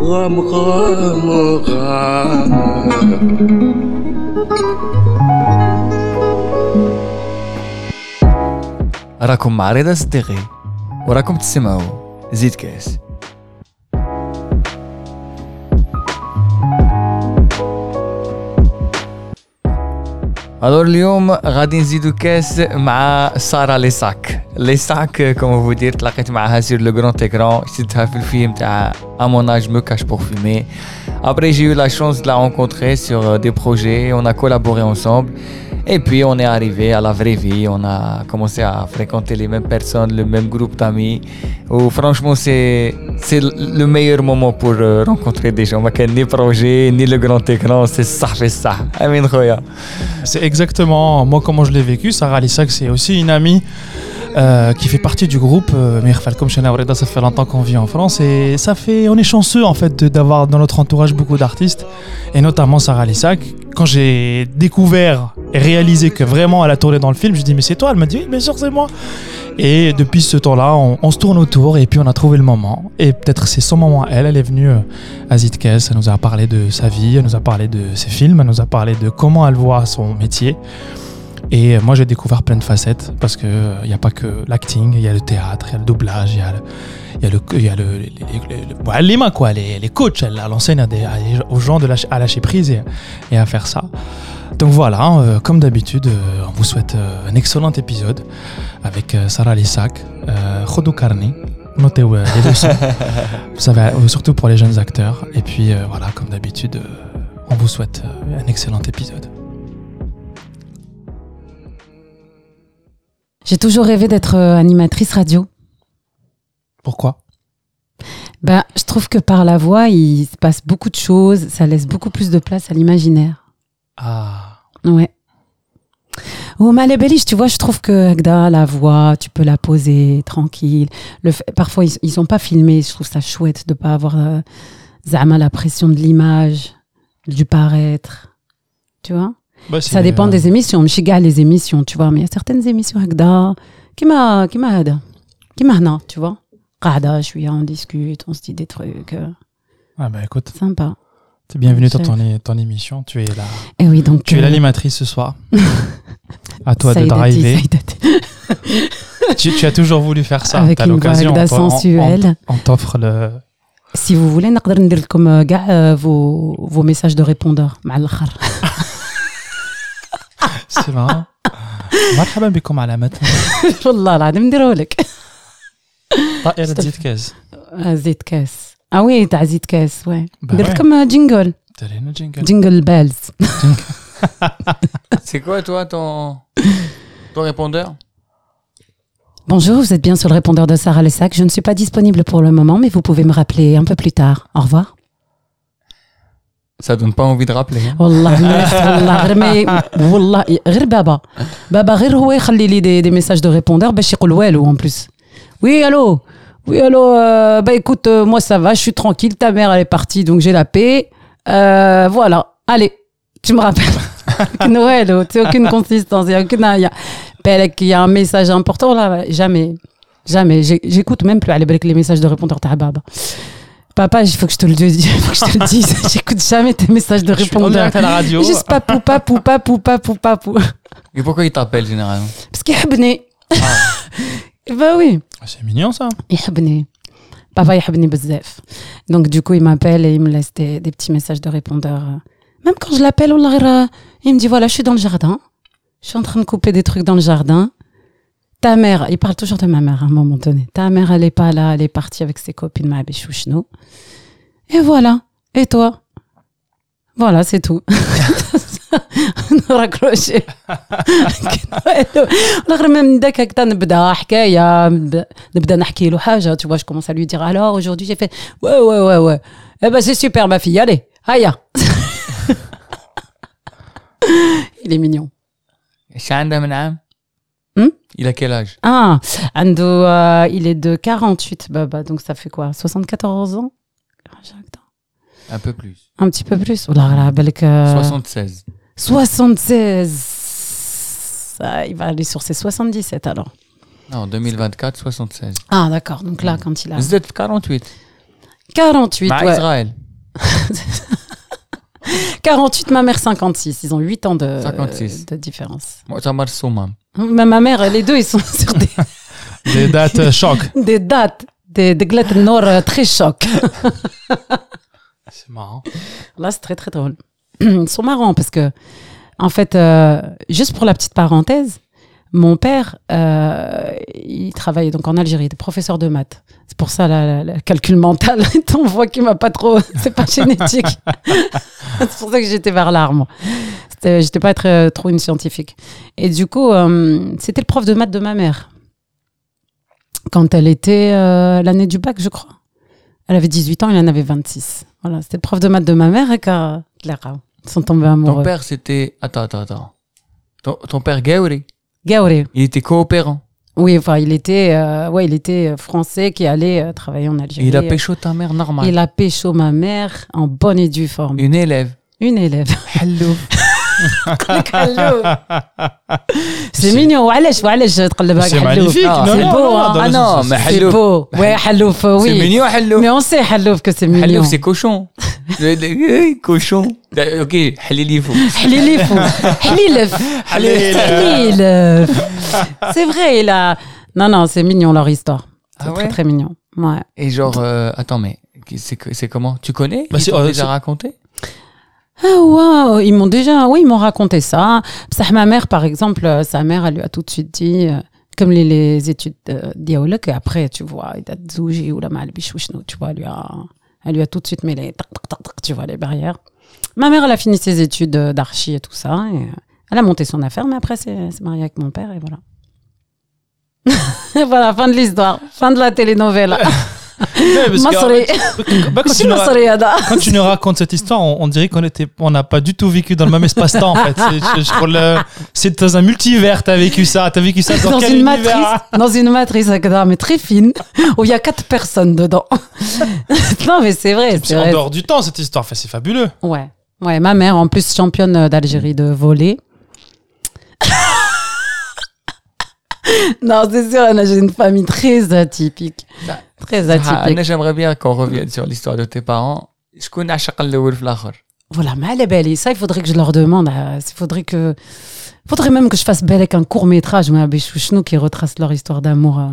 غام غام راكم مع رضا صديقي وراكم تسمعوا زيد كاس. Alors اليوم غادي نزيدو كاس مع سارة ليساك. ليساك كومون فو دير تلاقيت معاها سير لو غران ايكران شفتها في الفيلم تاع اموناج مو كاش بور فيمي Après, j'ai eu la chance de la rencontrer sur euh, des projets, on a collaboré ensemble. Et puis, on est arrivé à la vraie vie, on a commencé à fréquenter les mêmes personnes, le même groupe d'amis. Où, franchement, c'est le meilleur moment pour euh, rencontrer des gens. Ni projet, ni le grand écran, c'est ça, fait ça. C'est exactement moi comment je l'ai vécu. Sarah Lissac, c'est aussi une amie. Euh, qui fait partie du groupe euh, Falcom Ça fait longtemps qu'on vit en France et ça fait, on est chanceux en fait d'avoir dans notre entourage beaucoup d'artistes et notamment Sarah Lissac. Quand j'ai découvert et réalisé que vraiment elle a tourné dans le film, je dis mais c'est toi? Elle m'a dit oui, bien sûr c'est moi. Et depuis ce temps-là, on, se tourne autour et puis on a trouvé le moment. Et peut-être c'est son moment elle. Elle est venue euh, à Zitkes, elle nous a parlé de sa vie, elle nous a parlé de ses films, elle nous a parlé de comment elle voit son métier. Et moi, j'ai découvert plein de facettes parce qu'il n'y a pas que l'acting, il y a le théâtre, il y a le doublage, il y a le. Il y a le, il y a le, les, les, mains, quoi, les, les coachs, elle, enseigne à des, aux gens de lâcher, à lâcher prise et, et, à faire ça. Donc voilà, euh, comme d'habitude, euh, on vous souhaite euh, un excellent épisode avec Sarah Lissak, Khodou Karni, notez les leçons, vous savez, surtout pour les jeunes acteurs. Et puis voilà, comme d'habitude, on vous souhaite un excellent épisode. J'ai toujours rêvé d'être euh, animatrice radio. Pourquoi? Ben, Je trouve que par la voix, il se passe beaucoup de choses, ça laisse beaucoup plus de place à l'imaginaire. Ah. Ouais. Au Malébéliche, tu vois, je trouve que la voix, tu peux la poser tranquille. Le parfois, ils, ne sont pas filmés. Je trouve ça chouette de pas avoir euh, la pression de l'image, du paraître. Tu vois? Bah, ça dépend des émissions. Je gars les émissions, tu vois. Mais il y a certaines émissions qui m'a qui m'a qui m'a tu vois. je suis on discute, on se dit des trucs. Euh, ah bah écoute. Sympa. es bienvenue dans ton, ton, émission. Tu es là. Et eh oui, donc. Tu es euh, l'animatrice ce soir. à toi de driver. tu, tu, as toujours voulu faire ça. Avec une voix sensuelle. On, t'offre le. Si vous voulez, on comme euh, vos, vos messages de répondeur. سي مرحبا مرحبا بكم على متن والله العظيم نديرو لك طائرة زيت كاس زيت كاس اه وي تاع زيت كاس وي ندير لكم جينجل ديرينا جينجل جينجل بالز C'est quoi toi ton, ton répondeur Bonjour, vous êtes bien sur le répondeur de Sarah Lessac. Je ne suis pas disponible pour le moment, mais vous pouvez me rappeler un peu plus tard. Au revoir. Ça donne pas envie de rappeler. والله والله غير ما والله غير بابا بابا غير هو يخلي لي دي, des messages de répondeur باش يقول والو en plus. Oui, allô Oui, allô euh, Bah écoute, euh, moi ça va, je suis tranquille, ta mère elle est partie donc j'ai la paix. Euh, voilà, allez, tu me rappelles. Noël, tu aucune consistance, il y a aucune. Il y a, il y a un message important là, jamais. Jamais. J'écoute même plus avec les messages de répondeur Baba. Papa, il faut que je te le dise. J'écoute jamais tes messages de répondeur. à la radio. Juste papou, papou, papou, papou, papou. Et pourquoi il t'appelle généralement Parce qu'il est Ah. bah oui. Ah, c'est mignon ça. Il Papa, il bzef. Donc du coup, il m'appelle et il me laisse des, des, petits messages de répondeur. Même quand je l'appelle, il me dit voilà, je suis dans le jardin. Je suis en train de couper des trucs dans le jardin ta mère, il parle toujours de ma mère à un moment donné. Ta mère, elle est pas là, elle est partie avec ses copines, ma béchouchno. Et voilà. Et toi Voilà, c'est tout. نراكروشي والله même داك هكذا نبدا حكايه نبدا نحكي له حاجه tu vois je commence à lui dire alors aujourd'hui j'ai fait ouais ouais ouais ouais eh ben c'est super ma fille allez هيا il est mignon ايش عنده من عام Hmm il a quel âge? Ah, Ando, euh, il est de 48, donc ça fait quoi? 74 ans? Un peu plus. Un petit peu plus. Oh là là, belle que... 76. 76 ah, Il va aller sur ses 77 alors. Non, 2024, 76. Ah d'accord, donc là, hmm. quand il a... Vous êtes 48. 48, bah, ouais. Israël. 48, ma mère 56. Ils ont 8 ans de, 56. de différence. Moi, Ma, ma mère, les deux, ils sont sur des, Des dates euh, choc. des dates, des, des glattes nord euh, très chocs. C'est marrant. Là, c'est très, très drôle. Ils sont marrants parce que, en fait, euh, juste pour la petite parenthèse, mon père, euh, il travaillait donc en Algérie, il était professeur de maths. C'est pour ça, le calcul mental, on voit qu'il m'a pas trop, c'est pas génétique. c'est pour ça que j'étais vers l'art, moi. C'était- J'étais pas très, trop une scientifique. Et du coup, euh, c'était le prof de maths de ma mère. Quand elle était euh, l'année du bac, je crois. Elle avait 18 ans, il en avait 26. Voilà, c'était le prof de maths de ma mère et qu'à Ils sont tombés Ton amoureux. père, c'était. Attends, attends, attends. Ton, ton père, Gauri, Gaoré. il était coopérant. Oui, enfin, il était, euh, ouais, il était français qui allait euh, travailler en Et Algérie. il a pécho ta mère normal. Il a pécho ma mère en bonne et due forme. Une élève. Une élève. Hello. C'est mignon. وعلاش وعلاش تقلب هكا C'est حلوف magnifique. Ah, non, c'est non, beau, non, hein. dans Ah le non, sens- mais C'est Hallouf. beau. Ouais, Hallouf, oui. C'est mignon, Hello. Mais on sait Hallouf que c'est mignon. Hallouf, c'est cochon. Eh, cochon. Ok, Halilifou. حليليفو حليلف حليلف C'est vrai, il a... Non, non, c'est mignon leur histoire. C'est Ah très, ouais très mignon. Ouais. Et genre, euh, attends, mais c'est c'est comment Tu connais Bah, Ils c'est- t'ont euh, déjà c'est- raconté ah ouais, ils m'ont déjà, oui, ils m'ont raconté ça. Ma mère, par exemple, euh, sa mère, elle lui a tout de suite dit, euh, comme les, les études diaolek, et après, tu vois, il a zouji ou la mal bichouchnou, tu vois, elle lui a, elle lui a tout de suite mis les, tu vois, les barrières. Ma mère, elle a fini ses études euh, d'archi et tout ça, et elle a monté son affaire, mais après, c'est mariée avec mon père, et voilà. Voilà, fin de l'histoire, fin de la telenovela. Masré. C'est Masré, Quand tu nous racontes cette histoire, on, dirait qu'on n'a pas du tout vécu dans le même espace-temps, en fait. C'est dans un multivers, t'as vécu ça. T'as vécu ça dans, une matrice, Dans une matrice, mais très fine, où il y a quatre personnes dedans. non, mais c'est vrai. C'est en dehors du temps, cette histoire. Enfin, c'est fabuleux. Ouais. Ouais, ma mère, en plus, championne d'Algérie de volley. non, c'est sûr, j'ai une famille très atypique. Bah, Très ah, atypique. Ah, j'aimerais bien qu'on revienne sur l'histoire de tes parents. Je connais Voilà, mais elle est belle. Et ça, il faudrait que je leur demande. Euh, il faudrait que. faudrait même que je fasse belle avec un court métrage, mais un qui retrace leur histoire d'amour euh,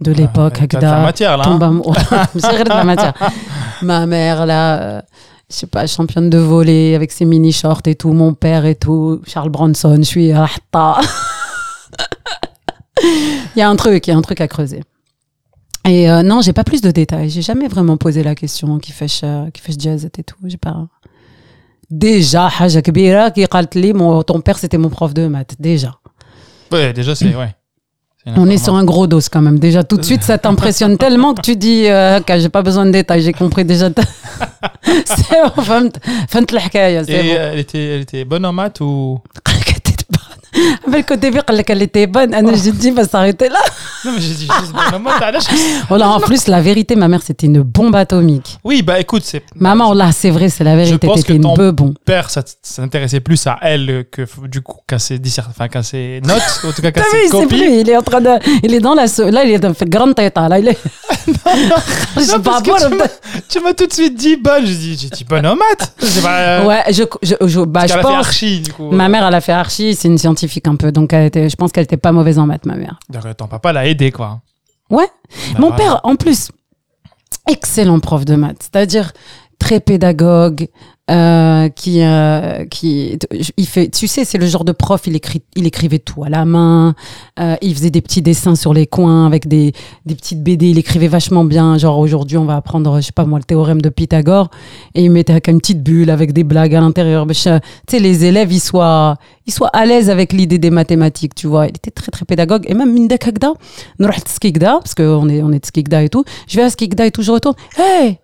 de ah, l'époque. Ah, de la matière, là. Hein. Tombe amoureux. de la matière. Ma mère, là euh, je sais pas, championne de volley avec ses mini shorts et tout, mon père et tout, Charles Bronson, je suis Il y a un truc, il y a un truc à creuser. Et euh, non, j'ai pas plus de détails. J'ai jamais vraiment posé la question qui fait ch- qui fait jazz et tout. J'ai pas. Déjà, حاجة كبيرة qui قالت لي, mon ton père c'était mon prof de maths. Déjà. Ouais, déjà c'est ouais. C'est une On est sur information. un gros dos quand même. Déjà, tout de suite, ça t'impressionne tellement que tu dis euh, que j'ai pas besoin de détails, j'ai compris déjà. c'est bon, فهمت فهمت الحكاية, c'est Et bon. euh, elle était, elle était bonne en maths ou قال لك elle était bonne. Avec au début, قال لك elle était bonne. أنا j'ai dit, va s'arrêter là. Non mais j'ai dit juste bonne en maths. علاش Voilà, en plus, la vérité, ma mère, c'était une bombe atomique. Oui, bah écoute, c'est Maman, là, c'est vrai, c'est la vérité. pense T'étais que une ton- bebon. père, ça t- ça s'intéressait plus à elle que f- du coup qu'à ses dissert- enfin qu'à ses notes, en tout cas qu'à T'as ses vu, c'est copies. plus, il est en train de, il est dans la, so- là, il est dans fait grande tête, là, il est, je sais Non, pas, parce que bon, tu m'as- tu m'as tout de suite dit bonne. J'ai dit, j'ai dit bonne en maths. C'est pas. euh, ouais, je, je, je, bah, parce je qu'elle a fait pense, archi du coup. Ma mère, elle a fait archi, c'est une scientifique un peu, donc elle était, je pense qu'elle était pas mauvaise en maths, ma mère. Donc ton papa l'a aidé quoi. Ouais. Bah, Mon voilà. père, en plus, excellent prof de maths, c'est-à-dire très pédagogue, euh, qui euh, qui il fait tu sais c'est le genre de prof il écrit il écrivait tout à la main. Euh, il faisait des petits dessins sur les coins avec des des petites BD il écrivait vachement bien. Genre aujourd'hui on va apprendre je sais pas moi le théorème de Pythagore. Et il mettait avec une petite bulle avec des blagues à l'intérieur. Tu sais les élèves ils soient ils soient à l'aise avec l'idée des mathématiques tu vois. Il était très très pédagogue. Et même Minda Kagda parce que on est on est de Skikda et tout. Je vais à Skikda et tout je retourne. Hey!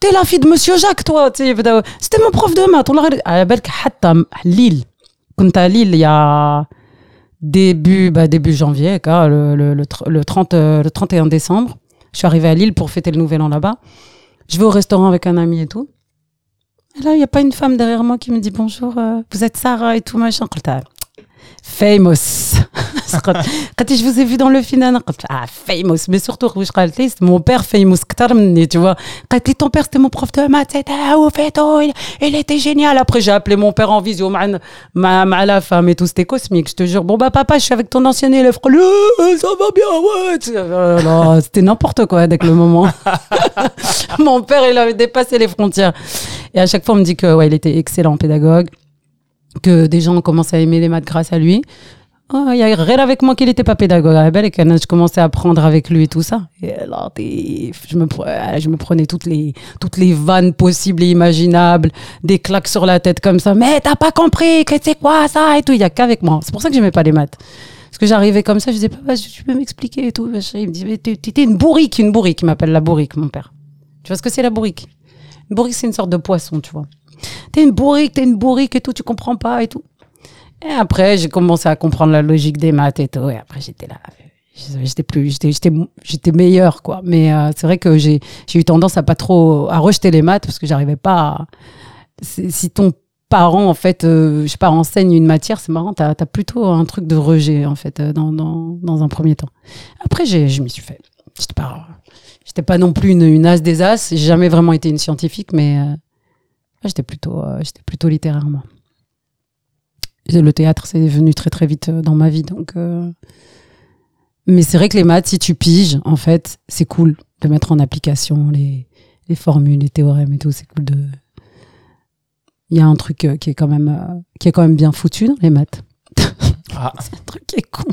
T'es la fille de Monsieur Jacques, toi. C'était mon prof de maths. À ah, Lille. Quand à Lille, il y a début, bah, début janvier, le, le, le, le 31 euh, décembre, je suis arrivée à Lille pour fêter le nouvel an là-bas. Je vais au restaurant avec un ami et tout. Et là, il n'y a pas une femme derrière moi qui me dit bonjour, euh, vous êtes Sarah et tout machin famous. Quand je vous ai vu dans le final ah famous mais surtout mon père famous tu vois. Quand ton père c'était mon prof de maths il, il était génial. Après j'ai appelé mon père en visio ma, ma, la femme et tout c'était cosmique je te jure. Bon bah papa je suis avec ton ancien élève. Oh, euh, ça va bien ouais oh c'était n'importe quoi avec le moment. Mon père il avait dépassé les frontières. Et à chaque fois on me dit que ouais il était excellent pédagogue que des gens ont commencé à aimer les maths grâce à lui. Oh, Il y a rien avec moi qu'il n'était pas pédagogue belle et que je commençais à apprendre avec lui et tout ça. Et alors, je me, prenais toutes les, toutes les vannes possibles et imaginables, des claques sur la tête comme ça. Mais t'as pas compris que c'est quoi ça et tout. Il y a qu'avec moi. C'est pour ça que j'aimais pas les maths. Parce que j'arrivais comme ça, je disais, papa, tu peux m'expliquer et tout. Il me t'es t'es une bourrique, une bourrique. Il m'appelle la bourrique, mon père. Tu vois ce que c'est la bourrique? Une bourrique, c'est une sorte de poisson, tu vois. T'es une bourrique, t'es une bourrique et tout, tu comprends pas et tout. Et après, j'ai commencé à comprendre la logique des maths et tout. Et après, j'étais là. J'étais plus, j'étais, j'étais, j'étais meilleure, quoi. Mais euh, c'est vrai que j'ai, j'ai eu tendance à pas trop, à rejeter les maths parce que j'arrivais pas à, si ton parent, en fait, euh, je sais pas, enseigne une matière, c'est marrant, t'as, t'as plutôt un truc de rejet, en fait, euh, dans, dans, dans un premier temps. Après, j'ai, je m'y suis fait. J'étais pas, j'étais pas non plus une, une as des as. J'ai jamais vraiment été une scientifique, mais euh, j'étais plutôt, euh, j'étais plutôt littéraire, moi. Le théâtre, c'est venu très très vite euh, dans ma vie. Donc, euh, Mais c'est vrai que les maths, si tu piges, en fait, c'est cool de mettre en application les, formules, les théorèmes et tout. C'est cool de. Il y a un truc qui est quand même qui est quand même bien foutu dans les maths. Ah. C'est un truc qui est con.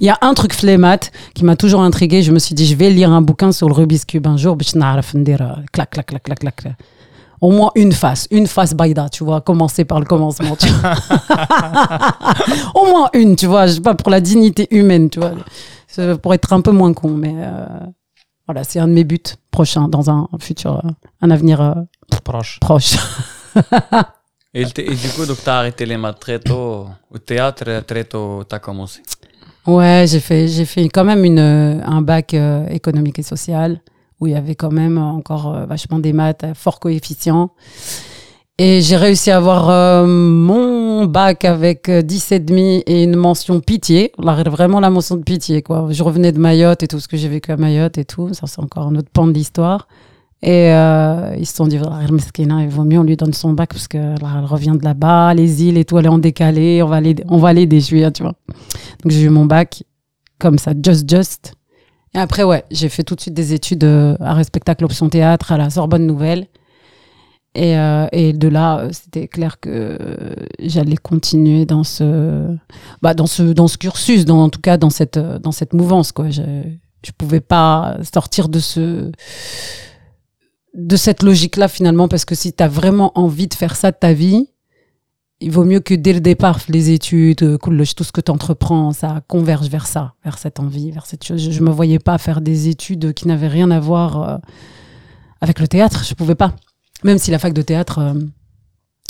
Il y a un truc flémate qui m'a toujours intrigué. Je me suis dit, je vais lire un bouquin sur le Rubik's Cube un jour. Clac, clac, clac, clac, clac. Au moins une face, une face baïda, tu vois, commencer par le commencement. tu vois. Au moins une, tu vois, je sais pas, pour la dignité humaine, tu vois. Pour être un peu moins con, mais euh, voilà, c'est un de mes buts prochains dans un futur, euh, un avenir euh, proche. proche. Et, du coup, donc, t'as arrêté les maths très tôt. Au théâtre, très tôt, t'as commencé. Ouais, j'ai fait, j'ai fait quand même une, un bac euh, économique et social où il y avait quand même encore euh, vachement des maths à fort coefficient. Et j'ai réussi à avoir euh, mon bac avec euh, 10,5 et une mention pitié. Vraiment la mention de pitié, quoi. Je revenais de Mayotte et tout ce que j'ai vécu à Mayotte et tout. Ça, c'est encore un autre pan de l'histoire. Et euh, ils se sont dit, il vaut mieux on lui donne son bac parce que là, elle revient de là-bas, les îles et tout, elle est en décalé, on va l'aider, on va l'aider, je là, tu vois. Donc j'ai eu mon bac comme ça, just just. Après, ouais, j'ai fait tout de suite des études euh, à spectacle option théâtre à la Sorbonne Nouvelle. Et, euh, et de là, euh, c'était clair que euh, j'allais continuer dans ce, bah, dans ce, dans ce cursus, dans, en tout cas dans cette, dans cette mouvance. Quoi. Je, je pouvais pas sortir de ce, de cette logique-là finalement, parce que si tu as vraiment envie de faire ça de ta vie, il vaut mieux que dès le départ, les études, euh, tout ce que tu entreprends, ça converge vers ça, vers cette envie, vers cette chose. Je ne me voyais pas faire des études qui n'avaient rien à voir euh, avec le théâtre. Je pouvais pas. Même si la fac de théâtre, euh,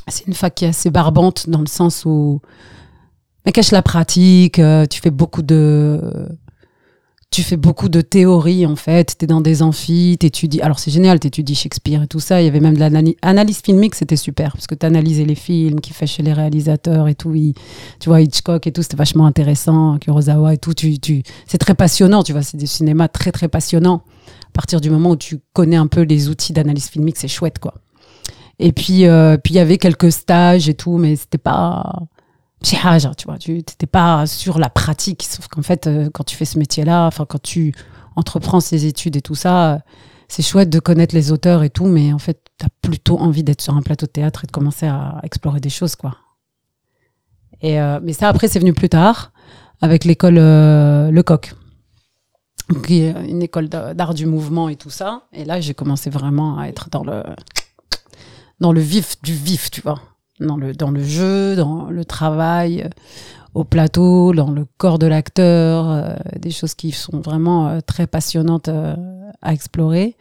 c'est une fac qui est assez barbante dans le sens où elle cache la pratique, tu fais beaucoup de tu fais beaucoup de théories en fait, tu es dans des amphis, t'étudies, alors c'est génial, t'étudies Shakespeare et tout ça, il y avait même de l'analyse filmique, c'était super, parce que t'analysais les films qui fâchaient les réalisateurs et tout, tu vois, Hitchcock et tout, c'était vachement intéressant, Kurosawa et tout, tu, tu, c'est très passionnant, tu vois, c'est des cinémas très très passionnants, à partir du moment où tu connais un peu les outils d'analyse filmique, c'est chouette quoi. Et puis, euh, puis il y avait quelques stages et tout, mais c'était pas, tu vois, tu n'étais pas sur la pratique. Sauf qu'en fait, euh, quand tu fais ce métier-là, enfin, quand tu entreprends ces études et tout ça, euh, c'est chouette de connaître les auteurs et tout, mais en fait, tu as plutôt envie d'être sur un plateau de théâtre et de commencer à explorer des choses, quoi. Et, euh, mais ça, après, c'est venu plus tard, avec l'école euh, Le Coq, qui est une école d'a- d'art du mouvement et tout ça. Et là, j'ai commencé vraiment à être dans le, dans le vif du vif, tu vois dans le, dans le jeu, dans le travail, euh, au plateau, dans le corps de l'acteur, euh, des choses qui sont vraiment euh, très passionnantes euh, à explorer,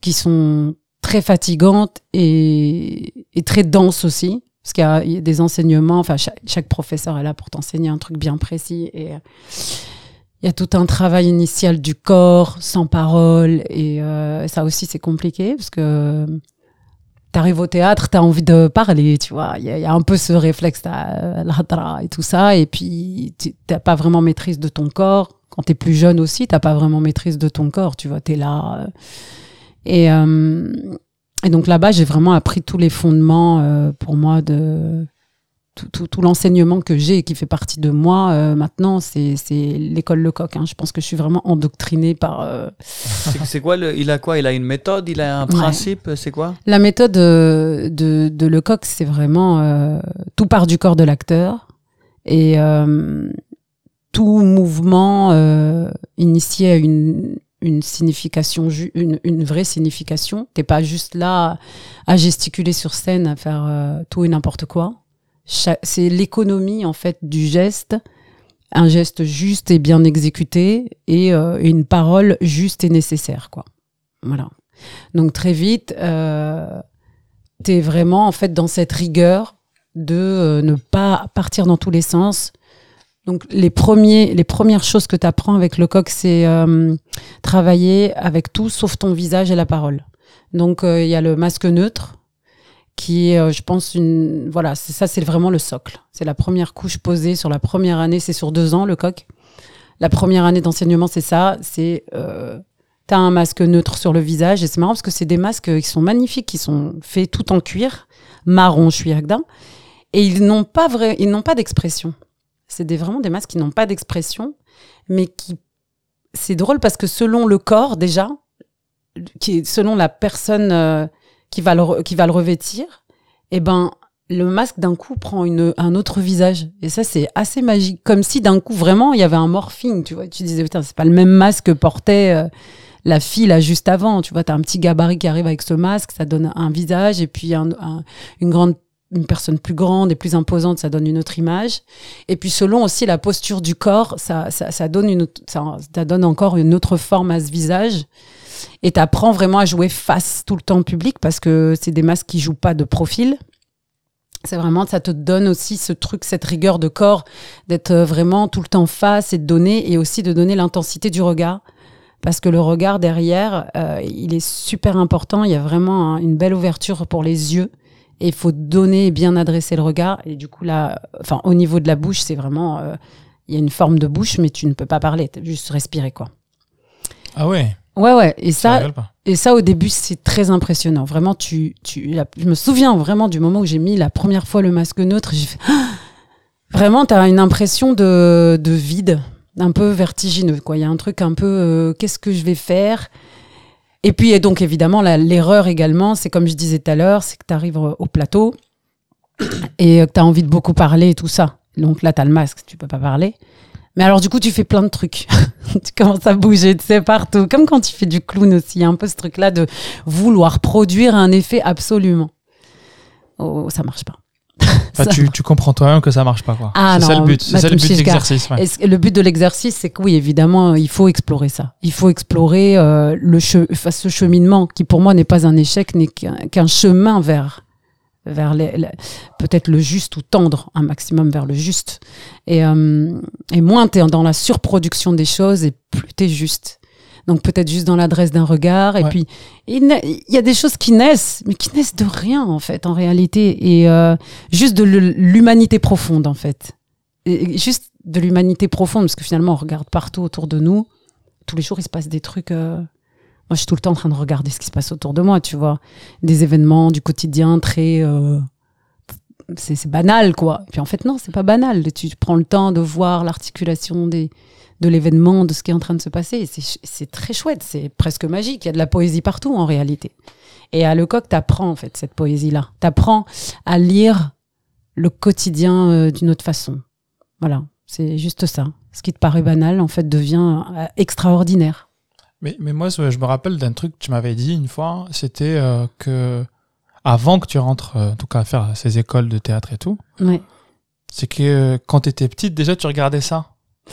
qui sont très fatigantes et, et très denses aussi, parce qu'il y a, des enseignements, enfin chaque, chaque professeur est là pour t'enseigner un truc bien précis et euh, il y a tout un travail initial du corps, sans parole, et euh, ça aussi c'est compliqué, parce que T'arrives au théâtre, t'as envie de parler, tu vois. Il y, a- un peu ce réflexe, euh, l'hadra et tout ça, et puis t'as pas vraiment maîtrise de ton corps. Quand t'es plus jeune aussi, t'as pas vraiment maîtrise de ton corps, tu vois. T'es là. euh. et, euh, et donc là-bas, j'ai vraiment appris tous les fondements pour moi de tout, tout, tout l'enseignement que j'ai et qui fait partie de moi euh, maintenant, c'est c'est l'école Lecoq. Hein. Je pense que je suis vraiment endoctrinée par euh, C'est quoi le, Il a quoi? Il a une méthode? Il a un Ouais. principe? C'est quoi? La méthode euh, de, de Lecoq, c'est vraiment euh, tout part du corps de l'acteur et euh, tout mouvement euh, initié à une, une signification, une, une vraie signification. T'es pas juste là à gesticuler sur scène, à faire tout et n'importe quoi. C'est l'économie en fait du geste, un geste juste et bien exécuté et euh, une parole juste et nécessaire, quoi. Voilà. Donc très vite, euh, tu es vraiment en fait dans cette rigueur de euh, ne pas partir dans tous les sens. Donc les, premiers, les premières choses que tu apprends avec le coq, c'est euh, travailler avec tout sauf ton visage et la parole. Donc il y a le masque neutre qui est, euh, je pense, une voilà, ça, c'est vraiment le socle. C'est la première couche posée sur la première année. C'est sur deux ans le coq. La première année d'enseignement, c'est ça. C'est euh, T'as un masque neutre sur le visage et c'est marrant parce que c'est des masques qui sont magnifiques, qui sont faits tout en cuir, marron chuirgda, et ils n'ont pas vrai, ils pas d'expression. C'est des, vraiment des masques qui n'ont pas d'expression, mais qui, c'est drôle parce que selon le corps déjà, qui, selon la personne euh, qui va le, revêtir, eh ben, le masque d'un coup prend un autre visage. Et ça, c'est assez magique. Comme si d'un coup, vraiment, il y avait un morphing, tu vois. Tu disais, putain, c'est pas le même masque que portait euh, la fille là juste avant. Tu vois, t'as un petit gabarit qui arrive avec ce masque, ça donne un visage, et puis un- un- une grande une personne plus grande et plus imposante, ça donne une autre image. Et puis selon aussi la posture du corps, ça, ça donne encore une autre forme à ce visage. Et tu apprends vraiment à jouer face tout le temps au public parce que c'est des masques qui jouent pas de profil. C'est vraiment, ça te donne aussi ce truc, cette rigueur de corps, d'être euh, vraiment tout le temps face et de donner, et aussi de donner l'intensité du regard. Parce que le regard derrière, euh, il est super important. Il y a vraiment un- une belle ouverture pour les yeux. Et il faut donner et bien adresser le regard. Et du coup, là, enfin, au niveau de la bouche, c'est vraiment. euh, Il y a une forme de bouche, mais tu ne peux pas parler. Juste respirer, quoi. Ah ouais, Ouais, ouais. Et ça et ça, au début, c'est très impressionnant. Vraiment, tu, tu, la- je me souviens vraiment du moment où j'ai mis la première fois le masque neutre. J'ai fait, Ah vraiment, tu as une impression de, de vide, un peu vertigineux. Quoi. Il y a un truc un peu, euh, qu'est-ce que je vais faire? Et puis, et donc, évidemment, l'erreur également, c'est comme je disais tout à l'heure, c'est que tu arrives au plateau et euh, que tu as envie de beaucoup parler et tout ça. Donc là, tu as le masque, tu peux pas parler. Mais alors, du coup, tu fais plein de trucs. tu commences à bouger, tu sais, partout. Comme quand tu fais du clown aussi. Il y a un peu ce truc-là de vouloir produire un effet absolument. Oh, ça marche pas. Enfin, tu, tu comprends toi-même que ça marche pas quoi. Ah c'est ça le but, c'est ça le but de l'exercice. ouais. Le but de l'exercice, c'est que oui, évidemment, il faut explorer ça. Il faut explorer euh, le che- enfin, ce cheminement qui, pour moi, n'est pas un échec, n'est qu'un chemin vers, vers les- les- peut-être le juste ou tendre un maximum vers le juste. Et, euh, et moins tu es dans la surproduction des choses et plus tu es juste. Donc peut-être juste dans l'adresse d'un regard. Et Ouais. puis, il y a des choses qui naissent, mais qui naissent de rien, en fait, en réalité. Et euh, juste de l'humanité profonde, en fait et- et juste de l'humanité profonde, parce que finalement, on regarde partout autour de nous. Tous les jours, il se passe des trucs. euh, Moi, je suis tout le temps en train de regarder ce qui se passe autour de moi, tu vois. Des événements du quotidien très. euh, C'est banal, quoi. Puis en fait, non, c'est pas banal. Tu prends le temps de voir l'articulation de l'événement, de ce qui est en train de se passer. C'est très chouette, c'est presque magique. Il y a de la poésie partout, en réalité. Et à Lecoq, tu apprends, en fait, cette poésie-là. Tu apprends à lire le quotidien euh, d'une autre façon. Voilà, c'est juste ça. Ce qui te paraît banal, en fait, devient euh, extraordinaire. Mais, mais moi, je me rappelle d'un truc que tu m'avais dit une fois, c'était euh, que avant que tu rentres, euh, en tout cas, à faire ces écoles de théâtre et tout, Ouais. c'est que euh, quand tu étais petite, déjà, tu regardais ça.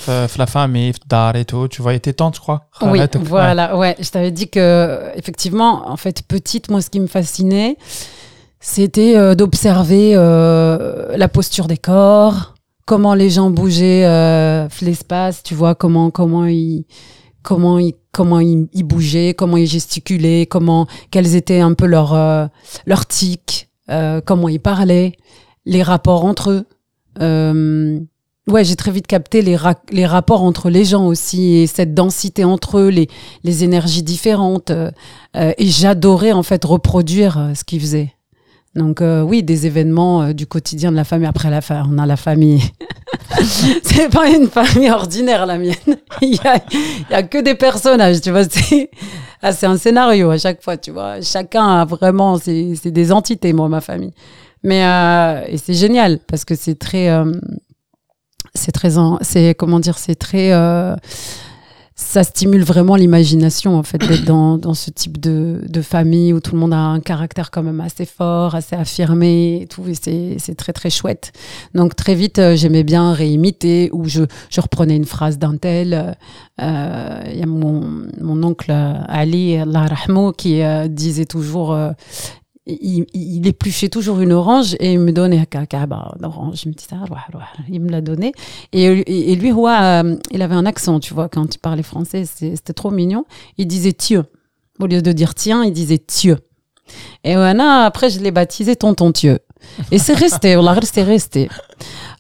F- La famille, Dar et tout, tu voyais tes tantes, je crois. Oui, ouais. voilà, ouais. Je t'avais dit que, effectivement, en fait, petite, moi, ce qui me fascinait, c'était euh, d'observer euh, la posture des corps, comment les gens bougeaient euh, l'espace, tu vois, comment, comment ils, comment ils comment ils, ils bougeaient, comment ils gesticulaient, comment, quels étaient un peu leurs euh, leurs tics, euh, comment ils parlaient, les rapports entre eux. Euh, ouais, j'ai très vite capté les, ra- les rapports entre les gens aussi et cette densité entre eux, les, les énergies différentes. euh, euh, et j'adorais en fait reproduire euh, ce qu'ils faisaient. Donc euh, oui, des événements euh, du quotidien de la famille. Après la fa- on a la famille. c'est pas une famille ordinaire la mienne. il, y a, il y a que des personnages, tu vois. C'est ah, un scénario à chaque fois, tu vois. Chacun a vraiment, c'est des entités, moi, ma famille. Mais euh, et c'est génial parce que c'est très, euh, c'est très, c'est comment dire, c'est très, euh, ça stimule vraiment l'imagination en fait d'être dans, dans ce type de, de famille où tout le monde a un caractère quand même assez fort, assez affirmé et tout. Et c'est c'est très très chouette. Donc très vite, euh, j'aimais bien réimiter ou je, je reprenais une phrase d'un tel. euh, Il y a mon, mon oncle euh, Ali, Allah qui disait toujours. Il, il épluchait toujours une orange et il me donnait un d'orange. Je me dis ça, il me l'a donné. Et, lui, euh, il avait un accent, tu vois, quand il parlait français, c'était trop mignon. Il disait Tieu. Au lieu de dire tiens, il disait Tieu. Et voilà, après, je l'ai baptisé Tonton Tieu. Et c'est resté, on l'a resté, resté.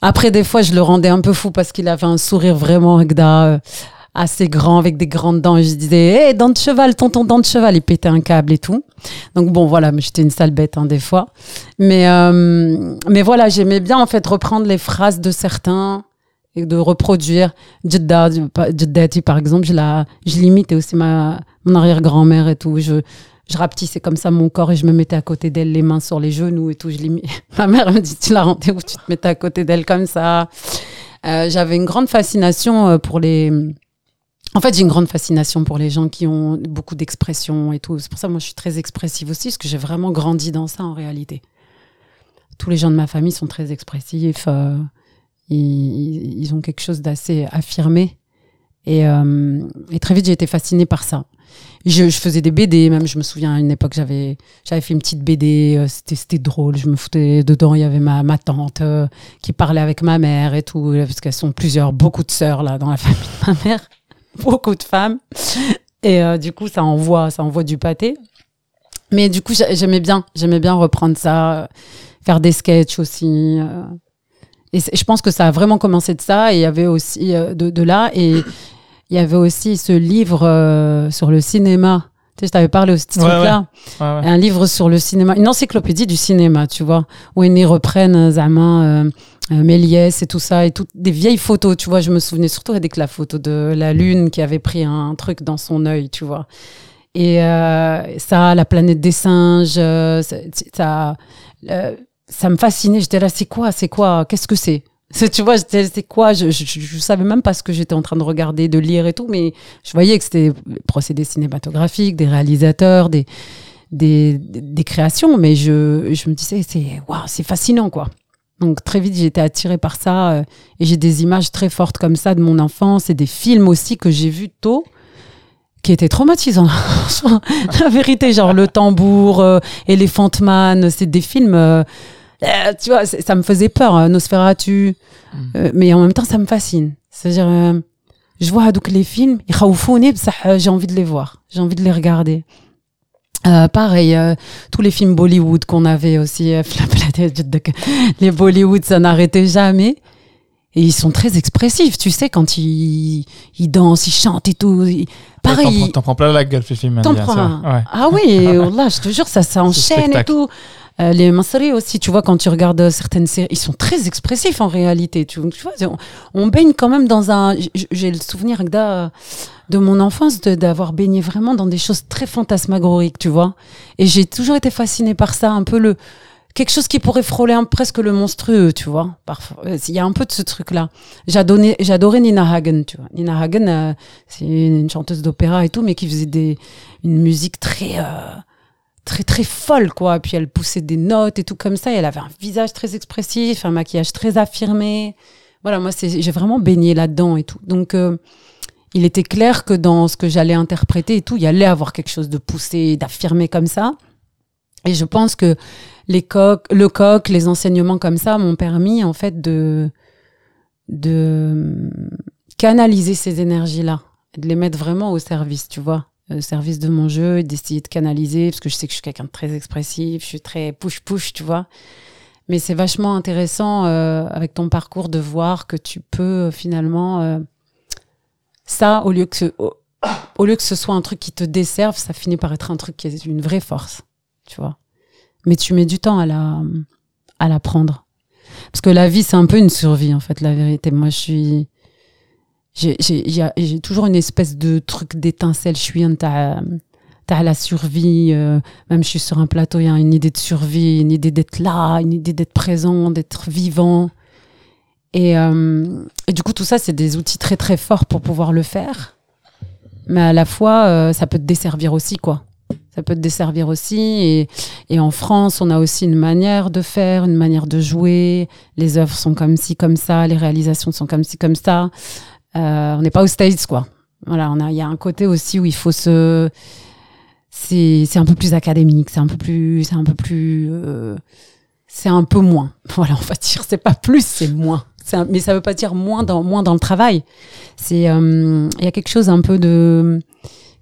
Après, des fois, je le rendais un peu fou parce qu'il avait un sourire vraiment euh, assez grand, avec des grandes dents. Et je disais, hé, dents de cheval, tonton dents de cheval. Il pétait un câble et tout. Donc bon, voilà, j'étais une sale bête, hein, des fois. Mais, euh, mais voilà, j'aimais bien, en fait, reprendre les phrases de certains et de reproduire. Jeddati, par exemple, je, la, je l'imitais aussi ma, mon arrière-grand-mère et tout. Je, je rapetissais comme ça mon corps et je me mettais à côté d'elle, les mains sur les genoux et tout. Je Ma mère me dit, tu la rendais où? Tu te mettais à côté d'elle comme ça? Euh, J'avais une grande fascination euh, pour les... En fait, j'ai une grande fascination pour les gens qui ont beaucoup d'expression et tout. C'est pour ça que moi, je suis très expressive aussi, parce que j'ai vraiment grandi dans ça en réalité. Tous les gens de ma famille sont très expressifs. euh, ils, ont quelque chose d'assez affirmé. Et, euh, et très vite, j'ai été fascinée par ça. Je, faisais des BD, même je me souviens à une époque, j'avais fait une petite BD, euh, c'était drôle, je me foutais dedans, il y avait ma, tante qui parlait avec ma mère et tout, parce qu'elles sont plusieurs, beaucoup de sœurs là dans la famille de ma mère, beaucoup de femmes. Et euh, du coup, ça envoie, ça envoie du pâté. Mais du coup, j'a- j'aimais bien, j'aimais bien reprendre ça, euh, faire des sketchs aussi. euh. Et je pense que ça a vraiment commencé de ça. Et il y avait aussi de, de là. Et il y avait aussi ce livre euh, sur le cinéma. Tu sais, je t'avais parlé aussi de Ouais, truc-là. Ouais, ouais. Un livre sur le cinéma, une encyclopédie du cinéma, tu vois, où ils reprennent Zama, euh, euh, Méliès et tout ça, et toutes des vieilles photos, tu vois. Je me souvenais surtout avec la photo de la lune qui avait pris un truc dans son œil, tu vois. Et euh, ça, la planète des singes, euh, ça, ça, euh, me fascinait. J'étais là, c'est quoi, c'est quoi, qu'est-ce que c'est? Tu vois, c'est quoi? Je, je, savais même pas ce que j'étais en train de regarder, de lire et tout, mais je voyais que c'était procédés cinématographiques, des réalisateurs, des, des, des créations, mais je, je me disais, c'est c'est fascinant, quoi. Donc très vite, j'ai été attirée par ça euh, et j'ai des images très fortes comme ça de mon enfance et des films aussi que j'ai vus tôt qui étaient traumatisants. La vérité, genre Le Tambour, euh, Elephant Man, c'est des films, euh, euh, tu vois, ça me faisait peur, euh, Nosferatu, Euh, mais en même temps, ça me fascine. C'est-à-dire, euh, je vois donc les films, j'ai envie de les voir, j'ai envie de les regarder. Euh, pareil, euh, tous les films Bollywood qu'on avait aussi, euh, les Bollywood, ça n'arrêtait jamais. Et ils sont très expressifs, tu sais, quand ils, ils dansent, ils chantent et tout. Ils- Ouais, t'en Pareil, prends- T'en prends plein la gueule, ce film. T'en prends. Ouais. Ah oui, Wallah, je te jure, ça, ça enchaîne et tout. Euh, les Masri aussi, tu vois, quand tu regardes certaines séries, ils sont très expressifs en réalité. Tu, tu vois, on, on baigne quand même dans un. J'ai le souvenir Agda, de mon enfance d'avoir baigné vraiment dans des choses très fantasmagoriques, tu vois. Et j'ai toujours été fascinée par ça, un peu le. Quelque chose qui pourrait frôler un- presque le monstrueux, tu vois. Parfois, euh, il y a un peu de ce truc-là. J'adorais j'adorais Nina Hagen, tu vois. Nina Hagen, euh, c'est une chanteuse d'opéra et tout, mais qui faisait des, une musique très, euh, très, très folle, quoi. Puis elle poussait des notes et tout comme ça. Et elle avait un visage très expressif, un maquillage très affirmé. Voilà, moi, c'est, j'ai vraiment baigné là-dedans et tout. Donc, il était clair que dans ce que j'allais interpréter et tout, il y allait avoir quelque chose de poussé, d'affirmé comme ça. Et je pense que les coques, le coq, les enseignements comme ça m'ont permis, en fait, de, de canaliser ces énergies-là de les mettre vraiment au service, tu vois, au service de mon jeu, d'essayer de canaliser, parce que je sais que je suis quelqu'un de très expressif, je suis très push-push, tu vois. Mais c'est vachement intéressant euh, avec ton parcours de voir que tu peux euh, finalement euh, ça au lieu que ce, au, lieu que ce soit un truc qui te desserve, ça finit par être un truc qui est une vraie force, tu vois. Mais tu mets du temps à la à l'apprendre. Parce que la vie c'est un peu une survie en fait, la vérité. Moi je suis j'ai toujours une espèce de truc d'étincelle, je suis un t'as la survie euh, même je suis sur un plateau, il y a une idée de survie, une idée d'être là, une idée d'être présent, d'être vivant. Et, euh, du coup, tout ça, c'est des outils très très forts pour pouvoir le faire. Mais à la fois, euh, ça peut te desservir aussi, quoi. Ça peut te desservir aussi. Et, et en France, on a aussi une manière de faire, une manière de jouer. Les œuvres sont comme ci, comme ça. Les réalisations sont comme ci, comme ça. Euh, on n'est pas aux States, quoi. Voilà, on a, il y a un côté aussi où il faut se, c'est, c'est un peu plus académique, c'est un peu plus, c'est un peu plus, euh, c'est un peu moins. Voilà, on va dire, c'est pas plus, c'est moins. Mais ça veut pas dire moins dans, moins dans le travail. C'est, euh, il y a quelque chose un peu de,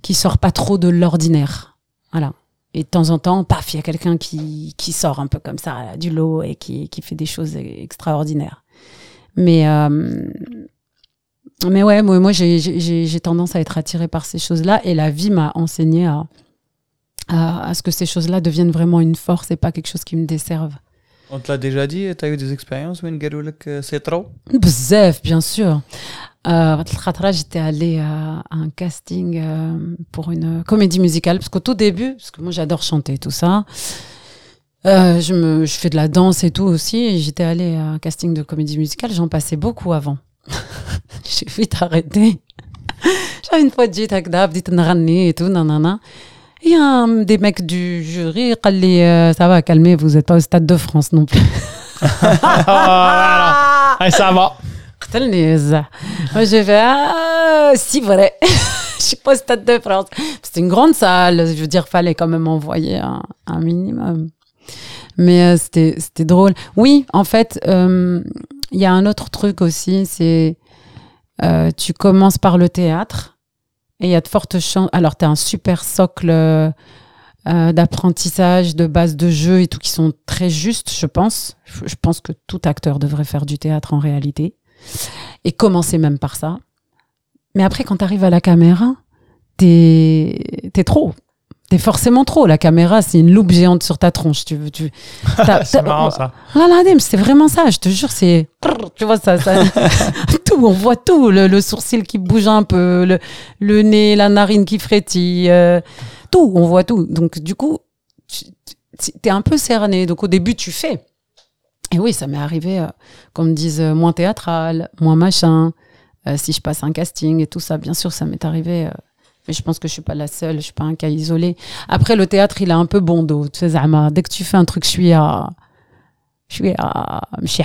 qui sort pas trop de l'ordinaire. Voilà. Et de temps en temps, paf, il y a quelqu'un qui, qui sort un peu comme ça du lot et qui, qui fait des choses extraordinaires. Mais, euh, mais ouais, moi, moi j'ai tendance à être attirée par ces choses-là et la vie m'a enseigné à, à, à ce que ces choses-là deviennent vraiment une force et pas quelque chose qui me desserve. On te l'a déjà dit, tu as eu des expériences où ils ont que c'est trop? Bzef, bien sûr. Euh, j'étais allée euh, à un casting euh, pour une comédie musicale, parce qu'au tout début, parce que moi j'adore chanter tout ça, euh, je, fais de la danse et tout aussi, j'étais allée à un casting de comédie musicale, j'en passais beaucoup avant. J'ai vite arrêté. J'avais une fois dit, dit, et tout, nanana. Et un des mecs du jury, euh, ça va, calmez, vous n'êtes pas au Stade de France non plus. Oh, voilà. Et ça va. Moi, je fais, ah, euh, si vrai. je suis pas au Stade de France. C'était une grande salle. Je veux dire, fallait quand même envoyer un, un minimum. Mais euh, c'était, c'était drôle. Oui, en fait, euh, il y a un autre truc aussi. C'est, euh, tu commences par le théâtre et il y a de fortes chances. Alors, tu un super socle euh, euh, d'apprentissage, de base de jeu et tout qui sont très justes, je pense. Je je pense que tout acteur devrait faire du théâtre en réalité et commencer même par ça. Mais après, quand tu arrives à la caméra, t'es es trop. T'es forcément trop. La caméra, c'est une loupe géante sur ta tronche. Tu veux, tu. C'est marrant ça. Ah c'est vraiment ça. Je te jure, c'est. Tu vois, ça. ça tout, on voit tout. Le, le sourcil qui bouge un peu, le, le nez, la narine qui frétille. euh, tout, on voit tout. Donc, du coup, tu es un peu cerné. Donc, au début, tu fais. Et oui, ça m'est arrivé euh, qu'on me dise euh, moins théâtral, moins machin. euh, si je passe un casting et tout ça, bien sûr, ça m'est arrivé. Mais je pense que je suis pas la seule, je suis pas un cas isolé. Après, le théâtre, il a un peu bon dos. Tu sais, Zama, dès que tu fais un truc, je suis à. Je suis à.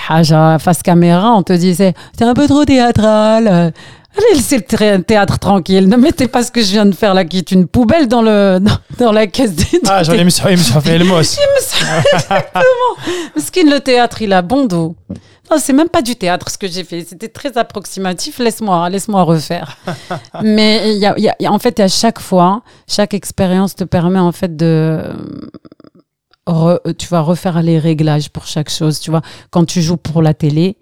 Haja, face caméra, on te disait c'est un peu trop théâtral. Allez, laissez le théâtre tranquille. Ne mettez pas ce que je viens de faire là, qui est une poubelle dans, le, dans, la caisse des. Ah, j'en ai mis sur, il me fait le mos. Exactement. Skin, le théâtre, il a bon dos. Non, c'est même pas du théâtre ce que j'ai fait. C'était très approximatif. Laisse-moi, laisse-moi refaire. Mais y a, y a- y a- en fait, à chaque fois, chaque expérience te permet en fait de, re- tu vas refaire les réglages pour chaque chose. Tu vois, quand tu joues pour la télé,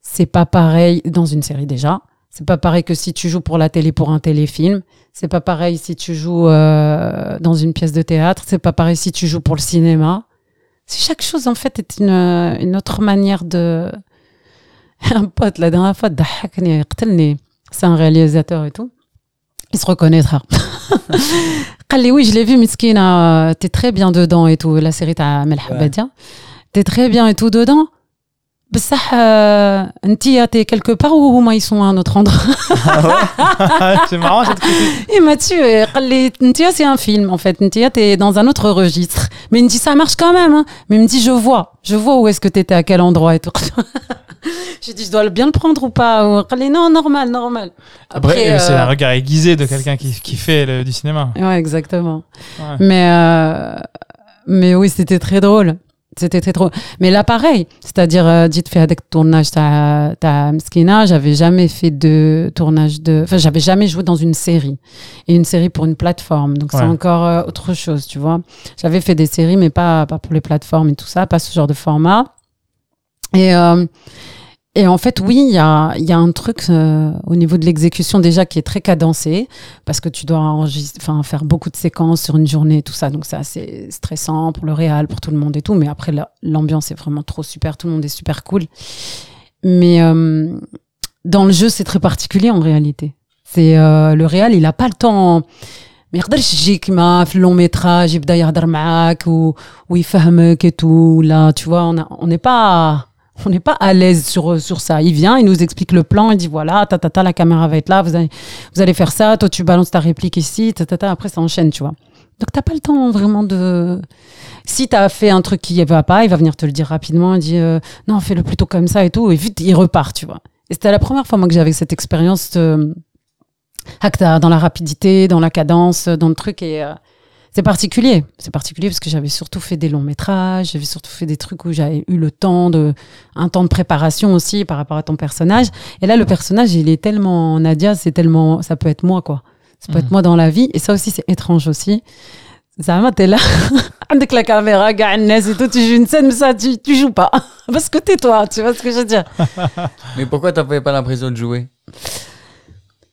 c'est pas pareil dans une série déjà. C'est pas pareil que si tu joues pour la télé pour un téléfilm. C'est pas pareil si tu joues euh, dans une pièce de théâtre. C'est pas pareil si tu joues pour le cinéma. Si chaque chose, en fait, est une, euh, une autre manière de. Un pote, la dernière fois, c'est un réalisateur et tout. Il se reconnaîtra. oui, je l'ai vu, Miskina, euh, t'es très bien dedans et tout. La série, t'as T'es très bien et tout dedans. بصح euh, انتي t'es quelque part ou هما ils sont à un autre endroit C'est marrant cette critique. et Mathieu قال لي Ntia c'est un film en fait Ntia t'es dans un autre registre mais il me dit ça marche quand même hein. mais il me dit je vois je vois où est-ce que t'étais à quel endroit et tout j'ai dit je dois bien le prendre ou pas Ou- قال لي non normal normal Après, euh, c'est un regard aiguisé de quelqu'un qui, qui fait le- du cinéma. ouais exactement Ouais. mais euh, mais oui c'était très drôle c'était très trop. Mais là, pareil, c'est-à-dire, dites fait avec tournage ta, Mskina, j'avais jamais fait de tournage de. Enfin, j'avais jamais joué dans une série. Et une série pour une plateforme. Donc, c'est encore euh, autre chose, tu vois. J'avais fait des séries, mais pas, pas pour les plateformes et tout ça, pas ce genre de format. Et. euh, et en fait, oui, il y a, il y a un truc euh, au niveau de l'exécution déjà qui est très cadencé, parce que tu dois enregistrer, enfin, faire beaucoup de séquences sur une journée, tout ça. Donc, c'est assez stressant pour le réal, pour tout le monde et tout. Mais après, la- l'ambiance est vraiment trop super, tout le monde est super cool. Mais euh, dans le jeu, c'est très particulier en réalité. C'est euh, le réal, il a pas le temps. ما يقدرش يجيك كيما في اللون ميتراج يبدا يهضر معاك و... ويفهمك et tout là tu vois on a- on n'est pas on n'est pas à l'aise sur sur ça il vient il nous explique le plan il dit voilà ta ta ta la caméra va être là vous allez vous allez faire ça toi tu balances ta réplique ici ta ta ta après ça enchaîne tu vois donc t'as pas le temps vraiment de si t'as fait un truc qui va pas il va venir te le dire rapidement il dit euh, non fais-le plutôt comme ça et tout et vite il repart tu vois et c'était la première fois moi que j'avais cette expérience euh, Hakta, dans la rapidité, dans la cadence, dans le truc. Et euh, c'est particulier. C'est particulier parce que j'avais surtout fait des longs métrages, j'avais surtout fait des trucs où j'avais eu le temps de, un temps de préparation aussi par rapport à ton personnage. Et là, le personnage, il est tellement Nadia, c'est tellement, ça peut être moi, quoi. Ça peut être moi dans la vie. Et ça aussi, c'est étrange aussi. Zama, t'es là, avec la caméra, et tout, tu joues une scène, mais ça, tu, tu joues pas. Parce que t'es toi, tu vois ce que je veux dire. Mais pourquoi t'avais pas l'impression de jouer?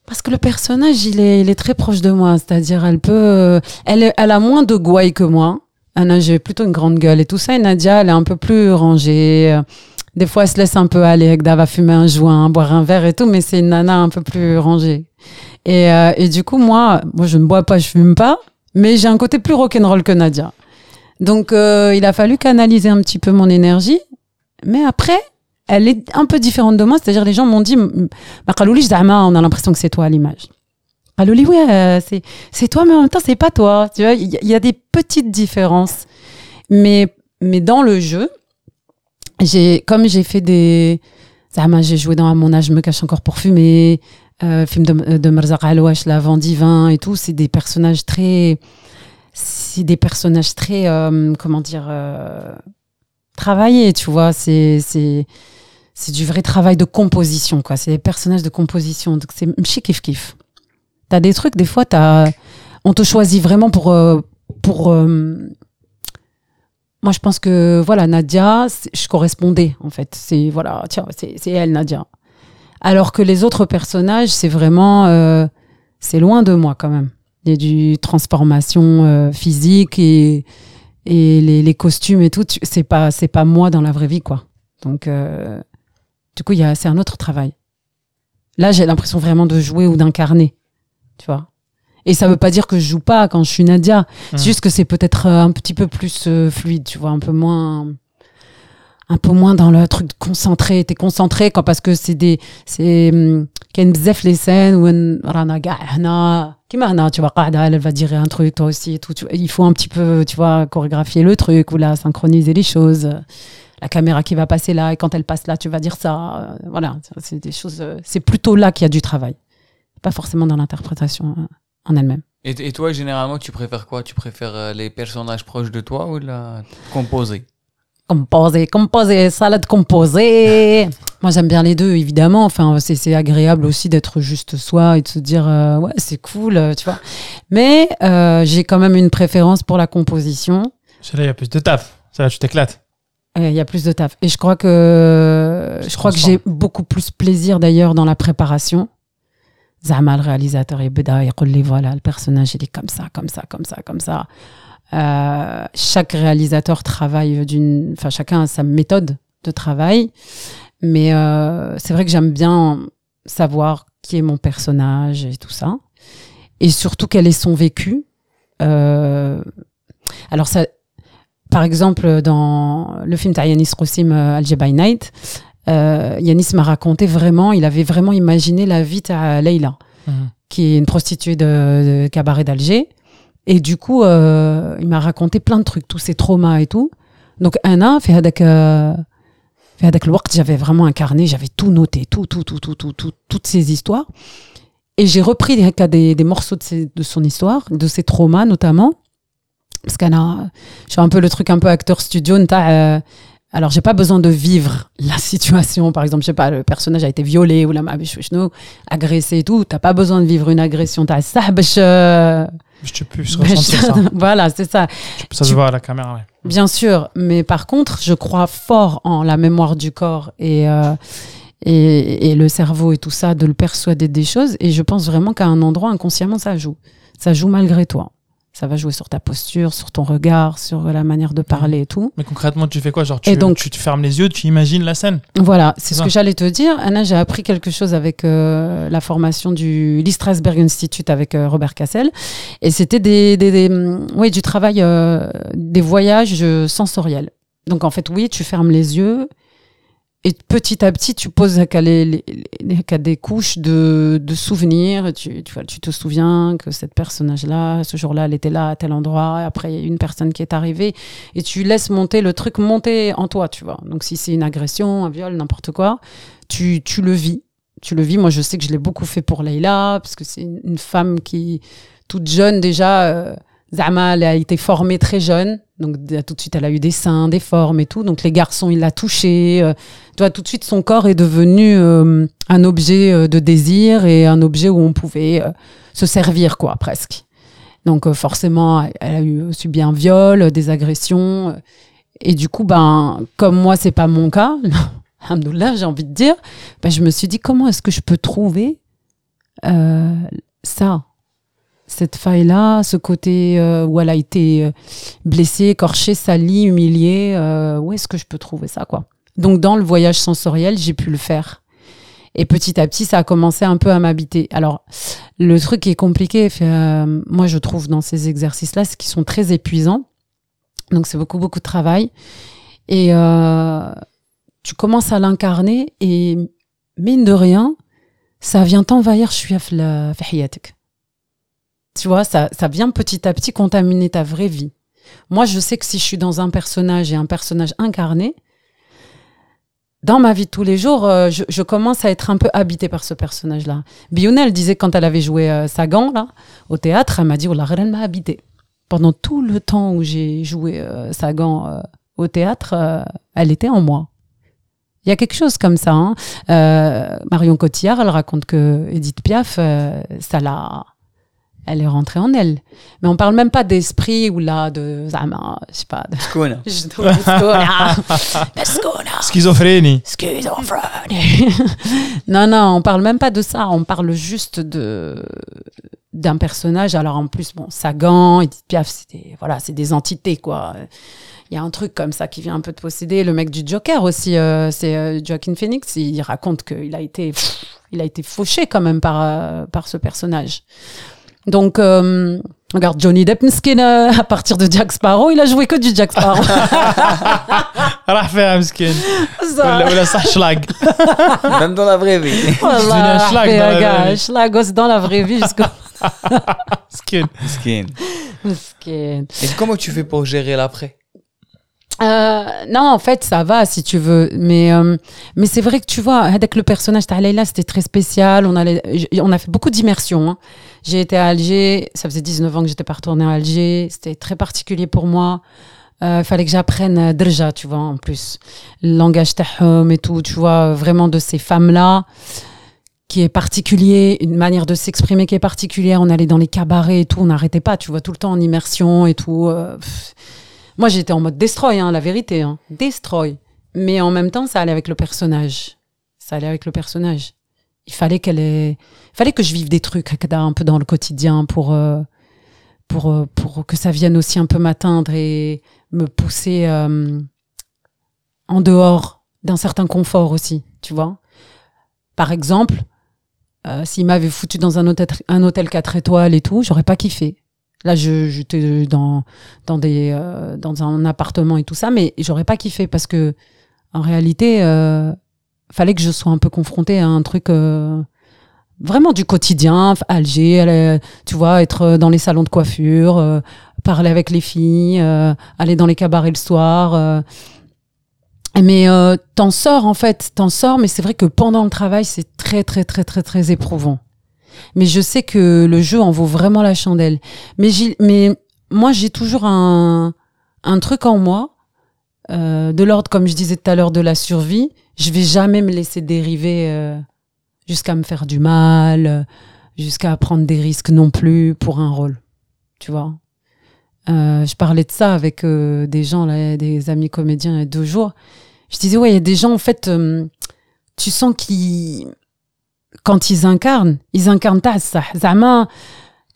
Parce que le personnage, il est, il est très proche de moi. C'est-à-dire, elle peut, euh, elle, elle a moins de gouaille que moi. Anna, j'ai plutôt une grande gueule et tout ça. Et Nadia, elle est un peu plus rangée. Euh, Des fois, elle se laisse un peu aller. Agda va fumer un joint, boire un verre et tout, mais c'est une nana un peu plus rangée. Et, euh, et du coup, moi, moi, je ne bois pas, je fume pas, mais j'ai un côté plus rock'n'roll que Nadia. Donc, euh, il a fallu canaliser un petit peu mon énergie. Mais après, elle est un peu différente de moi. C'est-à-dire, les gens m'ont dit, bah, Zama, on a l'impression que c'est toi à l'image. Kalouli, oui, euh, c'est, c'est toi, mais en même temps, c'est pas toi. Tu vois, il y, a- des petites différences. Mais, mais dans le jeu, j'ai, comme j'ai fait des, j'ai joué dans mon âge, me cache encore pour fumer, euh, film de, de Merzaq Alouache, L'avant divin et tout. C'est des personnages très, c'est des personnages très, euh, comment dire, euh, travaillés, tu vois. C'est, c'est, c'est du vrai travail de composition, quoi. C'est des personnages de composition. Donc, c'est mchi kiff kiff. T'as des trucs, des fois, t'as, on te choisit vraiment pour, euh, pour, euh, moi, je pense que, voilà, Nadia, je correspondais, en fait. C'est, voilà, tiens, c'est, elle, Nadia. Alors que les autres personnages, c'est vraiment, euh, c'est loin de moi, quand même. Il y a du transformation euh, physique et, et les, les costumes et tout, c'est pas, c'est pas moi dans la vraie vie, quoi. Donc, euh, du coup, il y a, c'est un autre travail. Là, j'ai l'impression vraiment de jouer ou d'incarner, tu vois. Et ça veut pas dire que je joue pas quand je suis Nadia. C'est Mhm. juste que c'est peut-être euh, un petit peu plus euh, fluide, tu vois, un peu moins, un peu moins dans le truc de concentré. T'es concentré quand parce que c'est des, c'est, hum, كاين بزاف les scènes où رانا كاع هنا كيما هنا tu vois قاعدة elle va dire un truc toi aussi et tout tu- il faut un petit peu tu vois chorégraphier le truc ou là synchroniser les choses la caméra qui va passer là et quand elle passe là tu vas dire ça Euh, voilà c'est des choses euh, c'est plutôt là qu'il y a du travail pas forcément dans l'interprétation euh, en elle-même et, et toi, généralement, tu préfères quoi? Tu préfères les personnages proches de toi ou la composée? Composer, composer, salade composée. Moi, j'aime bien les deux, évidemment. Enfin, c'est c'est agréable aussi d'être juste soi et de se dire, euh, ouais, c'est cool, tu vois. Mais euh, j'ai quand même une préférence pour la composition. C'est là, il y a plus de taf. C'est là, tu t'éclates. Il y a plus de taf. Et je crois que, Je crois que j'ai beaucoup plus plaisir d'ailleurs dans la préparation. Zama, le réalisateur, il dit, voilà, le personnage, il est comme ça, comme ça, comme ça, comme ça. Euh, chaque réalisateur travaille d'une, enfin, chacun a sa méthode de travail. Mais euh, c'est vrai que j'aime bien savoir qui est mon personnage et tout ça. Et surtout, quel est son vécu. Euh, alors, ça, par exemple, dans le film de Yanis Roussim, euh, Alger by Night, euh, Yanis m'a raconté vraiment, il avait vraiment imaginé la vie de Leila, Mhm. qui est une prostituée de, de cabaret d'Alger. Et du coup, euh, il m'a raconté plein de trucs, tous ses traumas et tout. Donc, un an, fait avec, euh, fait avec le waqt, j'avais vraiment incarné, j'avais tout noté, tout, tout, tout, tout, tout, tout, toutes ces histoires. Et j'ai repris des, des, des morceaux de, ses- de son histoire, de ses traumas notamment parce que je suis un peu le truc un peu acteur studio euh, alors j'ai pas besoin de vivre la situation par exemple je sais pas le personnage a été violé ou la agressé et tout t'as pas besoin de vivre une agression t'as euh, ça je te plus ressentir ça voilà c'est ça ça se voit à la caméra bien sûr mais par contre je crois fort en la mémoire du corps et euh, et, et, le cerveau et tout ça, de le persuader des choses. Et je pense vraiment qu'à un endroit, inconsciemment, ça joue. Ça joue malgré toi. Ça va jouer sur ta posture, sur ton regard, sur la manière de parler et tout. Mais concrètement, tu fais quoi? Genre, tu, Et donc- tu te fermes les yeux, tu imagines la scène? Voilà, c'est ce que j'allais te dire. Anna, j'ai appris quelque chose avec euh, la formation du Lee Strasberg Institute avec euh, Robert Cassel. Et c'était des, des, des, hum, oui, du travail, euh, des voyages sensoriels. Donc en fait, oui, tu fermes les yeux et petit à petit, tu poses qu'à les- les- des couches de, de souvenirs. Tu, tu, vois, tu te souviens que cette personnage-là, ce jour-là, elle était là à tel endroit. Après, il y a une personne qui est arrivée et tu laisses monter le truc monter en toi, tu vois. Donc si c'est une agression, un viol, n'importe quoi, tu, tu le vis. Tu le vis. Moi, je sais que je l'ai beaucoup fait pour Leïla, parce que c'est une, une femme qui, toute jeune déjà, euh, Zama, elle a été formée très jeune. Donc tout de suite, elle a eu des seins, des formes et tout. Donc les garçons, il l'a touché. euh, tout de suite, son corps est devenu euh, un objet euh, de désir et un objet où on pouvait euh, se servir, quoi, presque. Donc forcément, elle a eu subi un viol, des agressions. et du coup, ben, comme moi, c'est pas mon cas, alhamdoulilah, j'ai envie de dire, ben, je me suis dit, comment est-ce que je peux trouver ça? cette faille-là, ce côté euh, où elle a été euh, blessée, écorchée, salie, humiliée, euh, où est-ce que je peux trouver ça quoi? Donc dans le voyage sensoriel, j'ai pu le faire. Et petit à petit, ça a commencé un peu à m'habiter. Alors, le truc qui est compliqué, euh, moi je trouve dans ces exercices-là, c'est qu'ils sont très épuisants. Donc c'est beaucoup, beaucoup de travail. Et euh, tu commences à l'incarner et mine de rien, ça vient t'envahir, je suis à la tu vois, ça, ça vient petit à petit contaminer ta vraie vie. Moi, je sais que si je suis dans un personnage et un personnage incarné, dans ma vie de tous les jours, euh, je, je commence à être un peu habitée par ce personnage-là. Biouna, elle disait quand elle avait joué euh, Sagan là, au théâtre, elle m'a dit, oh la elle m'a habitée. Pendant tout le temps où j'ai joué euh, Sagan euh, au théâtre, euh, elle était en moi. Il y a quelque chose comme ça. hein. Marion Cotillard, elle raconte que Edith Piaf, ça l'a, elle est rentrée en elle. Mais on parle même pas d'esprit ou là de zama, je sais pas. De... Skuna. Skuna. Schizophrénie. Schizophrénie. non, non, on parle même pas de ça. On parle juste de d'un personnage. Alors en plus, bon, Sagan, Edith Piaf, c'était voilà, c'est des entités quoi. Il y a un truc comme ça qui vient un peu de posséder. Le mec du Joker aussi, euh, c'est euh, Joaquin Phoenix. Il raconte qu'il a été, il a été fauché quand même par euh, par ce personnage. Donc euh, regarde Johnny Depp, miskin, euh, à partir de Jack Sparrow, il a joué que du Jack Sparrow. راح فيها مسكين Ça- ولا ولا صح شلاق Même dans la vraie vie. Voilà, devenu un schlag fait dans la un gars, vraie un vie. schlagos dans la vraie vie jusqu'au. مسكين Skin. Miskin. Et comment tu fais pour gérer l'après Euh, non, en fait, ça va si tu veux. Mais, euh, mais c'est vrai que tu vois, avec le personnage de Leïla, c'était très spécial. On, allait, on a fait beaucoup d'immersion. hein. J'ai été à Alger, ça faisait 19 ans que j'étais pas retournée à Alger. C'était très particulier pour moi. Il fallait que j'apprenne euh, Drja, tu vois, en plus. Le langage tahom et tout, tu vois, vraiment de ces femmes-là qui est particulier, une manière de s'exprimer qui est particulière. On allait dans les cabarets et tout, on n'arrêtait pas, tu vois, tout le temps en immersion et tout. euh. Moi, j'étais en mode destroy, hein, la vérité. Hein. Destroy. Mais en même temps, ça allait avec le personnage. Ça allait avec le personnage. Il fallait qu'elle ait... Il fallait que je vive des trucs hakada, un peu dans le quotidien pour, euh, pour, euh, pour que ça vienne aussi un peu m'atteindre et me pousser euh, en dehors d'un certain confort aussi, tu vois. Par exemple, euh, s'il m'avait foutu dans un hôtel, un hôtel 4 étoiles et tout, j'aurais pas kiffé. Là, j'étais dans, dans, euh, dans un appartement et tout ça, mais j'aurais pas kiffé parce que, en réalité, euh, fallait que je sois un peu confrontée à un truc euh, vraiment du quotidien, Alger, aller, tu vois, être dans les salons de coiffure, euh, parler avec les filles, euh, aller dans les cabarets le soir. euh. mais euh, t'en sors en fait, t'en sors, mais c'est vrai que pendant le travail, c'est très très très très très éprouvant. Mais je sais que le jeu en vaut vraiment la chandelle. Mais, mais moi, j'ai toujours un, un truc en moi, euh, de l'ordre, comme je disais tout à l'heure, de la survie. Je vais jamais me laisser dériver euh, jusqu'à me faire du mal, euh, jusqu'à prendre des risques non plus pour un rôle. Tu vois? Euh, Je parlais de ça avec euh, des gens, là, des amis comédiens il y a deux jours. Je disais, ouais, il y a des gens, en fait, euh, tu sens qu'ils, quand ils incarnent, ils incarnent ta Zama,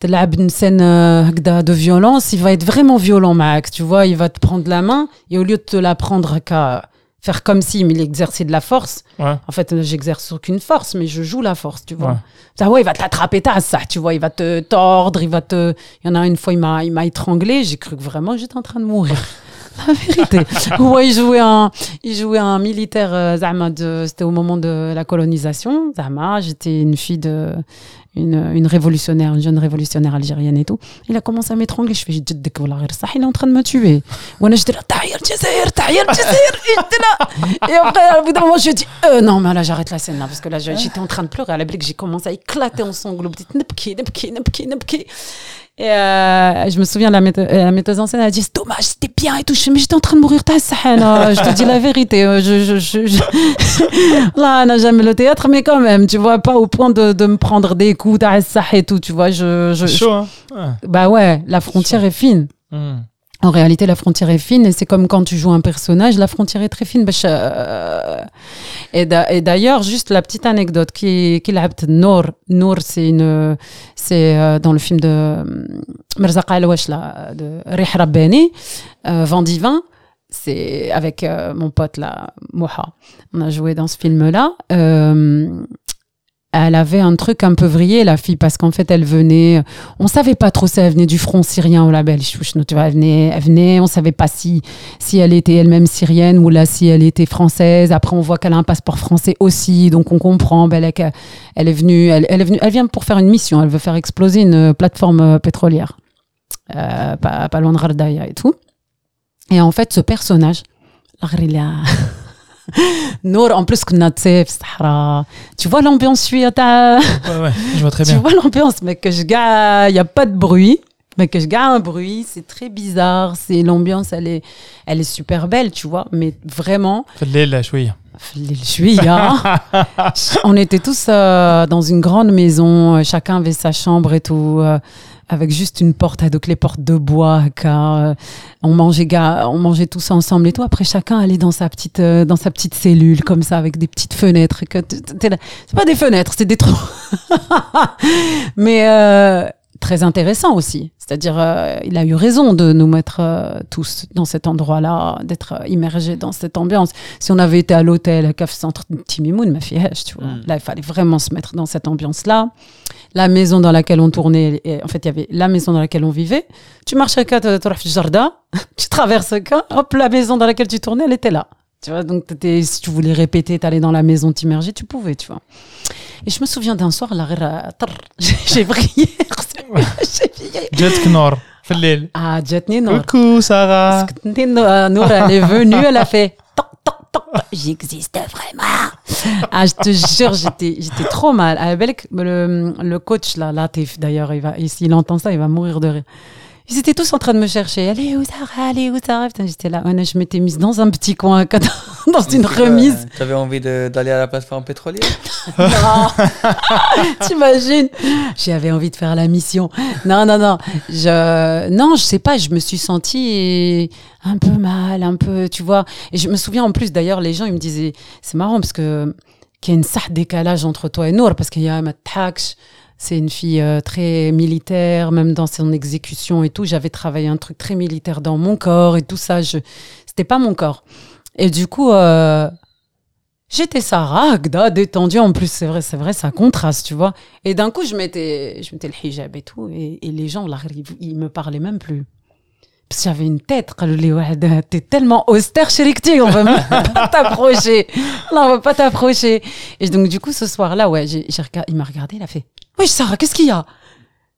تلعب une scène euh, هكذا de violence, il va être vraiment violent, Max. Tu vois, il va te prendre la main et au lieu de te la prendre qu'à faire comme si il exerçait de la force, Ouais. en fait, euh, j'exerce aucune force, mais je joue la force, tu vois. Ouais. Ça, ouais, il va t'attraper, t'as ça, tu vois, il va te tordre, il va te. Il y en a une fois, il m'a, il m'a étranglé, j'ai cru que vraiment j'étais en train de mourir. la vérité. ouais, il jouait un, il jouait un militaire, euh, Zama, c'était au moment de la colonisation, Zama. J'étais une fille de, une, une, révolutionnaire, une jeune révolutionnaire algérienne et tout. Il a commencé à m'étrangler. Je fais, je il est en train de me tuer. Et après, au bout d'un moment, je dis, euh, non, mais là, j'arrête la scène, là, parce que là, j'étais en train de pleurer. À la blague, j'ai commencé à éclater en sanglots. Petite, nepki, nepki, nepki, nepki. Et euh, je me souviens, la, mette- euh, la metteuse en scène a dit C'est dommage, c'était bien et tout. Je Mais j'étais en train de mourir, t'as ça. hein. Je te dis la vérité. euh, Je, je, je, je- Là, on n'a jamais le théâtre, mais quand même, tu vois, pas au point de, de me prendre des coups, t'as ça et tout. Tu vois, je. je- chaud, hein Ouais. bah ouais, la frontière est fine. Hmm. En réalité, la frontière est fine et c'est comme quand tu joues un personnage, la frontière est très fine. Bah, et d'ailleurs, juste la petite anecdote qui qui l'a Nour. Nour, c'est une, c'est euh, dans le film de euh, Mirza Washla euh, de Rih Rabbani, Vendivin. C'est avec mon pote là, Moha. On a joué dans ce film-là. Euh, elle avait un truc un peu vrillé, la fille, parce qu'en fait, elle venait. On savait pas trop si elle venait du front syrien ou la belle. Tu vois, elle venait, elle venait. On savait pas si, si elle était elle-même syrienne ou là si elle était française. Après, on voit qu'elle a un passeport français aussi, donc on comprend. Ben, elle, est- venue, elle, est venue, elle vient pour faire une mission. Elle veut faire exploser une plateforme euh, pétrolière, euh, pas, pas loin de Rardaya et tout. Et en fait, ce personnage, Nour, en plus, qu'on a, Tu vois l'ambiance, ouais, ouais, je vois très bien. Tu vois l'ambiance, mais que je il n'y a pas de bruit. Mais que je garde un bruit, c'est très bizarre. C'est l'ambiance, elle est, elle est super belle, tu vois. Mais vraiment. la hein. On était tous euh, dans une grande maison, chacun avait sa chambre et tout. Euh avec juste une porte, donc les portes de bois, car, euh, on mangeait, on mangeait tous ensemble et tout. Après, chacun allait dans sa petite, euh, dans sa petite cellule, comme ça, avec des petites fenêtres. C'est pas des fenêtres, c'est des trous. Mais euh, très intéressant aussi. C'est-à-dire, euh, il a eu raison de nous mettre euh, tous dans cet endroit-là, d'être euh, immergés dans cette ambiance. Si on avait été à l'hôtel, à Caf Centre Timimoun, ma fille, tu vois, Mm. là, il fallait vraiment se mettre dans cette ambiance-là. La maison dans laquelle on tournait, et en fait, il y avait la maison dans laquelle on vivait. Tu marches à quatre, tu le jardin, tu traverses le cas, hop, la maison dans laquelle tu tournais, elle était là. Tu vois, donc si tu voulais répéter, t'allais dans la maison, t'immerger, tu pouvais, tu vois. Et je me souviens d'un soir, la rira- trrr, j'ai brillé. j'ai brillé. جاتك نور في الليل. Ah, Jetni Noor. Coucou Sarah. Parce que Noor, Noor, elle est venue, elle a fait toc, toc, toc. J'existe vraiment. Ah, je te jure, j'étais, j'étais trop mal. À la belle, le, le coach, là, Latif, d'ailleurs, il va, et s'il entend ça, il va mourir de rire. Ils étaient tous en train de me chercher. Allez, où Sarah, allez, où. Putain, j'étais là. Ouais, je m'étais mise dans un petit coin, dans une remise. Tu avais envie d'aller à la plateforme pétrolière? Non. T'imagines? J'avais envie de faire la mission. Non, non, non. Je, non, je sais pas. Je me suis sentie un peu mal, un peu, tu vois. Et je me souviens en plus, d'ailleurs, les gens, ils me disaient, c'est marrant parce que qu'il y a une sorte décalage entre toi et Nour, parce qu'il y a Taksh. C'est une fille euh, très militaire, même dans son exécution et tout. J'avais travaillé un truc très militaire dans mon corps et tout ça. Je, c'était pas mon corps. Et du coup, euh, j'étais Sarah, Agda, détendue. En plus, c'est vrai, c'est vrai, ça contraste, tu vois. Et d'un coup, je mettais, je mettais le hijab et tout. Et, les gens, là, ils me parlaient même plus. Parce que j'avais une tête, t'es tellement austère, chérie, on va pas t'approcher. Là, on va pas t'approcher. Et donc, du coup, ce soir-là, ouais, il m'a regardé, il a fait. Oui, Sarah, qu'est-ce qu'il y a?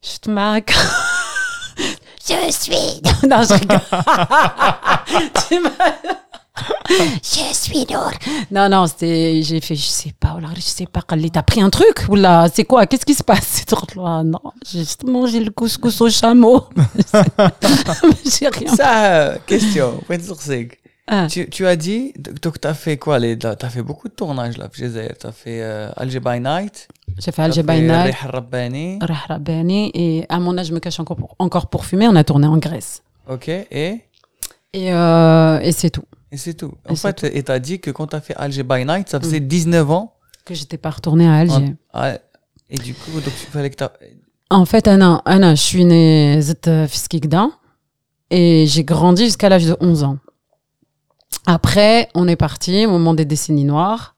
Je te marque. je suis. Non, je rigole. je suis lourd. Non, non, c'était, j'ai fait, je sais pas, là, je sais pas, t'as pris un truc, ou c'est quoi, qu'est-ce qui se passe? là, non, j'ai juste mangé le couscous au chameau. j'ai rien. Ça, euh, question, point de sourcing. Ah. Tu, as dit, donc tu as fait quoi Tu as fait beaucoup de tournages là, Tu as fait euh, Alger by Night. J'ai fait Alger by Night. Et à mon âge, je me cache encore pour, encore pour fumer. On a tourné en Grèce. Ok, et? Et, euh, c'est tout. Et c'est tout. En fait, et tu as dit que quand tu as fait Alger by Night, ça faisait mm. 19 ans. Que j'étais pas retournée à Alger. Ah, et du coup, donc tu fallait que tu En fait, Anna, Anna, je suis née euh, Fiskikda et j'ai grandi jusqu'à l'âge de 11 ans. Après, on est parti au moment des décennies noires.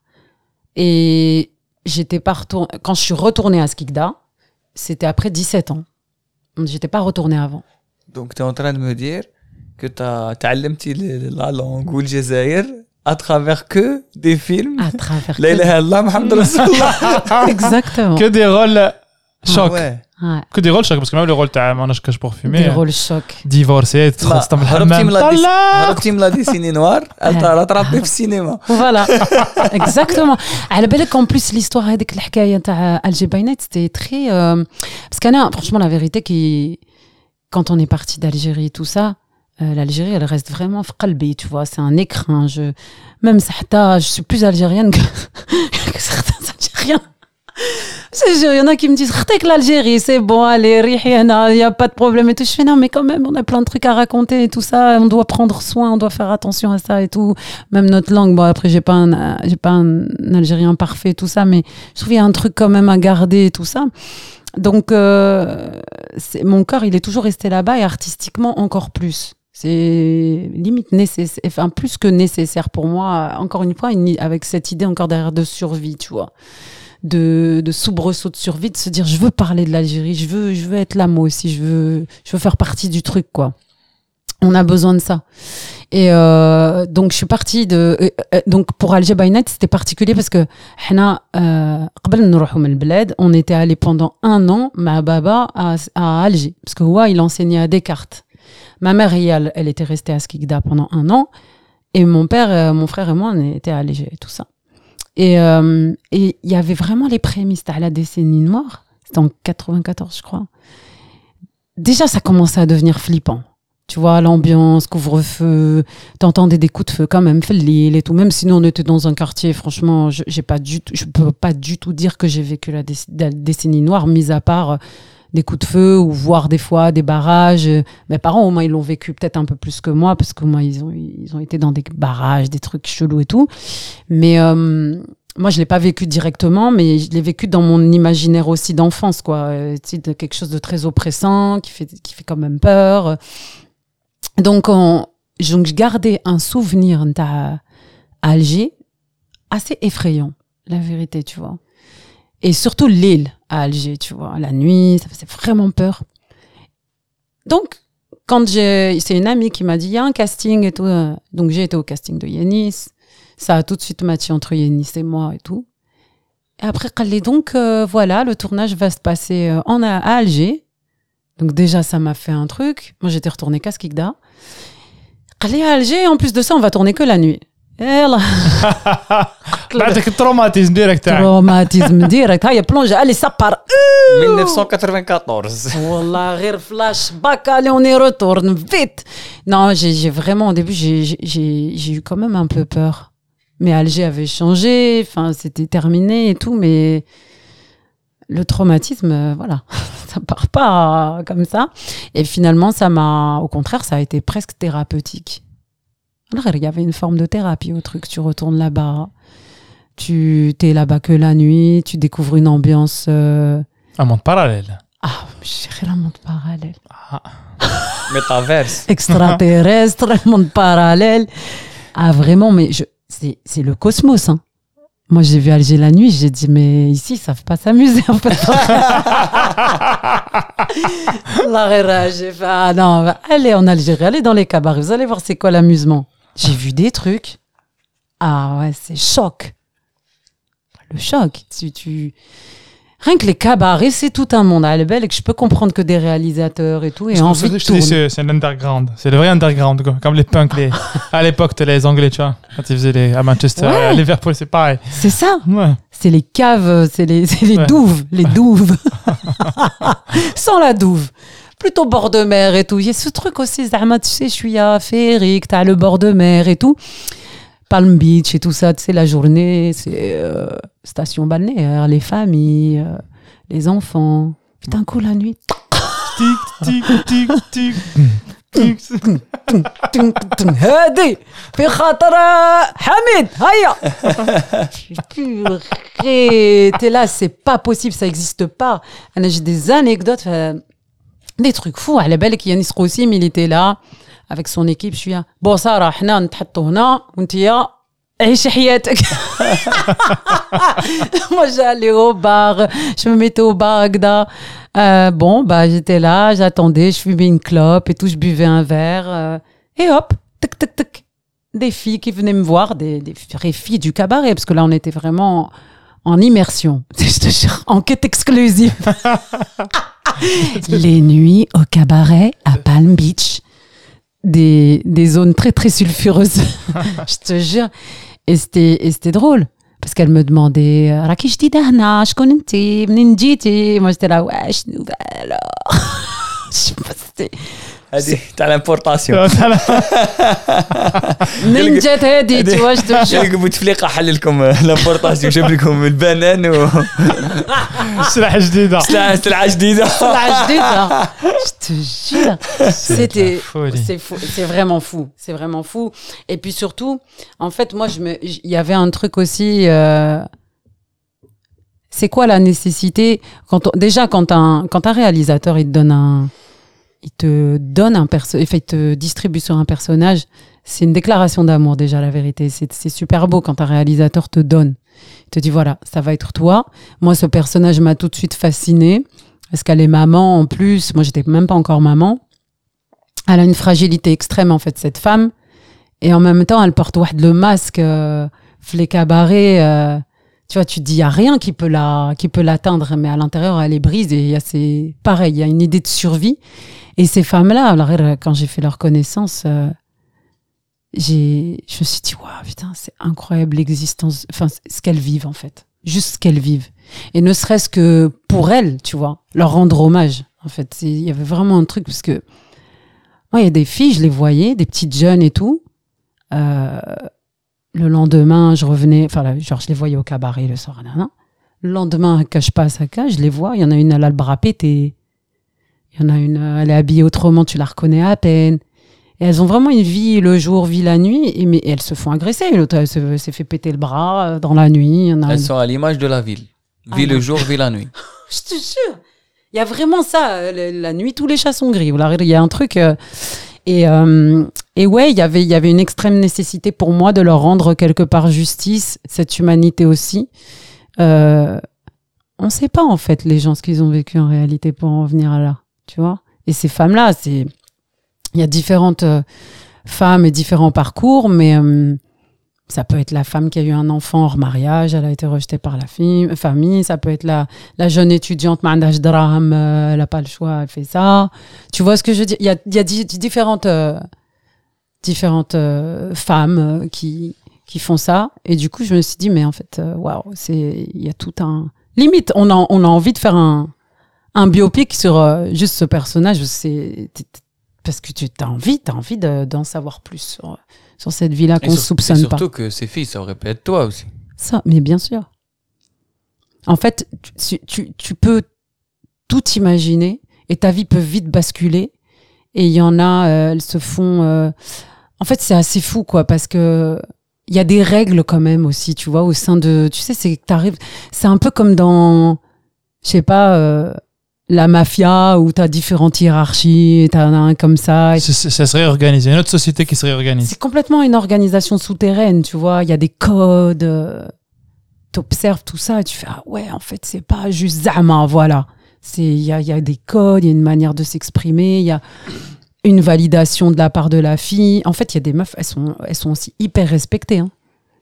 Et j'étais pas. Quand je suis retournée à Skikda, c'était après 17 ans. J'étais pas retournée avant. Donc, tu es en train de me dire que tu as appris la langue ou le Jazair à travers que des films? À travers Laila que... Exactement. Que des rôles choc. Ah ouais. Ouais. Que des rôles choc, parce que même le rôle تاع ما cache pour fumer. Des rôles chocs. Divorcé, تخلصت من هربتي الحمام من لا ديس- طلع هربتي من لا ديسيني نوار راترابي في السينما Voilà, exactement. على بالك en plus l'histoire هذيك الحكايه نتاع Alger by Night c'était très euh, parce qu'Anna franchement la vérité qui quand on est parti d'Algérie tout ça euh, l'Algérie elle reste vraiment في قلبي tu vois c'est un écrin je même ça حتى je suis plus algérienne que, que certains algériens C'est sûr, il y en a qui me disent que l'Algérie, c'est bon, allez, il n'y a pas de problème et tout. Je fais non, mais quand même, on a plein de trucs à raconter et tout ça. On doit prendre soin, on doit faire attention à ça et tout. Même notre langue, bon, après, j'ai pas un, j'ai pas un Algérien parfait, tout ça, mais je trouve qu'il y a un truc quand même à garder et tout ça. Donc, euh, c'est- mon corps, il est toujours resté là-bas et artistiquement encore plus. C'est limite nécessaire, enfin plus que nécessaire pour moi. Encore une fois, avec cette idée encore derrière de survie, tu vois de, de soubresaut de survie, de se dire je veux parler de l'Algérie, je veux, je veux être là moi aussi, je veux, je veux faire partie du truc quoi. On a besoin de ça. Et euh, donc je suis partie de euh, euh donc pour Alger by c'était particulier parce que hna euh, on était allé pendant un an ma baba à, à Alger parce que ouais, il enseignait à Descartes. Ma mère elle, elle était restée à Skikda pendant un an et mon père euh, mon frère et moi on était à Alger et tout ça. Et euh, et il y avait vraiment les prémices à la décennie noire. C'était en 94, je crois. Déjà, ça commençait à devenir flippant. Tu vois, l'ambiance, couvre-feu, t'entendais des coups de feu quand même, l'île et tout. Même si nous, on était dans un quartier, franchement, je je peux pas du tout dire que j'ai vécu la décennie noire, mis à part euh, des coups de feu ou voir des fois des barrages. Mes parents, au moins, ils l'ont vécu peut-être un peu plus que moi, parce qu'au moins, ils ont, ils ont été dans des barrages, des trucs chelous et tout. Mais euh, moi, je l'ai pas vécu directement, mais je l'ai vécu dans mon imaginaire aussi d'enfance, quoi. De quelque chose de très oppressant, qui fait, qui fait quand même peur. Donc, on, donc je gardais un souvenir à assez effrayant, la vérité, tu vois. Et surtout l'île à Alger, tu vois, la nuit, ça faisait vraiment peur. Donc, quand j'ai, c'est une amie qui m'a dit, il y a un casting et tout. Euh, donc, j'ai été au casting de Yanis. Ça a tout de suite matché entre Yanis et moi et tout. Et après, est donc, euh, voilà, le tournage va se passer euh, en, à Alger. Donc, déjà, ça m'a fait un truc. Moi, j'étais retournée Kaskigda. Allez à Alger, en plus de ça, on va tourner que la nuit. Et là, بعدك التروماتيزم ديريكت تاعك traumatisme direct. هيا plonge, allez, ça part. 1994 Wallah, rire flashback, allez, on y retourne, vite. Non, j'ai j'ai vraiment, au début, j'ai- j'ai j'ai- j'ai eu quand même un peu peur. Mais Alger avait changé, enfin, c'était terminé et tout, mais le traumatisme, euh, voilà, ça part pas euh, comme ça. Et finalement, ça m'a, au contraire, ça a été presque thérapeutique. Il y avait une forme de thérapie au truc. Tu retournes là-bas, tu t'es là-bas que la nuit, tu découvres une ambiance. euh, un monde parallèle ah, j'ai un monde parallèle. Metaverse. Extraterrestre, monde parallèle. Ah, vraiment, mais je, c'est, le cosmos, hein. Moi, j'ai vu Alger la nuit, j'ai dit, mais ici, ils savent pas s'amuser, en fait. J'ai fait, ah non, allez en Algérie, allez dans les cabarets, vous allez voir c'est quoi l'amusement? J'ai vu des trucs. Ah ouais, c'est choc. Le choc. Tu, tu... Rien que les cabarets, c'est tout un monde. À la belle, et que je peux comprendre que des réalisateurs et tout, et C'est envie de l'underground. C'est le vrai underground, quoi. Comme les punks, les... à l'époque, les Anglais, tu vois. Quand ils faisaient les... à Manchester, Ouais. à Liverpool, c'est pareil. C'est ça. Ouais. C'est les caves, c'est les, c'est les Ouais. douves, les douves. Sans la douve Plutôt bord de mer et tout. Il y a ce truc aussi, Zahma, tu sais, je suis à Féeric, t'as le bord de mer et tout. Palm Beach et tout ça, tu sais, la journée, c'est euh, station balnéaire, les familles, euh, les enfants. Putain, coup la nuit. Tic, tic, tic, tic. tic. Tung, tung, هادي في خاطر حميد هيا Purée, t'es là c'est pas possible ça existe pas انا j'ai des anecdotes euh, des trucs fous على بالك يانيس قوسيم il était là avec son équipe je suis là bon ساره حنا نتحطوا هنا وانتيا عيشي حياتك moi j'allais au bar je me mettais au bar هكذا Euh, bon, bah, j'étais là, j'attendais, je fumais une clope et tout, je buvais un verre. euh, et hop, tic, tic, tic. Des filles qui venaient me voir, des, des vraies filles du cabaret, parce que là, on était vraiment en immersion. Je te jure, enquête exclusive. les nuits au cabaret à Palm Beach. Des, des zones très, très sulfureuses. je te jure. Et c'était drôle. Parce qu'elle me demandait, euh, je je Moi, là, ouais, je nouvelle. je. هذه تاع لامبورطاسيون منين جات هادي tu vois je te jure قلت بوتفليقه حل لكم لامبورطاسيون جاب لكم البنان و سلاح جديدة. سلعه سلعه جديده la جديدة je te jure c'était folie. c'est fou c'est vraiment fou c'est vraiment fou et puis surtout en fait moi je me il y avait un truc aussi euh, c'est quoi la nécessité quand on- déjà quand un quand un réalisateur il te donne un il te donne un personnage, enfin, il te distribue sur un personnage. C'est une déclaration d'amour, déjà, la vérité. C'est super beau quand un réalisateur te donne. Il te dit, voilà, ça va être toi. Moi, ce personnage m'a tout de suite fascinée. Parce qu'elle est maman, en plus. Moi, j'étais même pas encore maman. Elle a une fragilité extrême, en fait, cette femme. Et en même temps, elle porte le masque, euh, les cabarets. Euh, tu vois tu te dis il y a rien qui peut la qui peut l'atteindre mais à l'intérieur elle est brise et il y a ces pareil il y a une idée de survie. Et ces femmes là alors quand j'ai fait leur connaissance euh, j'ai je me suis dit waouh putain c'est incroyable l'existence enfin ce qu'elles vivent en fait. Juste ce qu'elles vivent. Et ne serait-ce que pour elles tu vois leur rendre hommage en fait. C'est- il y avait vraiment un truc parce que moi il y a des filles je les voyais des petites jeunes et tout euh, le lendemain je revenais enfin genre je les voyais au cabaret le soir nanana. le lendemain que je passe à cas je les vois il y en a une elle a le bras pété il y en a une euh, elle est habillée autrement tu la reconnais à peine et elles ont vraiment une vie le jour, vie la nuit, et, mais elles se font agresser. L'autre elle se- s'est fait péter le bras euh, dans la nuit. Il y en a Elles une- sont à l'image de la ville. Ah Vie le jour, vie la nuit. Je te jure. Il y a vraiment ça. euh, La nuit, tous les chats sont gris. Il y a un truc. euh, et, euh, et ouais, il y avait- il y avait une extrême nécessité pour moi de leur rendre quelque part justice, cette humanité aussi. Euh, on ne sait pas, en fait, les gens, ce qu'ils ont vécu en réalité pour en venir à là. Tu vois Et ces femmes-là, c'est. Il y a différentes euh, femmes et différents parcours, mais. Ça peut être la femme qui a eu un enfant hors mariage, elle a été rejetée par la famille. Ça peut être la, jeune étudiante, Draham, euh, elle n'a pas le choix, elle fait ça. Tu vois ce que je veux dire? Il y a, différentes, euh, différentes euh, femmes qui, qui font ça. Et du coup, je me suis dit, mais en fait, waouh, c'est il y a tout un. Limite, on a, on a envie de faire un, un biopic sur juste ce personnage. C'est parce que tu as envie, as envie de- d'en savoir plus sur cette vie-là qu'on ne soupçonne et pas. Surtout que ces filles, ça aurait pu être toi aussi. Ça, mais bien sûr. En fait, tu, tu, tu peux tout imaginer et ta vie peut vite basculer. Et il y en a, euh, elles se font. euh, En fait, c'est assez fou, quoi, parce que il y a des règles quand même aussi, tu vois, au sein de. Tu sais, c'est que t'arrives. C'est un peu comme dans, je sais pas, euh, la mafia où t'as différentes hiérarchies, t'as un comme ça. Ça serait organisé. Une autre société qui serait organisée. c'est complètement une organisation souterraine, tu vois. Il y a des codes. euh, T'observes tout ça et tu fais ah ouais, en fait, c'est pas juste Zama, voilà. C'est il y a, il y a des codes, il y a une manière de s'exprimer, il y a une validation de la part de la fille. En fait, il y a des meufs, elles sont, elles sont aussi hyper respectées. hein.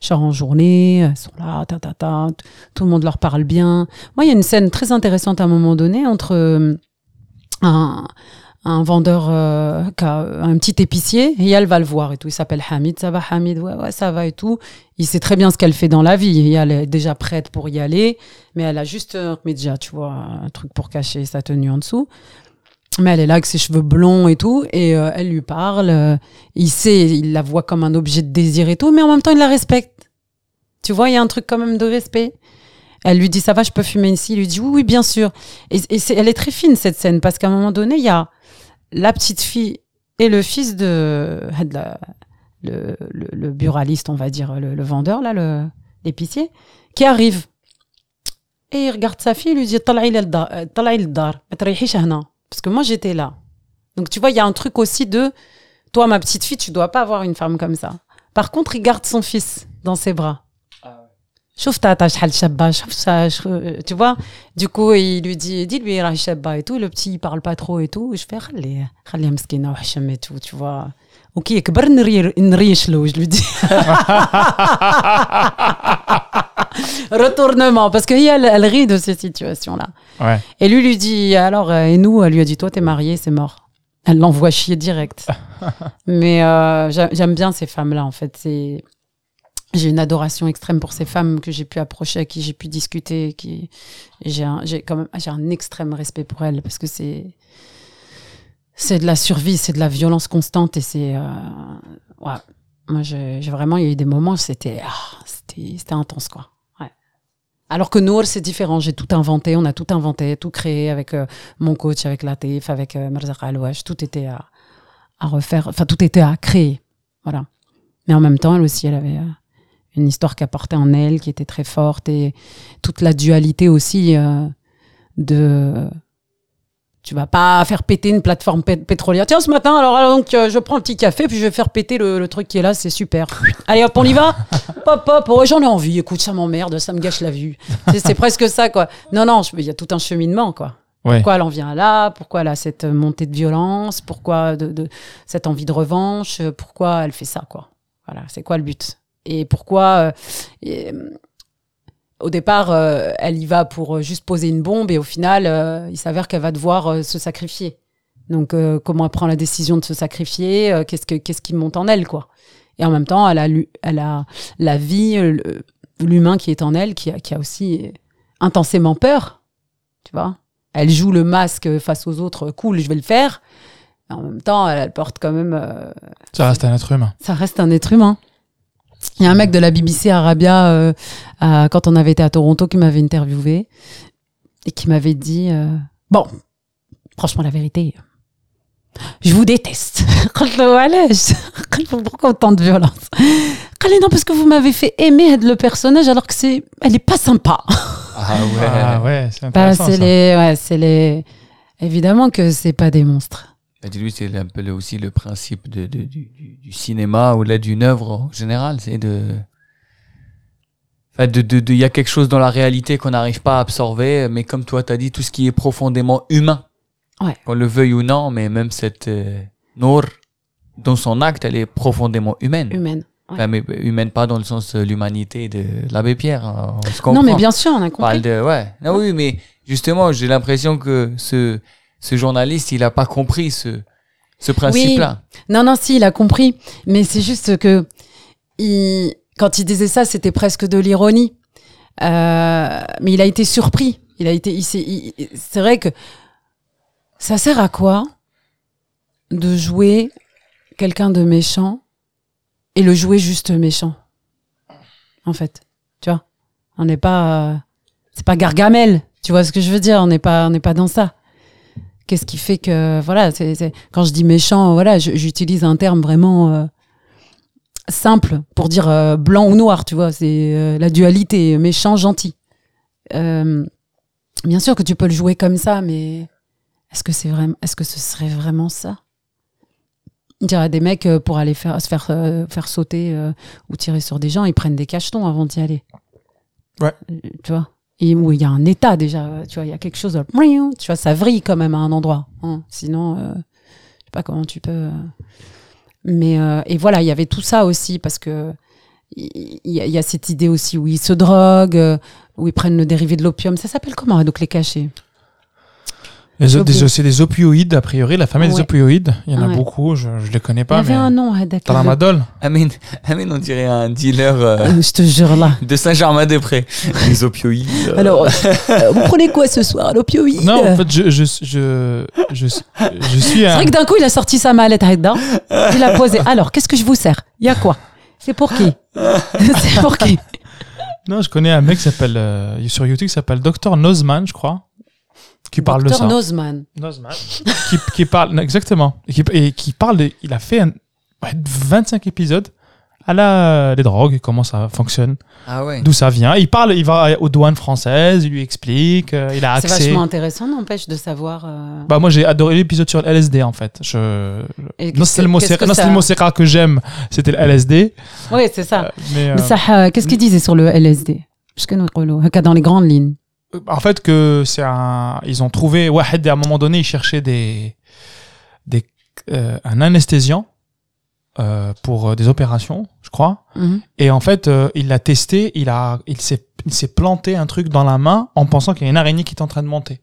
Genre en journée, elles sont là, ta, ta, ta, tout le monde leur parle bien. Moi, il y a une scène très intéressante à un moment donné entre euh, un, un vendeur, euh, un petit épicier, et elle va le voir et tout. Il s'appelle Hamid, ça va Hamid, ouais, ouais, ça va et tout. Il sait très bien ce qu'elle fait dans la vie. Et elle est déjà prête pour y aller, mais elle a juste un média, tu vois, un truc pour cacher sa tenue en dessous mais elle est là avec ses cheveux blonds et tout, et euh, elle lui parle. Euh, il sait, il la voit comme un objet de désir et tout, mais en même temps, il la respecte. Tu vois, il y a un truc quand même de respect. Elle lui dit ça va, je peux fumer ici. Il lui dit oui, oui, bien sûr. Et, et elle est très fine cette scène parce qu'à un moment donné, il y a la petite fille et le fils de, de la, le, le, le, buraliste, on va dire, le, le vendeur là, l'épicier, qui arrive. Et il regarde sa fille, il lui dit, il dar, parce que moi, j'étais là. Donc, tu vois, il y a un truc aussi de toi, ma petite fille, tu dois pas avoir une femme comme ça. Par contre, il garde son fils dans ses bras. Ah euh, tu vois, du coup, il lui dit, dis-lui, et tout. Le petit, il parle pas trop et tout. Je fais, et tout, tu vois. Ok, je lui dis. retournement parce que elle, elle rit de ces situations là Ouais. et lui lui dit alors euh, et nous elle lui a dit toi t'es marié c'est mort elle l'envoie chier direct mais euh, j'a- j'aime bien ces femmes là en fait c'est j'ai une adoration extrême pour ces femmes que j'ai pu approcher, à qui j'ai pu discuter, qui j'ai un, j'ai quand même j'ai un extrême respect pour elles parce que c'est c'est de la survie, c'est de la violence constante et c'est euh, ouais. Moi, j'ai j'ai vraiment il y a eu des moments, c'était ah, c'était c'était intense quoi. Alors que Nour, c'est différent. J'ai tout inventé, on a tout inventé, tout créé avec euh, mon coach, avec Latif, avec euh, Alouache. Tout était à, refaire, enfin tout était à créer. Voilà. Mais en même temps, elle aussi, elle avait euh, une histoire qu'elle portait en elle, qui était très forte, et toute la dualité aussi euh, de... Tu vas pas faire péter une plateforme pét- pétrolière. Tiens, ce matin, alors, alors, donc, euh, je prends un petit café, puis je vais faire péter le, le truc qui est là, c'est super. Allez, hop, on y va Hop, hop, oh, j'en ai envie, écoute, ça m'emmerde, ça me gâche la vue. C'est presque ça, quoi. Non, non, je- il y a tout un cheminement, quoi. Ouais. Pourquoi elle en vient là? Pourquoi elle a cette montée de violence? Pourquoi de, de- cette envie de revanche? Pourquoi elle fait ça, quoi? Voilà, c'est quoi le but? Et pourquoi euh, et, euh, Au départ, euh, elle y va pour euh, juste poser une bombe et au final, euh, il s'avère qu'elle va devoir euh, se sacrifier. Donc, comment elle prend la décision de se sacrifier Qu'est-ce que qu'est-ce qui monte en elle, quoi Et en même temps, elle a, lu- elle a la vie, l'humain qui est en elle, qui a, qui a aussi intensément peur, tu vois elle joue le masque face aux autres, cool, je vais le faire. En même temps, elle, elle porte quand même. Ça reste un être humain. ça reste un être humain. Il y a un mec de la BBC Arabia, euh, à, quand on avait été à Toronto, qui m'avait interviewé et qui m'avait dit euh, Bon, franchement, la vérité, je vous déteste. Pourquoi autant de violence? Non, parce que vous m'avez fait aimer le personnage alors que c'est, elle est pas sympa. Ah ouais, ah ouais c'est bah, les, ouais, c'est les, évidemment que c'est pas des monstres. Bah, Dis-lui, c'est un peu aussi le principe de, de- du, du- cinéma ou là d'une œuvre en général, c'est de. Enfin, de, de, de- il y a quelque chose dans la réalité qu'on n'arrive pas à absorber, mais comme toi t'as dit, tout ce qui est profondément humain, Ouais. qu'on le veuille ou non, mais même cette euh, Nour, dans son acte, elle est profondément humaine. Humaine. Enfin, mais humaine pas dans le sens de l'humanité de l'abbé Pierre. hein, on se Non, comprend. mais bien sûr, on a compris. parle de ouais non oui mais justement j'ai l'impression que ce ce journaliste il a pas compris ce ce principe là Non, non, si, il a compris. Mais c'est juste que il, quand il disait ça, c'était presque de l'ironie. Euh, mais il a été surpris. Il a été. C'est vrai que ça sert à quoi de jouer quelqu'un de méchant et le jouer juste méchant En fait, tu vois, on n'est pas. euh, c'est pas Gargamel. Tu vois ce que je veux dire? On n'est pas, on n'est pas dans ça. Qu'est-ce qui fait que voilà, c'est- quand je dis méchant, voilà, j'utilise un terme vraiment euh, simple pour dire euh, blanc ou noir, tu vois, c'est euh, la dualité méchant gentil. Bien sûr que tu peux le jouer comme ça, mais est-ce que c'est vraiment, est-ce que ce serait vraiment ça? Il y a des mecs pour aller faire se faire faire sauter ou tirer sur des gens, ils prennent des cachetons avant d'y aller. Ouais. Tu vois? Et où il y a un état déjà, tu vois, il y a quelque chose, de- tu vois, ça vrille quand même à un endroit. hein. Sinon, euh, je sais pas comment tu peux. euh. Mais euh, et voilà, il y avait tout ça aussi parce que il y, a- il y a cette idée aussi où ils se droguent, euh, où ils prennent le dérivé de l'opium. Ça s'appelle comment donc les cachets Les J'ai o- des- oublié. C'est des opioïdes, a priori, la famille des Ouais. opioïdes. Il y en a Ouais. beaucoup, je ne les connais Il y pas. avait mais... un nom, Hadak. Tramadol Amin, Amin, on dirait un dealer euh, Euh, Je te jure là. de Saint-Germain-des-Prés. Les opioïdes. euh, Alors, euh, vous prenez quoi ce soir L'opioïde? Non, en fait, je, je, je, je, je suis C'est un. vrai que d'un coup, il a sorti sa mallette Haïda. Il a posé. Alors, qu'est-ce que je vous sers? Il y a quoi? C'est pour qui? C'est pour qui? Non, je connais un mec qui s'appelle euh, sur YouTube qui s'appelle Dr Nozman, je crois, qui parle de Dr ça. Nozman. Nozman. qui, qui parle exactement et qui, et qui parle. de- il a fait un, ouais, 25 épisodes à la les drogues, comment ça fonctionne, Ah ouais. d'où ça vient. Il parle, il va aux douanes françaises, il lui explique, euh, il a C'est accès. vachement intéressant, n'empêche, de savoir. euh, Bah moi j'ai adoré l'épisode sur le LSD en fait. Je... Non, c'est le que- mot que non, c'est ça- le mot séquard que j'aime, c'était le LSD. Oui, c'est ça. Mais, euh, Mais ça, euh, qu'est-ce qu'il disait sur le LSD Dans les grandes lignes. En fait que c'est un ils ont trouvé Wahed à un moment donné ils cherchaient des des euh, un anesthésiant euh, pour euh, des opérations je crois Mhm. et en fait euh, il l'a testé il a il s'est il s'est planté un truc dans la main en pensant qu'il y a une araignée qui est en train de monter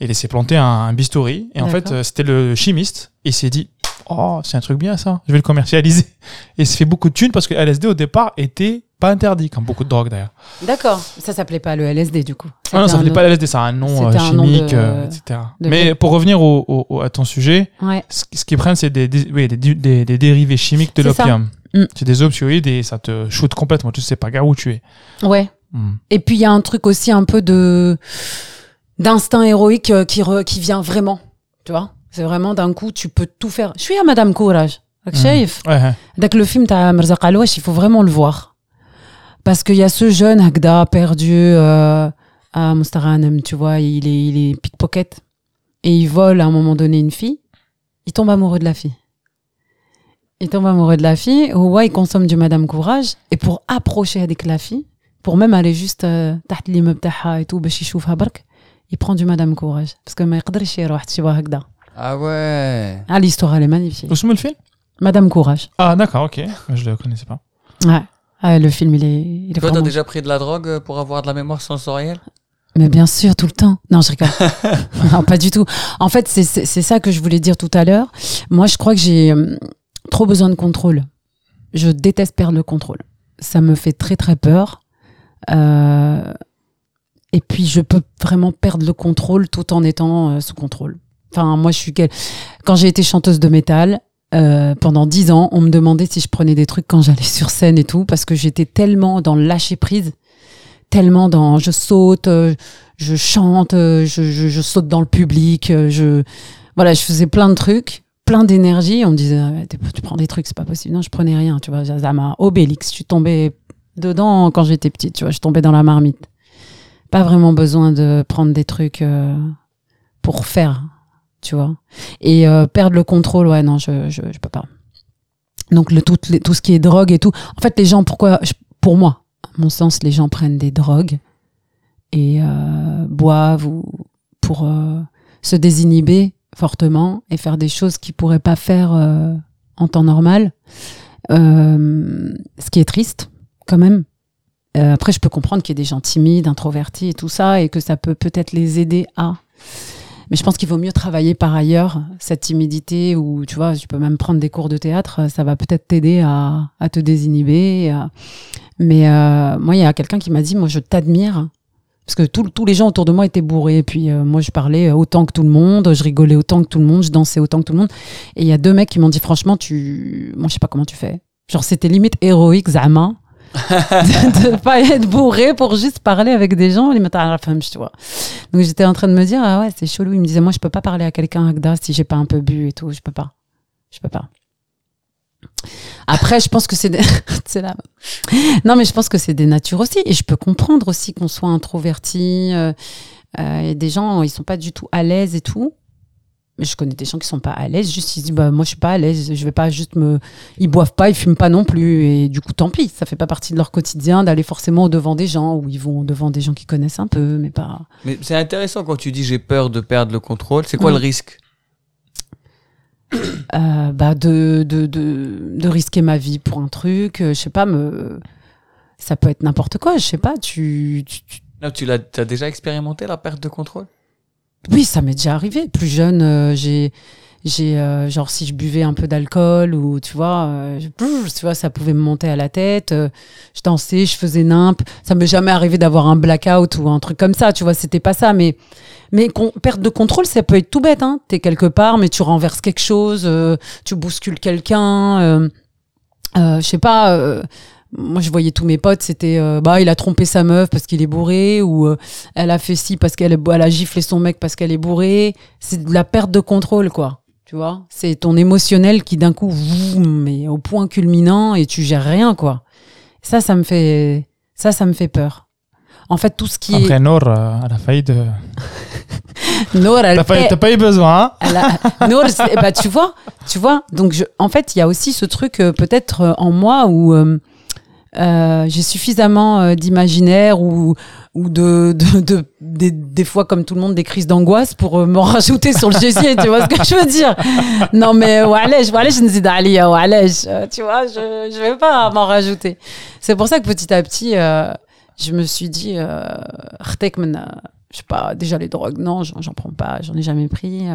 et il s'est planté un, un bistouri et en fait euh, c'était le chimiste et il s'est dit oh c'est un truc bien ça je vais le commercialiser et il s'est fait beaucoup de thunes parce que le LSD au départ était pas interdit comme beaucoup de drogues d'ailleurs D'accord. Ça s'appelait pas le LSD, du coup. ah non, ça s'appelait pas LSD, ça a un nom euh, un nom chimique, de- euh, etc. de- Mais pour revenir au, au- au- à ton sujet, Ouais. ce, ce qu'ils prennent, c'est des, des, oui, des, dérivés chimiques de ça. l'opium. Mm. C'est des opioïdes et ça te shoot complètement. Tu sais pas gars où tu es. Ouais. Mm. Et puis, il y a un truc aussi un peu de d'instinct héroïque euh, qui, re, qui vient vraiment, tu vois. C'est vraiment d'un coup, tu peux tout faire. Je suis à Madame Courage. chef. Dès que le film, il faut vraiment le voir. Parce qu'il y a ce jeune Hagda perdu euh, à Mustaranem, tu vois, il est, il est pickpocket. Et il vole à un moment donné une fille. Il tombe amoureux de la fille. Il tombe amoureux de la fille. Ouah, il consomme du Madame Courage. Et pour approcher avec la fille, pour même aller juste euh, et tout, il prend du Madame Courage parce que ما يقدرش يروح tu vois هكذا Ah ouais. ah l'histoire elle est magnifique Où se met le film Madame Courage Ah, d'accord, ok. Je le connaissais pas. Ouais. Ah, le film, il est, il est Toi, t'as vraiment... déjà pris de la drogue euh, pour avoir de la mémoire sensorielle Mais bien sûr, tout le temps. Non, je rigole. non, pas du tout. En fait, c'est- c'est c'est ça que je voulais dire tout à l'heure. Moi, je crois que j'ai euh, trop besoin de contrôle. Je déteste perdre le contrôle. Ça me fait très, très peur. Euh, et puis, je peux vraiment perdre le contrôle tout en étant euh, sous contrôle. Enfin, moi, je suis... Quand j'ai été chanteuse de métal, euh, pendant dix ans, on me demandait si je prenais des trucs quand j'allais sur scène et tout, parce que j'étais tellement dans le lâcher prise, tellement dans je saute, euh, je chante, je, je, saute dans le public, je voilà, je faisais plein de trucs, plein d'énergie. On me disait Ah, tu prends des trucs, c'est pas possible. Non, je prenais rien, tu vois. Zama, Obélix, je suis tombée dedans quand j'étais petite, tu vois. Je tombais dans la marmite. Pas vraiment besoin de prendre des trucs euh, pour faire, tu vois. Et euh, perdre le contrôle, ouais, non, je, je, je peux pas. Donc le, tout, les- tout ce qui est drogue et tout. En fait, les gens, pourquoi, je- pour moi, à mon sens, les gens prennent des drogues et euh, boivent ou pour euh, se désinhiber fortement et faire des choses qu'ils pourraient pas faire euh, en temps normal. Euh, ce qui est triste, quand même. Euh, après, je peux comprendre qu'il y ait des gens timides, introvertis et tout ça, et que ça peut peut-être les aider à. Mais je pense qu'il vaut mieux travailler par ailleurs cette timidité ou tu vois, tu peux même prendre des cours de théâtre, ça va peut-être t'aider à, à te désinhiber. Mais euh, moi, il y a quelqu'un qui m'a dit, moi, je t'admire. Parce que tous tous les gens autour de moi étaient bourrés. Et puis, euh, moi, je parlais autant que tout le monde, je rigolais autant que tout le monde, je dansais autant que tout le monde. Et il y a deux mecs qui m'ont dit, franchement, tu. Moi, je sais pas comment tu fais. Genre, c'était limite héroïque, Zama. de, de pas être bourré pour juste parler avec des gens, les matins tu vois. Donc j'étais en train de me dire, ah ouais, c'est chelou. Il me disait, moi, je peux pas parler à quelqu'un, si j'ai pas un peu bu et tout. Je peux pas. Je peux pas. Après, je pense que c'est des... là. Non, mais je pense que c'est des natures aussi. Et je peux comprendre aussi qu'on soit introverti. euh, euh, et des gens, ils sont pas du tout à l'aise et tout. Mais je connais des gens qui sont pas à l'aise. Juste, ils se disent, bah, moi, je suis pas à l'aise. Je vais pas juste me. Ils boivent pas, ils fument pas non plus. Et du coup, tant pis. Ça fait pas partie de leur quotidien d'aller forcément au devant des gens ou ils vont au devant des gens qui connaissent un peu, mais pas. Mais c'est intéressant quand tu dis j'ai peur de perdre le contrôle. C'est quoi le risque? Euh, bah de, de, de, de risquer ma vie pour un truc, euh, je sais pas, me... ça peut être n'importe quoi, je sais pas, tu... tu- tu- Non, tu l'as as déjà expérimenté la perte de contrôle? Oui, ça m'est déjà arrivé. Plus jeune, euh, j'ai... J'ai euh, genre si je buvais un peu d'alcool ou tu vois euh, tu vois ça pouvait me monter à la tête je dansais je faisais nimp. Ça m'est jamais arrivé d'avoir un blackout ou un truc comme ça tu vois c'était pas ça. Mais mais perte de contrôle ça peut être tout bête hein. T'es quelque part mais tu renverses quelque chose tu bouscules quelqu'un je sais pas moi je voyais tous mes potes c'était euh, bah il a trompé sa meuf parce qu'il est bourré ou euh, elle a fait ci parce qu'elle elle a giflé son mec parce qu'elle est bourrée c'est de la perte de contrôle quoi tu vois? C'est ton émotionnel qui d'un coup est au point culminant et tu gères rien quoi ça ça me fait ça ça me fait peur en fait tout ce qui Après, Nour, euh, elle a failli de. est Nour, elle T'as pas, paie- pas eu besoin, hein? A- Nour, bah, tu vois, tu vois. Donc, je, en fait, il y a aussi ce truc euh, peut-être en moi où euh, j'ai suffisamment euh, d'imaginaire ou, ou de, de, de des, des, fois comme tout le monde des crises d'angoisse pour euh, m'en rajouter sur le gésier tu vois ce que je veux dire? Non mais euh, allez je ne dis d'aller euh, tu vois je je vais pas m'en rajouter. C'est pour ça que petit à petit je me suis dit je sais pas, déjà les drogues, non, j'en prends pas, j'en ai jamais pris. Euh.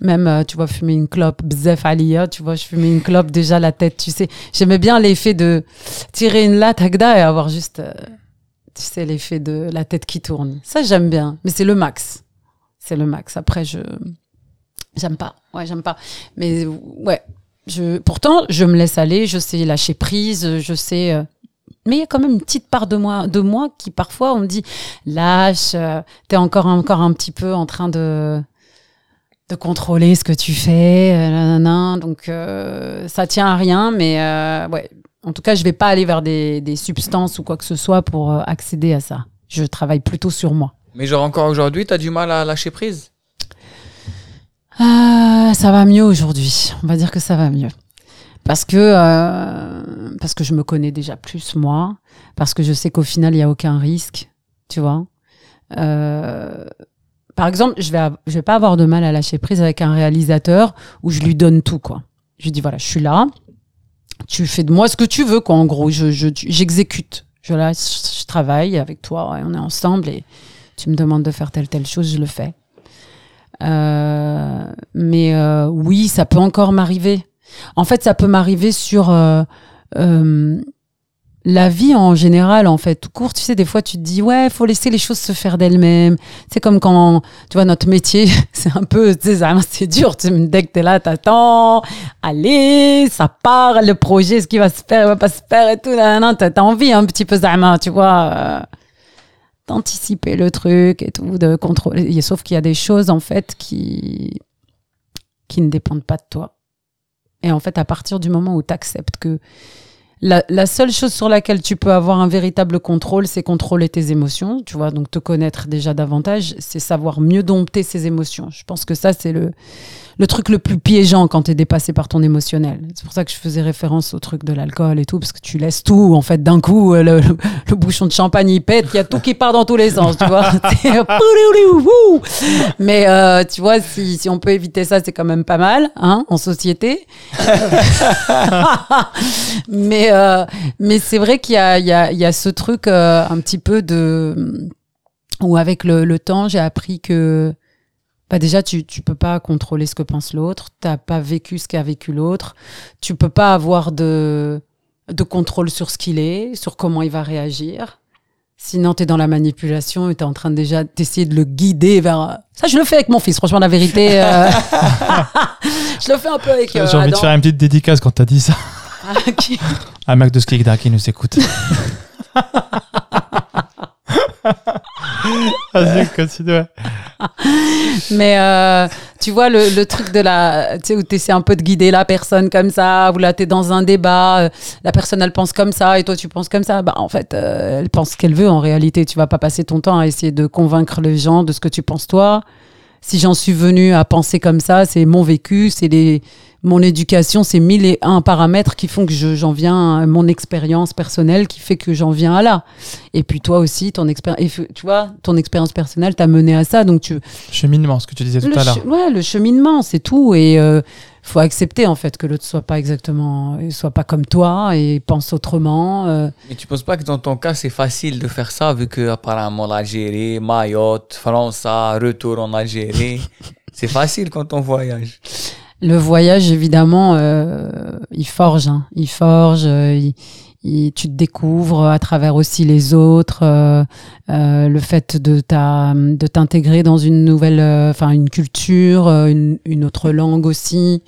Même, euh, tu vois, fumer une clope, bezefalia, tu vois, je fumais une clope, déjà la tête, tu sais. J'aimais bien l'effet de tirer une latte, agda, et avoir juste, euh, tu sais, l'effet de la tête qui tourne. Ça, j'aime bien, mais c'est le max. C'est le max. Après, je, j'aime pas. Ouais, j'aime pas. Mais ouais, je, pourtant, je me laisse aller, je sais lâcher prise, je sais, mais il y a quand même une petite part de moi, de moi qui parfois on me dit lâche, euh, t'es encore encore un petit peu en train de de contrôler ce que tu fais, euh, nanana. donc euh, ça tient à rien, mais euh, ouais. En tout cas, je vais pas aller vers des, des substances ou quoi que ce soit pour accéder à ça. Je travaille plutôt sur moi. Mais genre encore aujourd'hui, t'as du mal à lâcher prise? Ça va mieux aujourd'hui. On va dire que ça va mieux. Parce que, euh, parce que je me connais déjà plus, moi. Parce que je sais qu'au final, il n'y a aucun risque. Tu vois Euh, Par exemple, je vais, je vais pas avoir de mal à lâcher prise avec un réalisateur où je lui donne tout, quoi. Je lui dis, voilà, je suis là. Tu fais de moi ce que tu veux, quoi, en gros. Je, je, j'exécute. Je, là, je, je travaille avec toi et on est ensemble et tu me demandes de faire telle, telle chose, je le fais. Euh, mais euh, oui, ça peut encore m'arriver. En fait, ça peut m'arriver sur euh, euh, la vie en général, en fait, tout court. Tu sais, des fois, tu te dis, ouais, faut laisser les choses se faire d'elles-mêmes. C'est comme quand, tu vois, notre métier, c'est un peu, tu sais, c'est dur. Dès que t'es là, t'attends, allez, ça part, le projet, ce qui va se faire, il va pas se faire et tout. Là, non, t'as envie un petit peu, Zama, tu vois. euh, d'anticiper le truc et tout, de contrôler. Sauf qu'il y a des choses, en fait, qui, qui ne dépendent pas de toi. Et en fait, à partir du moment où tu acceptes que la, seule chose sur laquelle tu peux avoir un véritable contrôle, c'est contrôler tes émotions, tu vois, donc te connaître déjà davantage, c'est savoir mieux dompter ses émotions. Je pense que ça, c'est le, le truc le plus piégeant quand tu es dépassé par ton émotionnel. C'est pour ça que je faisais référence au truc de l'alcool et tout, parce que tu laisses tout, en fait, d'un coup, euh, le, bouchon de champagne, il pète, il y a tout qui part dans tous les sens, tu vois. C'est- Mais euh, tu vois, si, si on peut éviter ça, c'est quand même pas mal, hein, en société. mais euh, mais c'est vrai qu'il y a, il y, a, il y a ce truc euh, un petit peu de... Où avec le, le temps, j'ai appris que bah déjà, tu tu peux pas contrôler ce que pense l'autre. T'as pas vécu ce qu'a vécu l'autre. Tu peux pas avoir de de contrôle sur ce qu'il est, sur comment il va réagir. Sinon, tu es dans la manipulation et tu es en train de déjà d'essayer de le guider vers... Ça, je le fais avec mon fils, franchement, la vérité. euh, je le fais un peu avec... J'ai euh, envie de faire une petite dédicace quand t'as dit ça. Ah, qui- Un mec de Skikda qui nous écoute. Vas-y, continue. Mais euh, tu vois, le, le truc de la. Tu sais, où tu essaies un peu de guider la personne comme ça, où là, tu es dans un débat, euh, la personne, elle pense comme ça, et toi, tu penses comme ça. Bah, en fait, euh, elle pense ce qu'elle veut en réalité. Tu vas pas passer ton temps à essayer de convaincre les gens de ce que tu penses toi. Si j'en suis venu à penser comme ça, c'est mon vécu, c'est les mon éducation, c'est mille et un paramètres qui font que je- j'en viens à mon expérience personnelle qui fait que j'en viens à là. Et puis toi aussi, ton expérience, tu vois, ton expérience personnelle t'a mené à ça, donc tu, Cheminement, ce que tu disais tout le, à l'heure. ouais, le cheminement, c'est tout. Et euh, faut accepter en fait que l'autre soit pas exactement, soit pas comme toi et pense autrement. euh. Mais tu penses pas que dans ton cas, c'est facile de faire ça, vu que apparemment l'Algérie, Mayotte, France, retour en Algérie, c'est facile quand on voyage. Le voyage, évidemment, euh, il forge. hein. Il forge. euh, il- il- tu te découvres à travers aussi les autres. euh, le fait de ta, de t'intégrer dans une nouvelle, enfin une culture, une, une autre langue aussi.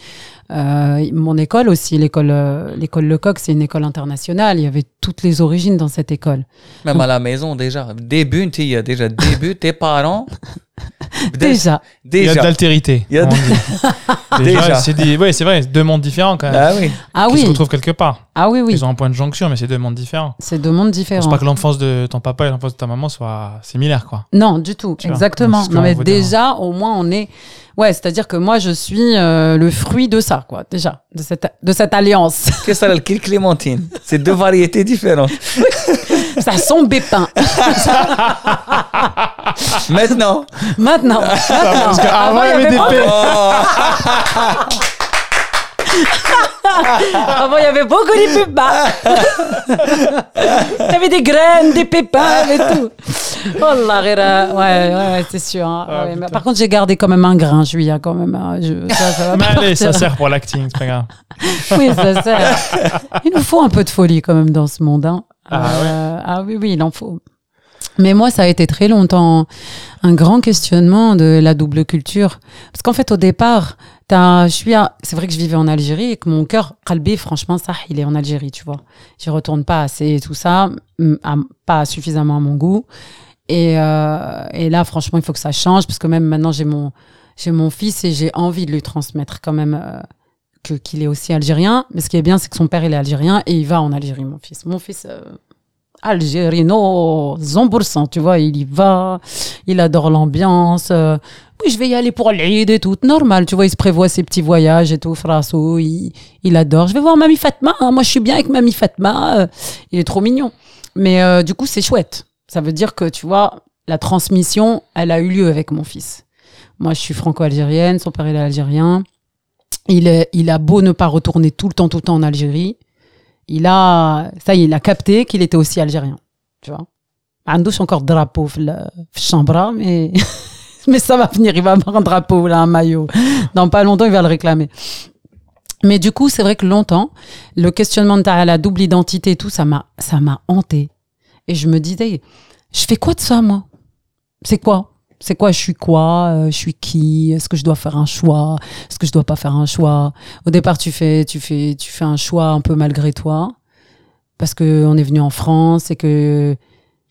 Mon école aussi, l'école, l'école Lecoq, c'est une école internationale. Il y avait toutes les origines dans cette école. Même à la maison, déjà. Début, il y a déjà début, tes parents. Déjà. Il y a de Déjà. l'altérité. Il y a de-. Déjà. Déjà, c'est dit. Ouais, c'est vrai, deux mondes différents quand même. Ah oui. Ah qui oui. se retrouvent quelque part. Ah oui, oui. Ils ont un point de jonction, mais c'est deux mondes différents. C'est deux mondes Je pense différents. pas que l'enfance de ton papa et l'enfance de ta maman soient similaires, quoi. Non, du tout. Tu Exactement. c'est Non, mais dire. déjà, au moins, on est. Ouais, c'est-à-dire que moi, je suis euh, le fruit de ça, quoi, déjà, de cette, de cette alliance. Qu'est-ce que c'est le kill Clémentine? C'est deux variétés différentes. ça sent bépin. Maintenant. Maintenant. Parce maintenant. qu'avant, il y avait des. Oh, Avant, il y avait beaucoup de pépins. il y avait des graines, des pépins et tout. Oh là, ouais, ouais, c'est sûr. hein. Ah, Ouais, mais putain. par contre, j'ai gardé quand même un grain, je suis quand même. hein. Je- ça, ça va Mais allez, ça sert pour l'acting, c'est pas grave. Oui, ça sert. Il nous faut un peu de folie quand même dans ce monde. hein. Ah Euh, ah oui, oui, il en faut. Mais moi, ça a été très longtemps un grand questionnement de la double culture. Parce qu'en fait, au départ, je suis c'est vrai que je vivais en Algérie et que mon cœur, Kalbi, franchement, ça, il est en Algérie, tu vois. J'y retourne pas assez et tout ça, pas suffisamment à mon goût. Et, euh, et là, franchement, il faut que ça change parce que même maintenant, j'ai mon, j'ai mon fils et j'ai envie de lui transmettre quand même euh, que qu'il est aussi algérien. Mais ce qui est bien, c'est que son père, il est algérien et il va en Algérie, mon fils. Mon fils, euh, algérino, 100%, tu vois, il y va, il adore l'ambiance oui, je vais y aller pour l'aide et tout. Normal, tu vois, il se prévoit ses petits voyages et tout. Frasso, il, il adore. Je vais voir Mamie Fatma. Hein. Moi, je suis bien avec Mamie Fatma. Euh. il est trop mignon. Mais euh, du coup, c'est chouette. Ça veut dire que, tu vois, la transmission, elle a eu lieu avec mon fils. Moi, je suis franco-algérienne. Son père, il est algérien. Il, il a beau ne pas retourner tout le temps, tout le temps en Algérie. Il a, ça y est, il a capté qu'il était aussi algérien. Tu vois. Andouche encore drapeau, le chambra, mais. mais ça va venir. Il va avoir un drapeau, là, un maillot. Dans pas longtemps, il va le réclamer. Mais du coup, c'est vrai que longtemps, le questionnement de ta- la double identité et tout, ça m'a, ça m'a hanté. Et je me disais, je fais quoi de ça, moi? C'est quoi? C'est quoi, je suis quoi, euh, je suis qui, est-ce que je dois faire un choix, est-ce que je dois pas faire un choix? Au départ, tu fais, tu fais, tu fais un choix un peu malgré toi, parce que on est venu en France et que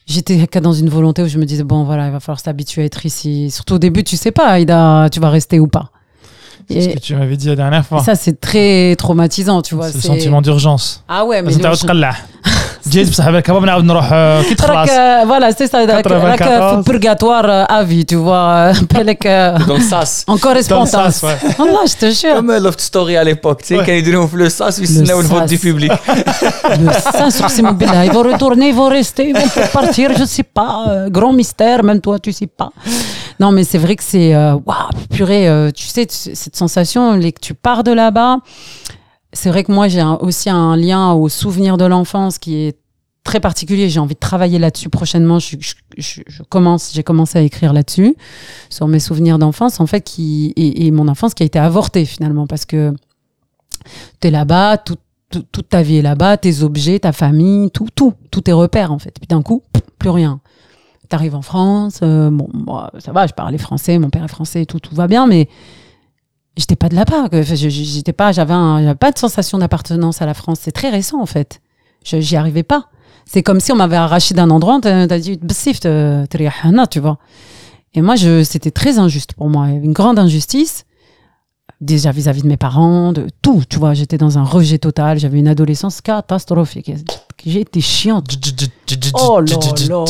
j'étais dans une volonté où je me disais bon voilà, il va falloir s'habituer à être ici. Surtout au début, tu sais pas, Aïda, tu vas rester ou pas. C'est ce que tu m'avais dit la dernière fois. ça, c'est très traumatisant, tu vois. C'est le sentiment d'urgence. Ah ouais, mais لازم تعاود le- تقلع جيت بصح بالكباب نعاود نروح آه، كي راك تخلص euh, voilà, c'est ça. راك راك 94. في purgatoire euh, à vie, tu vois. بالك euh, Dans le sas. en Dans le correspondance. sas, ouais. والله je te jure. Comme euh, Loft Story à l'époque, tu sais, Ouais. quand ils disaient le sas, ils se le vote sas. du public. Le sens, اقسم بالله, ils vont retourner, ils vont rester, ils vont peut-être partir, je sais pas. euh, grand mystère, même toi, tu sais pas. Non, mais c'est vrai que c'est euh, waouh, purée. euh, tu sais, t- cette sensation, les, que tu pars de là-bas. c'est vrai que moi, j'ai aussi un lien au souvenir de l'enfance qui est très particulier. J'ai envie de travailler là-dessus prochainement. Je, commence, j'ai commencé à écrire là-dessus sur mes souvenirs d'enfance, en fait, qui et, mon enfance qui a été avortée finalement parce que tu es là-bas, tout, tout- toute ta vie est là-bas, tes objets, ta famille, tout, tout, tous tes repères en fait. Puis d'un coup, plus rien. T'arrives en France, euh, bon, moi, ça va, je parlais français, mon père est français, tout, tout va bien, mais j'étais pas de là-bas. J'étais pas, j'avais pas de sensation d'appartenance à la France. C'est très récent en fait. J'y arrivais pas. C'est comme si on m'avait arraché d'un endroit. T'as dit bah, tu vois. Et moi, je, c'était très injuste pour moi, une grande injustice déjà vis-à-vis de mes parents, de tout. Tu vois, j'étais dans un rejet total. J'avais une adolescence catastrophique. J'ai été chiante. Oh là là.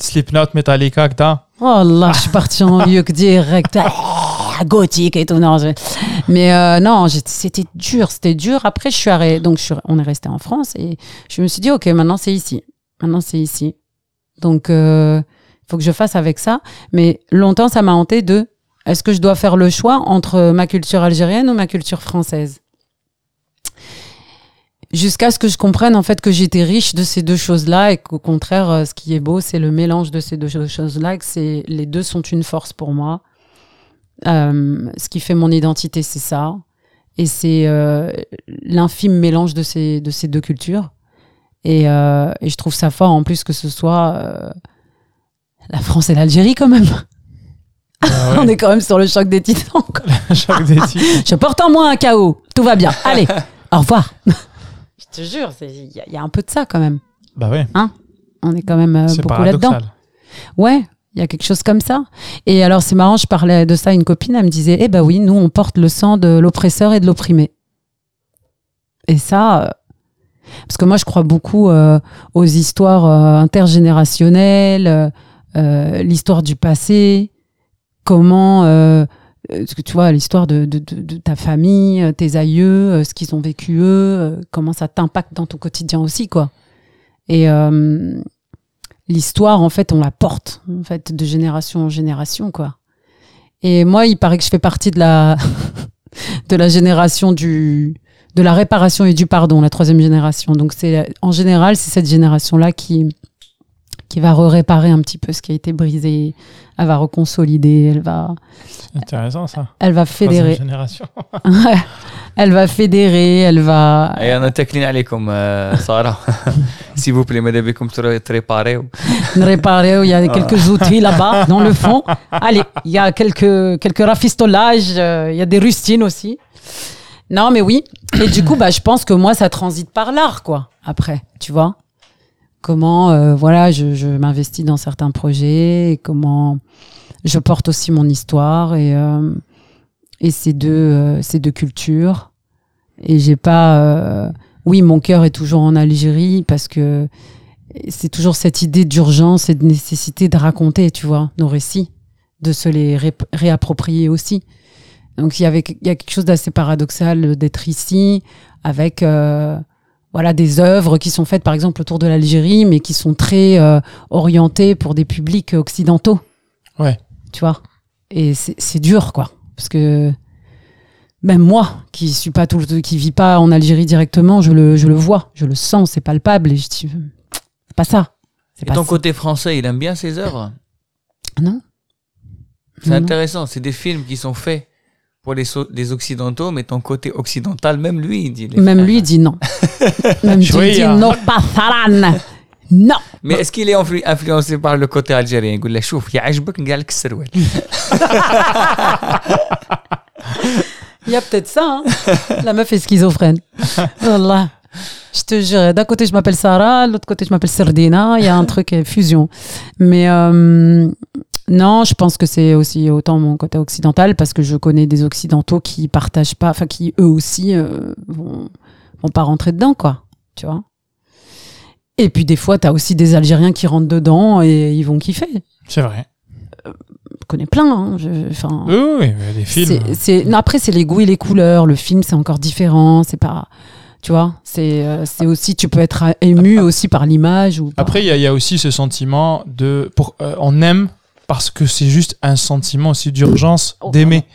Slipknot, Metallica, que Oh là, je suis partie en lieu que direct. gothique et tout. Mais euh, non, c'était dur, c'était dur. Après, je suis arrêtée. Donc, on est resté en France et je me suis dit, OK, maintenant, c'est ici. Maintenant, c'est ici. Donc, il faut que je fasse avec ça. Mais longtemps, ça m'a hanté de est-ce que je dois faire le choix entre ma culture algérienne ou ma culture française? Jusqu'à ce que je comprenne en fait que j'étais riche de ces deux choses-là et qu'au contraire, euh, ce qui est beau, c'est le mélange de ces deux choses-là, que c'est les deux sont une force pour moi. Euh, ce qui fait mon identité, c'est ça. Et c'est euh, l'infime mélange de ces, de ces deux cultures. Et, euh, et je trouve ça fort en plus que ce soit euh, la France et l'Algérie quand même. Ah On est quand même sur le choc des titans. des. Je porte en moi un chaos. Tout va bien. Allez, au revoir. Je te jure, il y, a- il y a un peu de ça quand même. Bah ouais, On est quand même euh, beaucoup là-dedans. Ouais, il y a quelque chose comme ça. Et alors, c'est marrant, je parlais de ça à une copine, elle me disait, eh ben oui, nous, on porte le sang de l'oppresseur et de l'opprimé. Et ça, euh, parce que moi, je crois beaucoup euh, aux histoires euh, intergénérationnelles, l'histoire du passé, comment, tu vois, l'histoire de, de, ta famille, tes aïeux, ce qu'ils ont vécu eux, comment ça t'impacte dans ton quotidien aussi, quoi. Et l'histoire, en fait, on la porte, en fait, de génération en génération, quoi. Et moi, il paraît que je fais partie de la, de la génération du, de la réparation et du pardon, la troisième génération. Donc, c'est, en général, c'est cette génération-là qui, qui va réparer un petit peu ce qui a été brisé Elle va reconsolider, elle va, C'est intéressant ça. elle va Troisième fédérer. génération. elle va fédérer, elle va. Et on a تاكلين عليكم euh, Sarah. S'il vous plaît, ماذا بكم تر- تريباريو. réparer. Il y a quelques outils là-bas, dans le fond. Allez, il y a quelques, quelques rafistolages, euh, il y a des rustines aussi. Non, mais oui. Et du coup, bah, je pense que moi, ça transite par l'art, quoi, après, tu vois. Comment, euh, voilà, je, m'investis dans certains projets, et comment je porte aussi mon histoire et, euh, et ces deux, euh, ces deux cultures. Et j'ai pas. oui, mon cœur est toujours en Algérie parce que c'est toujours cette idée d'urgence et de nécessité de raconter, tu vois, nos récits, de se les ré- réapproprier aussi. Donc il y avait il y a quelque chose d'assez paradoxal d'être ici avec voilà des œuvres qui sont faites par exemple autour de l'Algérie, mais qui sont très euh, orientées pour des publics occidentaux. Ouais. Tu vois? Et c'est c'est dur quoi, parce que même moi, qui suis pas tout, le- qui vis pas en Algérie directement, je le, je le vois, je le sens, c'est palpable, et je dis, c'est pas ça. C'est Et pas ton ça. côté français, il aime bien ses œuvres? Non. C'est intéressant. C'est des films qui sont faits pour les, so- les occidentaux, mais ton côté occidental, même lui, il dit. les Même frères. lui il dit non. Même lui il dit Chouïa. non, pas Saran. Non. Mais est-ce qu'il est influ- influencé par le côté algérien يقول له شوف يعجبك نقال لك السروال Il y a peut-être ça. Hein. La meuf est schizophrène. Wallah. Je te jure, d'un côté je m'appelle Sarah, de l'autre côté je m'appelle Sardina. Il y a un truc euh, fusion. Mais euh, non, je pense que c'est aussi autant mon côté occidental parce que je connais des occidentaux qui partagent pas, enfin qui eux aussi euh, vont, vont pas rentrer dedans, quoi. Tu vois. Et puis des fois, tu as aussi des Algériens qui rentrent dedans et ils vont kiffer. C'est vrai. Je connais plein. hein. Je-. Oui, oui, oui, des films. C'est- c'est- non, après, c'est les goûts et les couleurs. Le film, c'est encore différent. C'est pas. Tu vois, c'est euh, c'est aussi. Tu peux être ému aussi par l'image. ou par- Après, il y, a- il y a aussi ce sentiment de. Pour, euh, on aime parce que c'est juste un sentiment aussi d'urgence oh, d'aimer.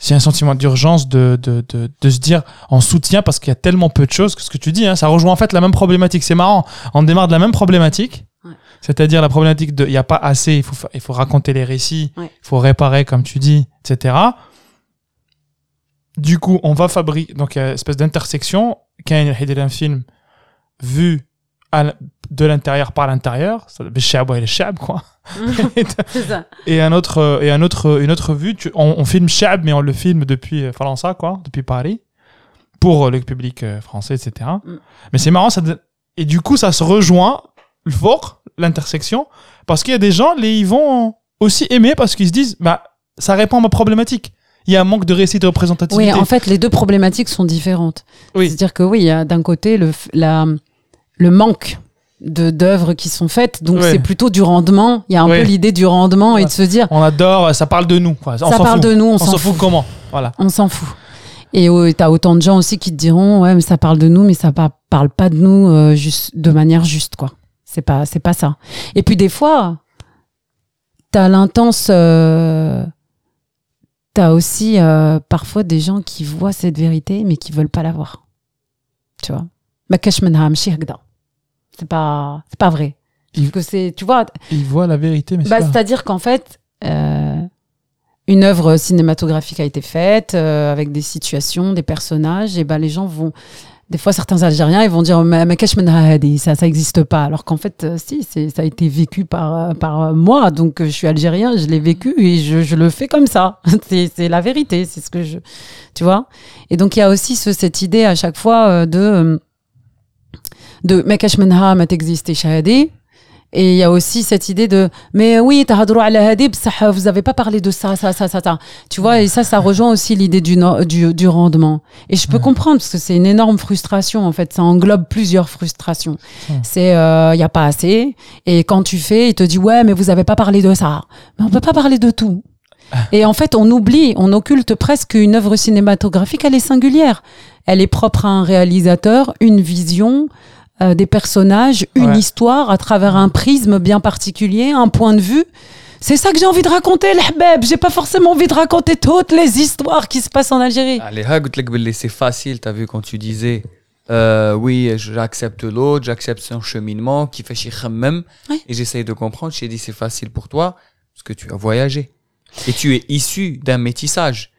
C'est un sentiment d'urgence de, de, de, se dire en soutien parce qu'il y a tellement peu de choses que ce que tu dis, hein, ça rejoint en fait la même problématique. C'est marrant. On démarre de la même problématique. C'est-à-dire la problématique de il n'y a pas assez, il faut, il faut raconter les récits, il faut réparer comme tu dis, etc. Du coup, on va fabriquer, donc il y a une espèce d'intersection, Kain un film vu de l'intérieur par l'intérieur, le chab et le chab, quoi. Ça. Et un autre euh, et un autre une autre vue, tu- on, on filme Chab mais on le filme depuis euh, France, quoi, depuis Paris pour euh, le public euh, français, etc. Mm. Mais c'est marrant, ça et du coup ça se rejoint fort l'intersection parce qu'il y a des gens, les, ils vont aussi aimer parce qu'ils se disent bah ça répond à ma problématique. Il y a un manque de récit de représentativité. Oui, en fait, les deux problématiques sont différentes. Oui. C'est-à-dire que oui, il y a d'un côté le, la, le manque de d'œuvres qui sont faites. Donc c'est plutôt du rendement. Il y a un peu l'idée du rendement et de se dire, On adore, ça parle de nous. quoi. On ça parle fout. de nous, on, On s'en fout. fout comment Voilà. On s'en fout. Et tu t'as autant de gens aussi qui te diront, ouais, mais ça parle de nous, mais ça pa- parle pas de nous euh, juste de manière juste, quoi. C'est pas, c'est pas ça. Et puis des fois, t'as l'intense. euh, t'as aussi euh, parfois des gens qui voient cette vérité, mais qui veulent pas la voir. Tu vois? C'est pas, c'est pas vrai. Il- Parce que c'est, tu vois, Il voit la vérité, mais c'est bah, pas- C'est-à-dire qu'en fait, euh, une œuvre cinématographique a été faite euh, avec des situations, des personnages, et ben les gens vont. Des fois, certains Algériens, ils vont dire Ma- ma kash menha hadi, ça, ça n'existe pas. Alors qu'en fait, euh, si, c'est- ça a été vécu par, par moi. Donc, je suis algérien, je l'ai vécu et je, je le fais comme ça. c'est c'est la vérité, c'est ce que je. Tu vois? Et donc, il y a aussi ce- cette idée à chaque fois de. Euh, de ma kash menha ma t'existe shahadi. Et il y a aussi cette idée de mais oui, tahadrou ala hadi, bsah, vous avez pas parlé de ça, ça, ça, ça, ça. Tu vois, et ça, ça rejoint aussi l'idée du, no- du, du rendement. Et je peux comprendre parce que c'est une énorme frustration en fait. Ça englobe plusieurs frustrations. Ouais. C'est il y a pas assez. Et quand tu fais, il te dit ouais, mais vous avez pas parlé de ça. Mais on peut pas parler de tout. Et en fait, on oublie, on occulte presque une œuvre cinématographique. Elle est singulière. Elle est propre à un réalisateur, une vision, euh, des personnages, une histoire à travers un prisme bien particulier, un point de vue. C'est ça que j'ai envie de raconter, l'hbeb. J'ai pas forcément envie de raconter toutes les histoires qui se passent en Algérie. Ah, Allez, C'est facile, t'as vu, quand tu disais euh, oui, j'accepte l'autre, j'accepte son cheminement, qui fait chier même. Et j'essaye de comprendre. J'ai dit c'est facile pour toi parce que tu as voyagé et tu es issu d'un métissage.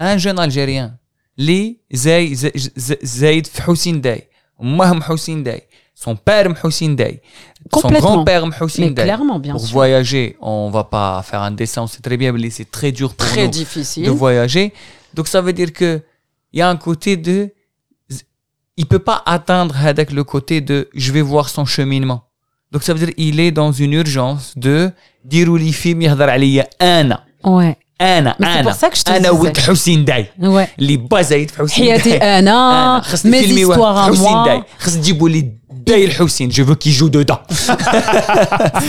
Un jeune Algérien, Li Zaid Foussine Day, Maham Hussein Day, son père Hussein Day, son grand-père Hussein Day. Clairement, bien pour voyager, on va pas faire un dessin, on sait très bien, mais c'est très dur très difficile. de voyager. Donc ça veut dire que il y a un côté de il peut pas atteindre avec le côté de je vais voir son cheminement. Donc ça veut dire il est dans une urgence de dire film, il un an. Ouais. انا Mais c'est انا pour ça que je te انا disais. ولد حسين داي Ouais. اللي با زايد في حسين حياتي داي انا خصني mes فيلمي واحد histoires à حسين moi داي خص تجيبوا لي داي الحسين je veux qu'il joue dedans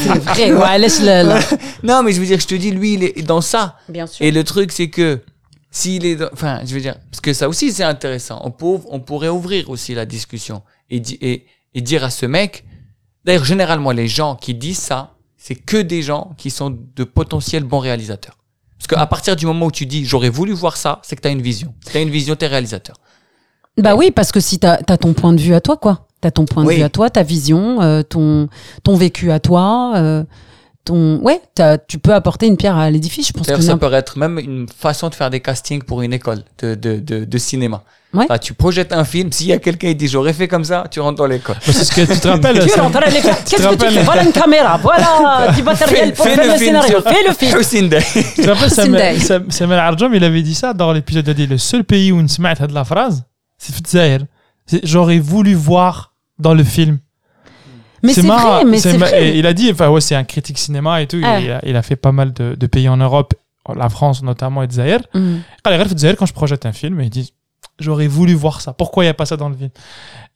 c'est vrai وعلاش لا لا non mais je veux dire je te dis lui il est dans ça bien sûr Et le truc, c'est que s'il est, dans- enfin, je veux dire, parce que ça aussi c'est intéressant. On, peut, on pourrait ouvrir aussi la discussion et, di- et, et dire à ce mec. D'ailleurs, généralement, les gens qui disent ça, c'est que des gens qui sont de potentiels bons réalisateurs. Parce qu'à partir du moment où tu dis j'aurais voulu voir ça, c'est que tu as une vision. Si tu as une vision, tu es réalisateur. Bah oui, parce que si t'as as ton point de vue à toi, quoi. T'as ton point de Oui. vue à toi, ta vision, euh, ton, ton vécu à toi, euh, ton... Ouais, tu peux apporter une pierre à l'édifice, je pense que ça peut être même une façon de faire des castings pour une école de, de, de, de cinéma. Ouais. Enfin, tu projettes un film, s'il y a quelqu'un qui dit j'aurais fait comme ça, tu rentres dans l'école. Bah, c'est ce que tu te rappelles. Tu rentres à l'école, Qu'est-ce que tu rappelles- fais Voilà une caméra, voilà du matériel pour faire le scénario. Fais le film. Tu te rappelles, Samuel Arjam, il avait dit ça dans l'épisode de Le seul pays où on se met de la phrase, c'est Fitzaïr. J'aurais voulu voir dans le film. Mais c'est marrant, vrai, mais c'est vrai. et il a dit, enfin ouais, c'est un critique cinéma et tout. Ah. Il, a, il a fait pas mal de, de pays en Europe, la France notamment et Zaire. Mm. Quand je projette un film, il dit, j'aurais voulu voir ça. Pourquoi il n'y a pas ça dans le film?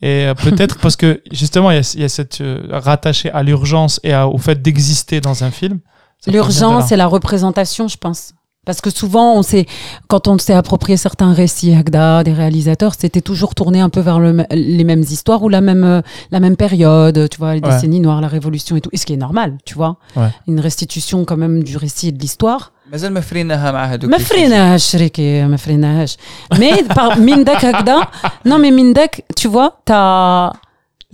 Et euh, peut-être parce que justement, il y a, il y a cette euh, rattaché à l'urgence et à- au fait d'exister dans un film. L'urgence, c'est la représentation, je pense. Parce que souvent, on sait, quand on s'est approprié certains récits, Agda, des réalisateurs, c'était toujours tourné un peu vers le- les mêmes histoires ou la même, euh, la même période, tu vois, les Ouais. décennies noires, la révolution et tout. Et ce qui est normal, tu vois. Ouais. Une restitution quand même du récit et de l'histoire. مازال ما فريناها مع هذوك ما les فريناهاش شريكي ما فريناهاش mais par من داك هكذا non mais من داك tu vois t'as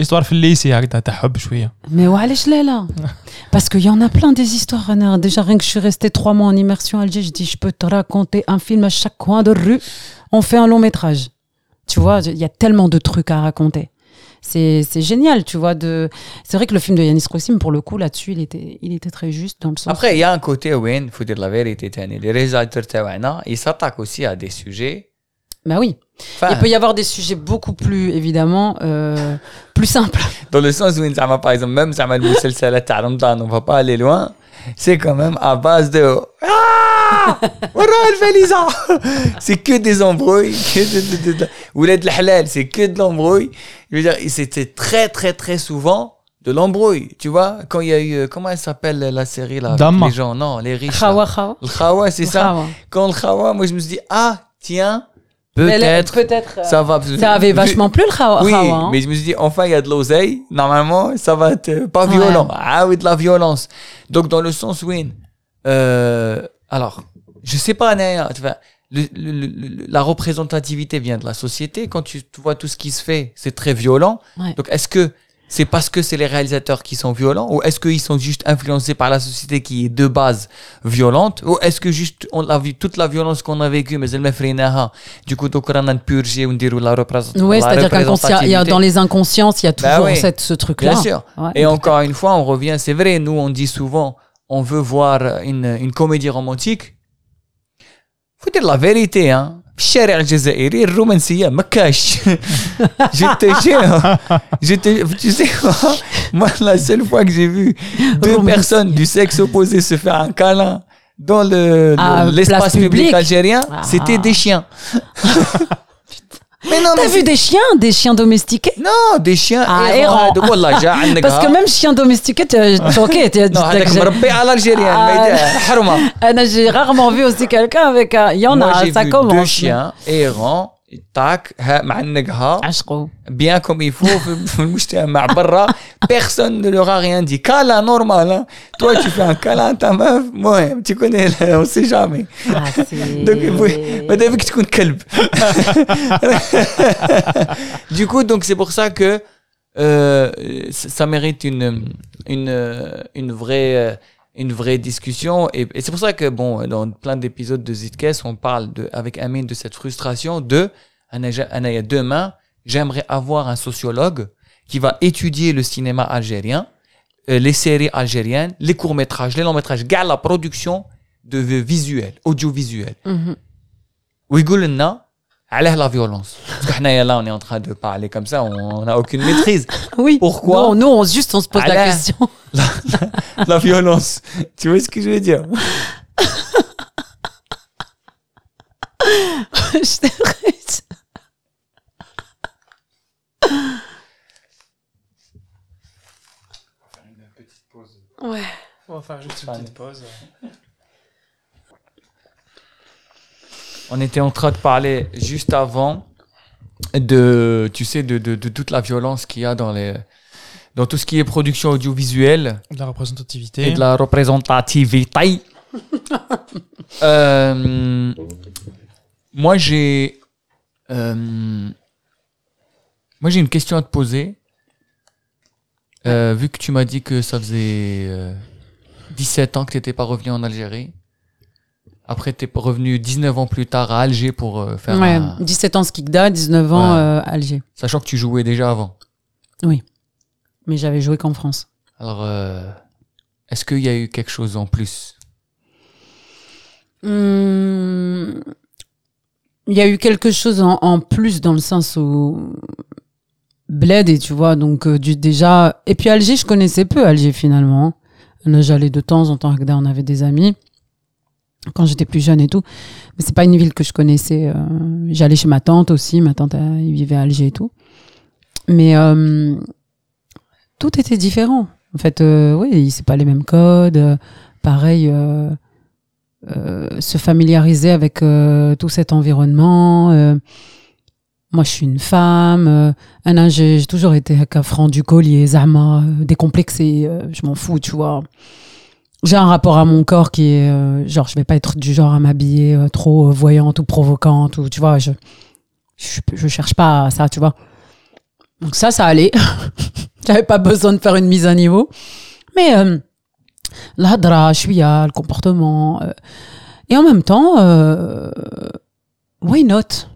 Histoire في الليسي هكذا تاع حب شويه mais وعلاش لا لا parce qu'il y en a plein des histoires Anna. déjà rien que je suis restée trois mois en immersion à Alger je dis je peux te raconter un film à chaque coin de rue on fait un long métrage tu vois il y a tellement de trucs à raconter c'est génial, tu vois. De... C'est vrai que le film de Yanis Rossim, pour le coup, là-dessus, il était, il était très juste dans le sens. Après, il y a un côté, Owen, il faut dire la vérité, les réalisateurs, ils s'attaquent aussi à des sujets. Bah oui. Il peut y avoir des sujets beaucoup plus, évidemment, euh, plus simples. Dans le sens où, par exemple, même le on ne va pas aller loin c'est quand même à base de ah c'est que des embrouilles que de, ou l'aide halal c'est que de l'embrouille. Je veux dire c'était très très très souvent de l'embrouille tu vois. Quand il y a eu euh, comment elle s'appelle la série là les gens? Non les riches le khawa c'est ça. Quand le khawa moi je me suis dit ah tiens peut-être, Peut-être. euh, ça va. Ça avait vachement plu le khawa. Oui, hein. mais je me suis dit, enfin, il y a de l'oseille. Normalement, ça va être euh, pas Ouais. violent. Ah oui, de la violence. Donc, dans le sens, oui. Euh, alors, je sais pas, Naya, tu vois, le- le- le- le- la représentativité vient de la société. Quand tu, tu vois tout ce qui se fait, c'est très violent. Ouais. Donc, est-ce que c'est parce que c'est les réalisateurs qui sont violents ou est-ce qu'ils sont juste influencés par la société qui est de base violente ou est-ce que juste on a vu toute la violence qu'on a vécue mais elle m'a freiné du coup donc on a purgé on dirait la représentation Ouais, c'est-à-dire qu'inconscient, il y a dans les inconsciences, il y a Bah toujours oui. cette, ce truc-là. Bien sûr. Ouais. Et encore une fois, on revient, c'est vrai, nous on dit souvent, on veut voir une, une comédie romantique. Faut dire la vérité, hein. في الشارع الجزائري الرومانسية ما كاش je te jure je te tu sais quoi moi la seule fois que j'ai vu deux Romantique. personnes du sexe opposé se faire un câlin dans le Ah, le- l'espace place public publique. algérien Ah. c'était des chiens mais non T'as mais vu des chiens, des chiens domestiqués non des chiens Ah, errants. errants. Donc, والله جا عندك Parce que ها. même chien domestiqué, tu tu- ok, tu Non, هذاك tu- مربي على الجيريان ما Ah. يدير حرمه Ah, J'ai rarement vu aussi quelqu'un avec un. Il y en Moi, a, j'ai ça vu commence. deux chiens errants tac, hein, ma gueule, bien comme il faut, personne ne leur a rien dit. Câlin normal, hein? toi tu fais un câlin à ta meuf, moi, tu connais, on sait jamais. Ah, donc, mais que tu comptes calme. Du coup, donc c'est pour ça que euh, ça mérite une, une, une vraie euh, une vraie discussion. Et, et c'est pour ça que, bon, dans plein d'épisodes de Zitcast, on parle de, avec Amine de cette frustration de, Anaya, demain, j'aimerais avoir un sociologue qui va étudier le cinéma algérien, euh, les séries algériennes, les courts-métrages, les longs-métrages, gars, la production de visuel, audiovisuel. Mm -hmm. لنا علاه la violence parce que حنايا là on est en train de parler comme ça on n'a aucune maîtrise Oui. Pourquoi Non, nous, on, juste, on se pose la Alain. question. la violence tu vois ce que je veux dire Je t'arrête. Ouais. On va faire juste une petite pause. On était en train de parler juste avant de tu sais de, de, de toute la violence qu'il y a dans les dans tout ce qui est production audiovisuelle De la représentativité. et de la représentativité. Euh, moi, j'ai, euh, moi, j'ai une question à te poser. Euh, vu que tu m'as dit que ça faisait euh, 17 ans que tu n'étais pas revenu en Algérie. Après, tu es revenu 19 ans plus tard à Alger pour euh, faire Ouais, un- 17 ans Skikda, 19 ans Ouais. euh, Alger. Sachant que tu jouais déjà avant. Mais j'avais joué qu'en France. Alors, euh, est-ce qu'il y a eu quelque chose en plus? Hum, Il y a eu quelque chose en, en plus dans le sens où bled et tu vois donc euh, du déjà et puis Alger je connaissais peu Alger finalement j'allais de temps en temps à Agda on avait des amis quand j'étais plus jeune et tout mais c'est pas une ville que je connaissais euh, j'allais chez ma tante aussi ma tante elle, elle vivait à Alger et tout mais euh, tout était différent en fait euh, oui c'est pas les mêmes codes euh, pareil euh, euh, se familiariser avec euh, tout cet environnement. euh. moi, je suis une femme. euh, Anna, j'ai toujours été un franc du collier, Zama, euh, décomplexée. euh, je m'en fous, tu vois. J'ai un rapport à mon corps qui est euh, genre, je vais pas être du genre à m'habiller euh, trop euh, voyante ou provocante ou tu vois. Je, je cherche pas ça, tu vois. Donc ça, ça allait. J'avais pas besoin de faire une mise à niveau. Mais euh, l'hadra, chouïa, le comportement. euh, et en même temps, euh, why not?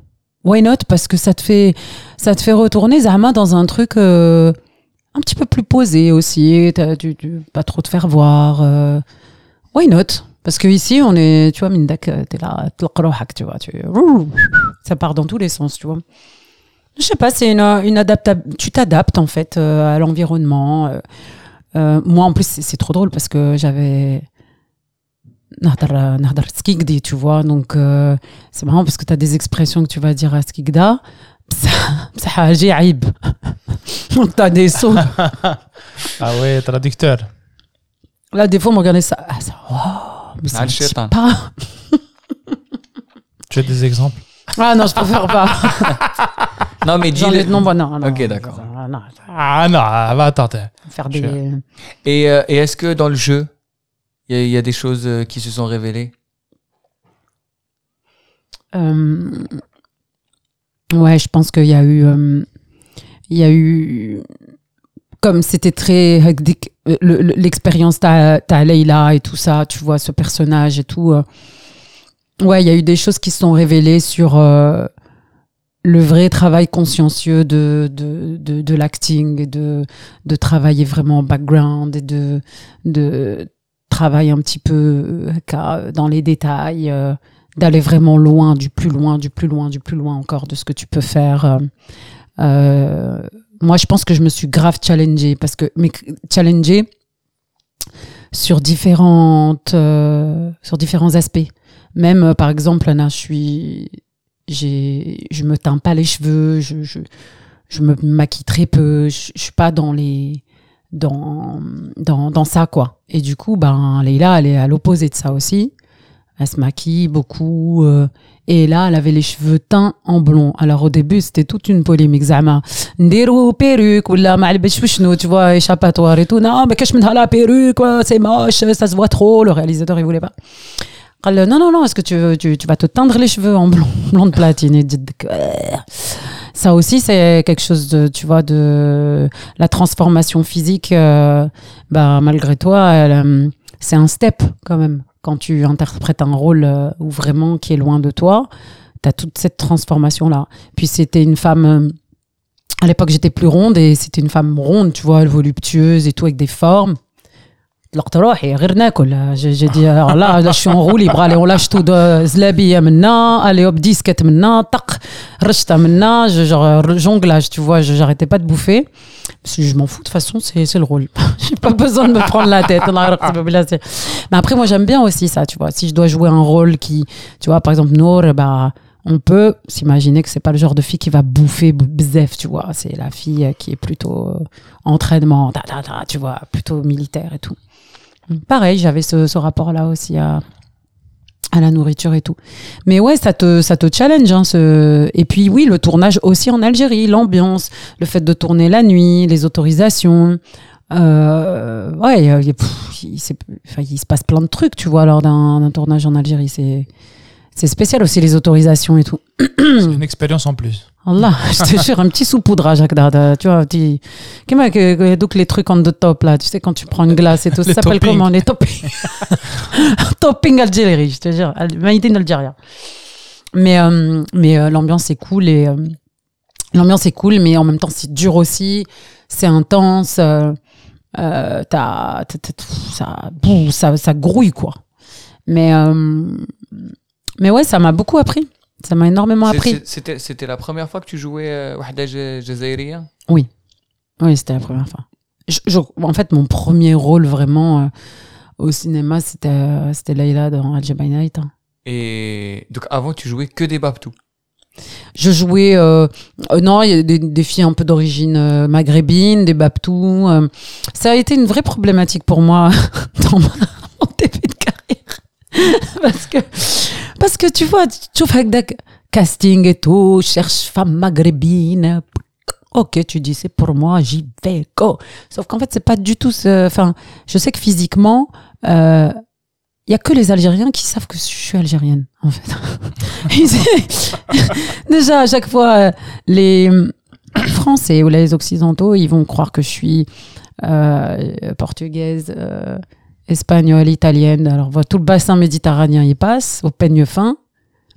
Why not? Parce que ça te fait, ça te fait retourner Zahma dans un truc un petit peu plus posé aussi, tu, pas trop te faire voir. Euh, why not? Parce que ici, on est, tu vois, Mindak, euh, t'es là, tu vois, tu, ça part dans tous les sens, tu vois. Je sais pas, c'est une, une. Tu t'adaptes en fait euh, à l'environnement. Euh, moi, en plus, c'est trop drôle parce que j'avais. Tu vois, donc c'est marrant parce que tu as des expressions que tu vas dire à Skigda c'est Aïb. T'as des sons. ah ouais, traducteur. Là, des fois, on ah, ah, me regardait ça. Ça, mais tu as des exemples? Ah non, je préfère pas. non, mais dis le... Non, non, non. Ok, d'accord. Ah non, va attends. Faire des... Et, euh, et est-ce que dans le jeu, il y, y, a des choses euh, qui se sont révélées? Euh ouais, je pense qu'il y a eu, euh, il y a eu, comme c'était très hectic, euh, le- le- l'expérience t'as Leila et tout ça, tu vois ce personnage et tout. euh, ouais, il y a eu des choses qui se sont révélées sur le vrai travail consciencieux de de, de, de l'acting de de travailler vraiment en background et de de travailler un petit peu dans les détails. D'aller vraiment loin, du plus loin, du plus loin, du plus loin encore de ce que tu peux faire. Euh, euh, moi, je pense que je me suis grave challengée parce que mais challengée sur différentes euh, sur différents aspects. Même par exemple, là, je suis j'ai je me teins pas les cheveux, je je, je me très peu, je, je suis pas dans les dans, dans dans ça quoi. Et du coup, ben Leïla, elle est à l'opposé de ça aussi. Elle se maquille beaucoup. Euh, et là, elle avait les cheveux teints en blond. Alors au début, c'était toute une polémique. Zama, ndiru perruque ou la tu vois, échappatoire et tout. Non, mais qu'est-ce que la perruque, c'est moche, ça se voit trop. Le réalisateur, il voulait pas. Non, non, non, est-ce que tu, veux, tu, tu, vas te teindre les cheveux en blond, blond de platine? Et ça aussi c'est quelque chose de tu vois de la transformation physique euh, bah malgré toi euh, c'est un step quand même quand tu interprètes un rôle euh, où vraiment qui est loin de toi, tu as toute cette transformation-là. Puis c'était une femme. euh, à l'époque, j'étais plus ronde et c'était une femme ronde, tu vois, voluptueuse et tout, avec des formes. طلقت روحي غير ناكل j'ai j'ai dit alors là là je suis en roue libre allez on lâche tout de زلابيه منا allez hop disquette منا طق رشته منا je- genre jonglage tu vois je- j'arrêtais pas de bouffer parce que je m'en fous de toute façon c'est c'est le rôle j'ai pas besoin de me prendre la tête Allah يرحم بالله, c'est- mais après moi j'aime bien aussi ça tu vois si je dois jouer un rôle qui tu vois par exemple Nour bah on peut s'imaginer que c'est pas le genre de fille qui va bouffer bzef, tu vois. C'est la fille euh, qui est plutôt euh, entraînement, ta, ta, ta, tu vois, plutôt militaire et tout. Pareil, j'avais ce, ce rapport-là aussi à, la nourriture et tout. Mais ouais, ça te, ça te challenge. Hein. Et puis oui, le tournage aussi en Algérie, l'ambiance, le fait de tourner la nuit, les autorisations. Euh, ouais, il, il, se passe plein de trucs, tu vois, lors d'un tournage en Algérie. C'est c'est spécial aussi les autorisations et tout. C'est une expérience en plus. Allah, je te jure, un petit saupoudrage, tu vois, petit... Donc les trucs on the top, là, tu sais, quand tu prends une glace et tout, ça s'appelle comment Les toppings? Topping Algérie, je te jure, made in Algeria. Mais, euh, mais euh, l'ambiance est cool et... euh, l'ambiance est cool, mais en même temps, c'est dur aussi, c'est intense, euh, euh, t'as- t'as- t'as- ça, bouh, ça, ça grouille, quoi. Mais, mais ouais, ça m'a beaucoup appris. Ça m'a énormément appris. C'était la première fois que tu jouais euh, Wahda Ja- Jazairiya Oui, c'était la première fois. Je- je- en fait, mon premier rôle vraiment euh, au cinéma, c'était euh, Leïla dans Al Night. hein. Et donc avant, tu jouais que des Babtou? Je jouais, euh, euh, non, il y a des, des filles un peu d'origine euh, maghrébine, des Babtous. ça a été une vraie problématique pour moi dans ma, mon début de carrière. parce, que, parce que tu vois, tu vois, avec casting et tout, cherche femme maghrébine. Ok, tu dis c'est pour moi, j'y vais, go. Sauf qu'en fait, c'est pas du tout. ce- Enfin, je sais que physiquement, euh, il y a que les Algériens qui savent que je suis algérienne, en fait. Déjà, à chaque fois, euh, les Français ou les Occidentaux, ils vont croire que je suis euh, portugaise, euh, espagnole, italienne. Alors, voilà, tout le bassin méditerranéen y passe, au peigne fin.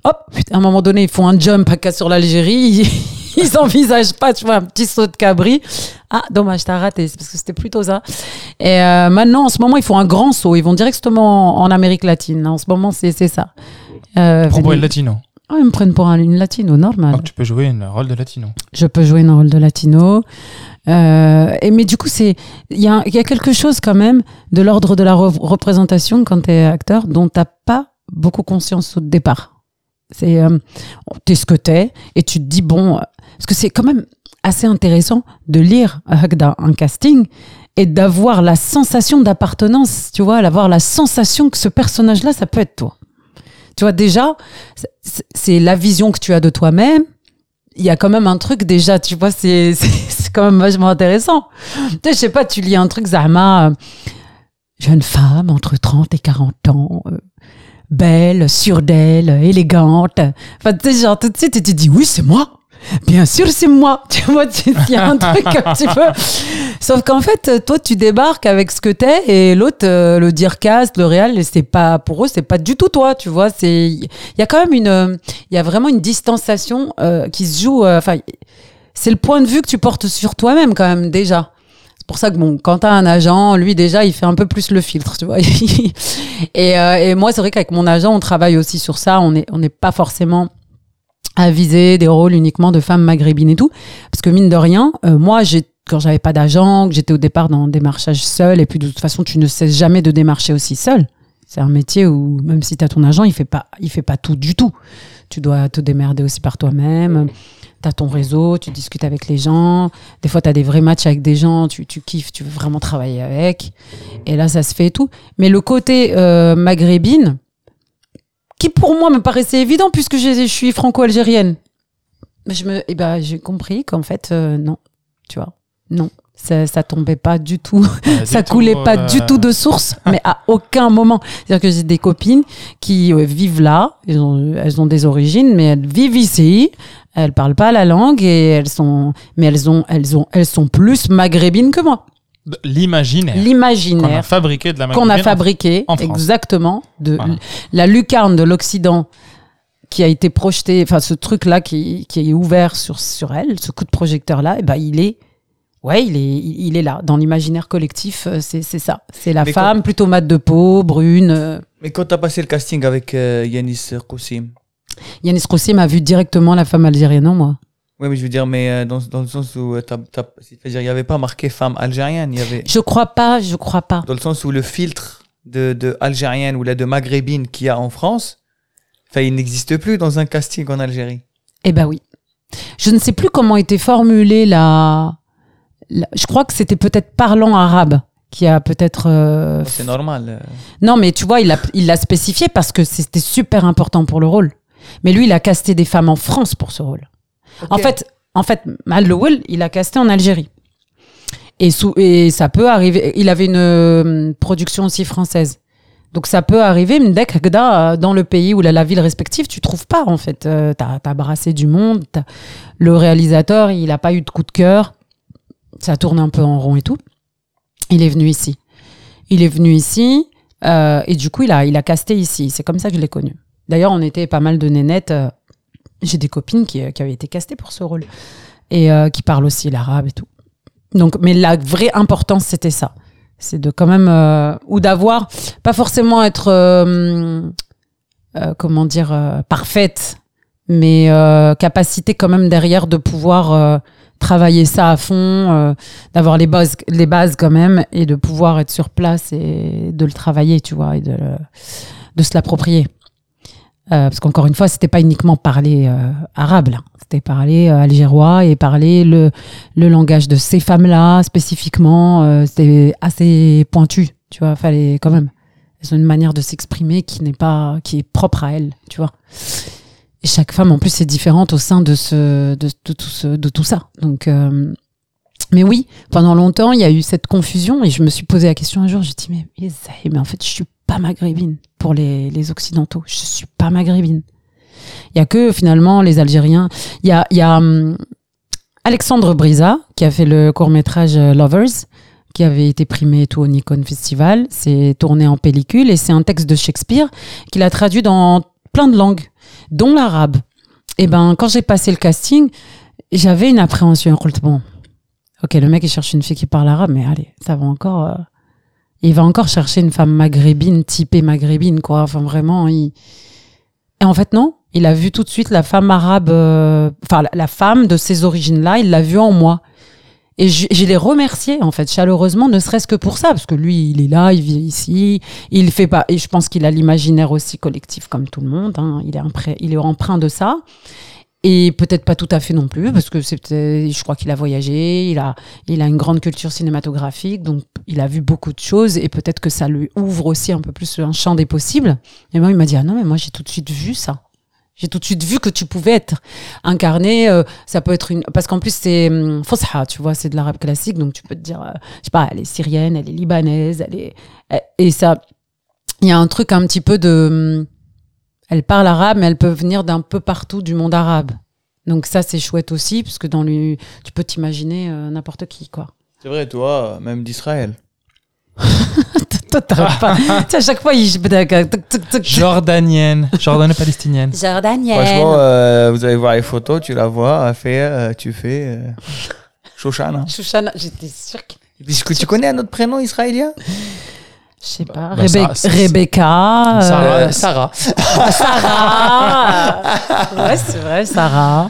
Hop, à un moment donné, ils font un jump à- sur l'Algérie. Ils, envisagent pas, tu vois, un petit saut de cabri. Ah, dommage, t'as raté, c'est parce que c'était plutôt ça. Et euh, maintenant, en ce moment, ils font un grand saut. Ils vont directement en Amérique latine. En ce moment, c'est ça. Euh, une latino? Ah, ils me prennent pour une latino, normal. Ah, tu peux jouer un rôle de latino. Je peux jouer un rôle de latino. Euh, mais du coup, il y a, quelque chose quand même de l'ordre de la représentation quand tu es acteur dont tu pas beaucoup conscience au départ. C'est euh, t'es ce que t'es et tu te dis bon euh, parce que c'est quand même assez intéressant de lire un casting et d'avoir la sensation d'appartenance, tu vois, d'avoir la sensation que ce personnage-là, ça peut être toi. Tu vois, déjà, c'est- la vision que tu as de toi-même. Il y a quand même un truc déjà, tu vois, c'est quand même vachement intéressant. Tu sais, je sais pas, tu lis un truc, Zahma, euh, jeune femme entre 30 et 40 ans, euh, belle, sûre d'elle, élégante. Enfin, tu sais, genre, tout de suite, tu te dis, oui, c'est moi. Bien sûr, c'est moi. Tu vois, il y a un truc un petit peu. Sauf qu'en fait, toi, tu débarques avec ce que t'es et l'autre, euh, le Dircast, le réal, c'est pas, pour eux, c'est pas du tout toi, tu vois. C'est, il y a quand même une, euh, il y a vraiment une distanciation euh, qui se joue. euh, Enfin, c'est le point de vue que tu portes sur toi-même quand même déjà. C'est pour ça que bon, quand t'as un agent, lui déjà, il fait un peu plus le filtre, tu vois. et, euh, et moi, c'est vrai qu'avec mon agent, on travaille aussi sur ça. On n'est on n'est pas forcément à viser des rôles uniquement de femmes maghrébines et tout, parce que mine de rien, euh, moi, j'ai quand j'avais pas d'agent, que j'étais au départ dans le démarchage seul, et puis de toute façon, tu ne cesses jamais de démarcher aussi seul. C'est un métier où même si tu as ton agent, il fait pas, il fait pas tout du tout. Tu dois te démerder aussi par toi-même. Tu as ton réseau, tu discutes avec les gens. Des fois, tu as des vrais matchs avec des gens, tu, tu kiffes, tu veux vraiment travailler avec. Et là, ça se fait et tout. Mais le côté euh, maghrébine, qui pour moi me paraissait évident puisque je, je suis franco-algérienne. Mais je me, eh ben, j'ai compris qu'en fait, euh, non, tu vois, non, ça, ça tombait pas du tout ça coulait pas du tout de source, mais à aucun moment. C'est-à-dire que j'ai des copines qui euh, vivent là, elles ont, elles ont des origines, mais elles vivent ici, elles parlent pas la langue et elles sont, mais elles ont, elles ont, elles sont plus maghrébines que moi. L'imaginaire. Qu'on a L'imaginaire fabriqué de la qu'on a fabriqué, en exactement, de Voilà. la lucarne de l'Occident qui a été projeté, enfin ce truc-là qui, qui est ouvert sur, sur elle, ce coup de projecteur-là, et ben il est, ouais, il est, il est là dans l'imaginaire collectif. euh, C'est c'est ça, c'est la Mais femme plutôt mate de peau, brune. euh. Mais quand t'as passé le casting avec euh, Yanis Koussim, Yanis Roussi m'a vu directement la femme algérienne en moi. Oui, mais je veux dire, mais euh, dans, dans le sens où euh, il n'y avait pas marqué femme algérienne, il y avait Je crois pas, je crois pas. dans le sens où le filtre de, de algérienne ou là de maghrébine qu'il y a en France, il n'existe plus dans un casting en Algérie. Eh ben oui. Je ne sais plus comment était formulée la. la- je crois que c'était peut-être parlant arabe qui a peut-être. euh, C'est normal. Non, mais tu vois, il l'a il l'a spécifié parce que c'était super important pour le rôle. Mais lui, il a casté des femmes en France pour ce rôle. En fait, en fait, Mal Lowell, il a casté en Algérie. Et, ça peut arriver. Il avait une euh, production aussi française. Donc ça peut arriver, euh, dans le pays ou la, ville respective, tu trouves pas en fait. Euh, t'as as brassé du monde. Le réalisateur, il a pas eu de coup de cœur. Ça tourne un peu en rond et tout. Il est venu ici. Il est venu ici euh, et du coup, il a, il a casté ici. C'est comme ça que je l'ai connu. D'ailleurs, on était pas mal de nénettes. J'ai des copines qui, euh, qui avaient été castées pour ce rôle et euh, qui parlent aussi l'arabe et tout. Donc, mais la vraie importance, c'était ça. C'est de quand même euh, ou d'avoir pas forcément être comment dire parfaite, mais capacité quand même derrière de pouvoir travailler ça à fond, d'avoir les bases, les bases quand même et de pouvoir être sur place et de le travailler, tu vois, et de, de se l'approprier. Euh, parce qu'encore une fois, c'était pas uniquement parler euh, arabe. C'était parler euh, algérois et parler le, le langage de ces femmes-là spécifiquement. c'était assez pointu, tu vois. Fallait quand même. Elles ont une manière de s'exprimer qui n'est pas, qui est propre à elles, tu vois. Et chaque femme, en plus, est différente au sein de ce, de, tout, ce, de tout ça. Donc, mais oui, pendant longtemps, il y a eu cette confusion et je me suis posé la question un jour. J'ai dit, mais, mais en fait, je suis pas maghrébine pour les, les Occidentaux. Je suis pas maghrébine. Il y a que finalement les Algériens. Il y a, y a hum, Alexandre Brisa qui a fait le court métrage Lovers, qui avait été primé tout au Nikon Festival. C'est tourné en pellicule et c'est un texte de Shakespeare qu'il a traduit dans plein de langues, dont l'arabe. Et ben, quand j'ai passé le casting, j'avais une appréhension. Bon, ok, le mec il cherche une fille qui parle arabe, mais allez, ça va encore. euh, il va encore chercher une femme maghrébine, typée maghrébine, quoi. Enfin, vraiment, il. Et en fait, non. Il a vu tout de suite la femme arabe, euh, enfin, la, femme de ces origines-là, il l'a vue en moi. Et je, je l'ai remercié, en fait, chaleureusement, ne serait-ce que pour ça, parce que lui, il est là, il vit ici, il fait pas. Et je pense qu'il a l'imaginaire aussi collectif, comme tout le monde. hein. Il, est impré- il est de ça. Et peut-être pas tout à fait non plus, parce que je crois qu'il a voyagé, il a, il a une grande culture cinématographique, donc il a vu beaucoup de choses, et peut-être que ça lui ouvre aussi un peu plus un champ des possibles. Et moi, il m'a dit, ah non, mais moi, j'ai tout de suite vu ça. J'ai tout de suite vu que tu pouvais être incarné. euh, ça peut être une. Parce qu'en plus, c'est hum, Fosha, tu vois, c'est de l'arabe classique. Donc, tu peux te dire, euh, je sais pas, elle est syrienne, elle est libanaise, elle est. Et ça. Il y a un truc un petit peu de. Elle parle arabe, mais elle peut venir d'un peu partout du monde arabe. Donc, ça, c'est chouette aussi, parce que dans lui, tu peux t'imaginer euh, n'importe qui, quoi. C'est vrai, toi, même d'Israël. Toi, t'arrêtes pas. tu sais, à chaque fois, il. Jordanienne, Jordano-palestinienne. Jordanienne. Franchement, euh, vous allez voir les photos, tu la vois, elle fait, euh, tu fais euh, Shoshana. Chouchana, j'étais sûre que tu connais un autre prénom israélien? Je sais pas. bah, Rebe- Rebecca. euh, Sarah. Sarah. ouais, c'est vrai, Sarah.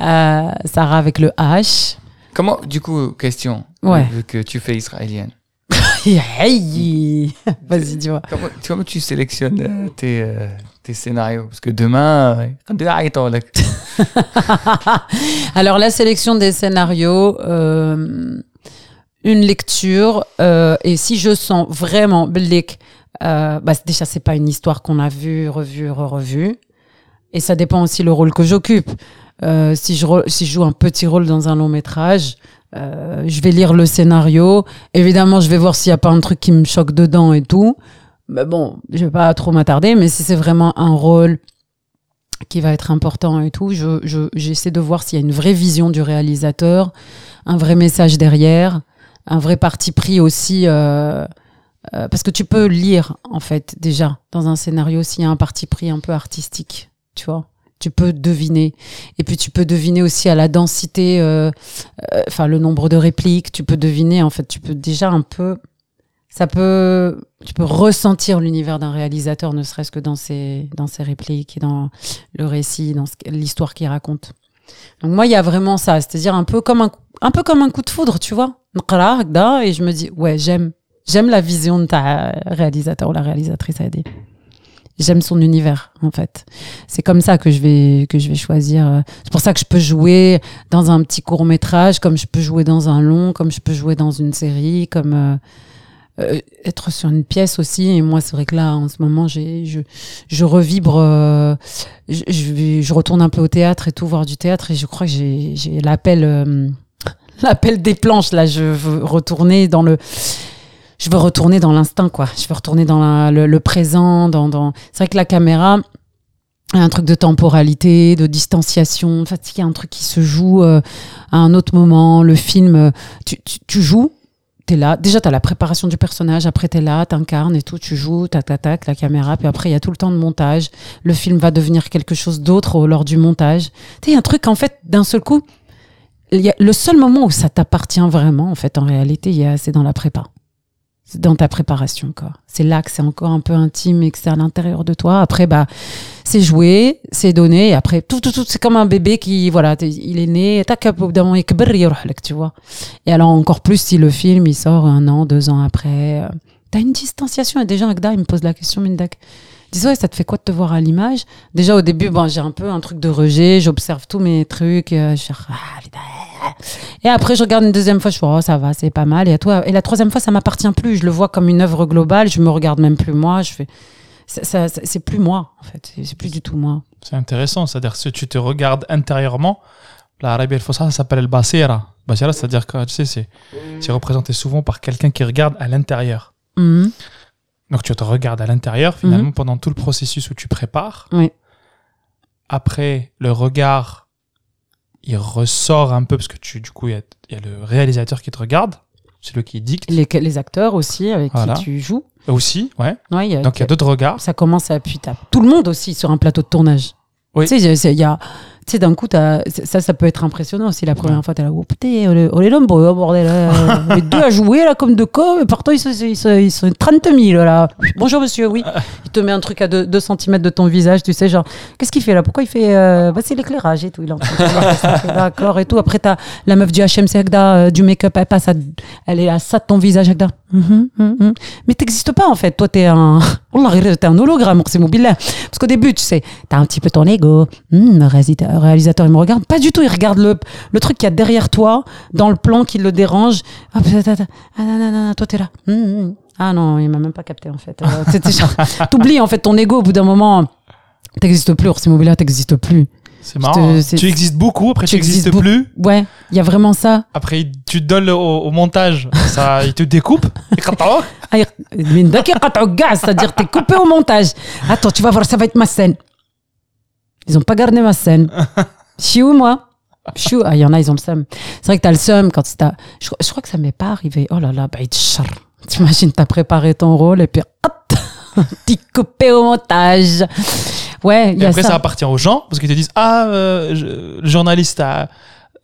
Euh, Sarah avec le H. Comment, du coup, question, Ouais. vu que tu fais israélienne, Hey. Vas-y, dis-moi. comment, comment tu sélectionnes euh, tes, euh, tes scénarios? Parce que demain, Alors, la sélection des scénarios, euh, une lecture, euh, et si je sens vraiment euh, bah, déjà, c'est pas une histoire qu'on a vue, revue, re-revue. Et ça dépend aussi le rôle que j'occupe. Euh, si, je joue un petit rôle dans un long métrage, euh, je vais lire le scénario. Évidemment, je vais voir s'il n'y a pas un truc qui me choque dedans et tout. Mais bon, je vais pas trop m'attarder. Mais si c'est vraiment un rôle qui va être important et tout, je, je- j'essaie de voir s'il y a une vraie vision du réalisateur, un vrai message derrière, un vrai parti pris aussi. euh, euh, parce que tu peux lire, en fait, déjà, dans un scénario, s'il y a un parti pris un peu artistique, tu vois. Tu peux deviner. Et puis, tu peux deviner aussi à la densité, euh, enfin, le nombre de répliques. Tu peux deviner, en fait, tu peux déjà un peu. Ça peut. Tu peux ressentir l'univers d'un réalisateur, ne serait-ce que dans ses, dans ses répliques et dans le récit, dans l'histoire qu'il raconte. Donc moi, il y a vraiment ça, c'est-à-dire un peu comme un, un peu comme un coup de foudre, tu vois. Et je me dis, ouais, j'aime, j'aime la vision de ta réalisateur ou la réalisatrice à dit. J'aime son univers, en fait. C'est comme ça que je vais, que je vais choisir. Euh, c'est pour ça que je peux jouer dans un petit court métrage, comme je peux jouer dans un long, comme je peux jouer dans une série, comme, euh, euh, être sur une pièce aussi. Et moi, c'est vrai que là, en ce moment, j'ai, je, je revibre. euh, je, je, je retourne un peu au théâtre et tout, voir du théâtre. Et je crois que j'ai, j'ai l'appel, euh, l'appel des planches. Là, je veux retourner dans le je veux retourner dans l'instinct, quoi. Je veux retourner dans le, le présent. Dans, dans... C'est vrai que la caméra a un truc de temporalité, de distanciation. En fait, il y a un truc qui se joue euh, à un autre moment. Le film, euh, tu, tu joues, t'es là. Déjà, t'as la préparation du personnage. Après, t'es là, t'incarnes et tout. Tu joues, tac, tac, tac, la caméra. Puis après, il y a tout le temps de montage. Le film va devenir quelque chose d'autre au- lors du montage. Tu un truc, en fait, d'un seul coup. y a- le seul moment où ça t'appartient vraiment, en fait, en réalité, c'est dans la prépa dans ta préparation quoi. C'est là que c'est encore un peu intime et que c'est à l'intérieur de toi. Après bah c'est joué, c'est donné et après tout tout tout c'est comme un bébé qui voilà, il est né tac tu vois. Et alors encore plus si le film il sort un an, deux ans après, euh, t'as une distanciation et déjà Agda il me pose la question Mindak. Dit, ouais, ça te fait quoi de te voir à l'image? Déjà, au début, bon, j'ai un peu un truc de rejet. J'observe tous mes trucs. euh, je suis, ah. Et après, je regarde une deuxième fois, je fais, oh, ça va, c'est pas mal. Et, à toi, et la troisième fois, ça m'appartient plus. Je le vois comme une œuvre globale. Je me regarde même plus moi. Je fais, ça- ça- ça- c'est plus moi, en fait. C'est- C'est plus du tout moi. C'est intéressant, c'est-à-dire si tu te regardes intérieurement, l'arabe el fossa, ça s'appelle le basira. Basira, c'est-à-dire que tu sais, c'est c'est représenté souvent par quelqu'un qui regarde à l'intérieur. Mhm. Donc tu te regardes à l'intérieur finalement pendant tout le processus où tu prépares. Oui. Après, le regard, il ressort un peu parce que tu, du coup, il y a, il y a le réalisateur qui te regarde, c'est lui qui dicte Les, les acteurs aussi, avec Voilà. qui tu joues. aussi, ouais. Ouais, il y a- Donc il y a d'autres regards. ça commence à t'as tout le monde aussi sur un plateau de tournage. Oui. Tu sais, il y a, tu sais, d'un coup, t'as- ça, ça peut être impressionnant aussi. La première fois, t'es là, oh putain, on est- on est nombreux, oh, bordel. euh, Les deux à jouer, là, comme de cons, et pourtant, ils sont, ils, sont, ils sont 30 000, là. Bonjour, monsieur, oui. Il te met un truc à 2 cm de ton visage, tu sais, genre, qu'est-ce qu'il fait là? Pourquoi il fait. euh, bah, c'est l'éclairage et tout. Il est en train de faire ça, ok, D'accord, et tout. Après, t'as la meuf du HMC Agda, euh, du make-up, elle passe à, elle est à ça de ton visage, Agda. Mhm, mhm, mhm. Mais t'existes pas, en fait. Toi, t'es un t'es un hologramme, Parce qu'au début, tu sais, t'as un petit peu ton ego. Hmm, le réalisateur, il me regarde. Pas du tout, il regarde le, le truc qu'il y a derrière toi, dans le plan qui le dérange. Ah, non, non, non, toi, là. Hmm, hmm. Ah non, il m'a même pas capté, en fait. Euh, t'oublies, en fait, ton ego au bout d'un moment. T'existes plus, Oursimobila, t'existes plus. C'est marrant. Hein. Tu existes beaucoup, après tu, tu existes, plus. Ouais, il y a vraiment ça. Après, tu te donnes au, montage, ça, il te découpe. Ah, c'est-à-dire, t'es coupé au montage. Attends, tu vas voir, ça va être ma scène. Ils ont pas gardé ma scène. Je suis où, moi? Chou, ah, il y en a, ils ont le seum. C'est vrai que t'as le seum quand t'as. Je, je crois que ça ne m'est pas arrivé. Oh là là, bah, T'imagines, t'as préparé ton rôle et puis hop, t'es coupé au montage. Ouais, il y Et a après, ça. ça. appartient aux gens parce qu'ils te disent Ah, euh, je- le journaliste a.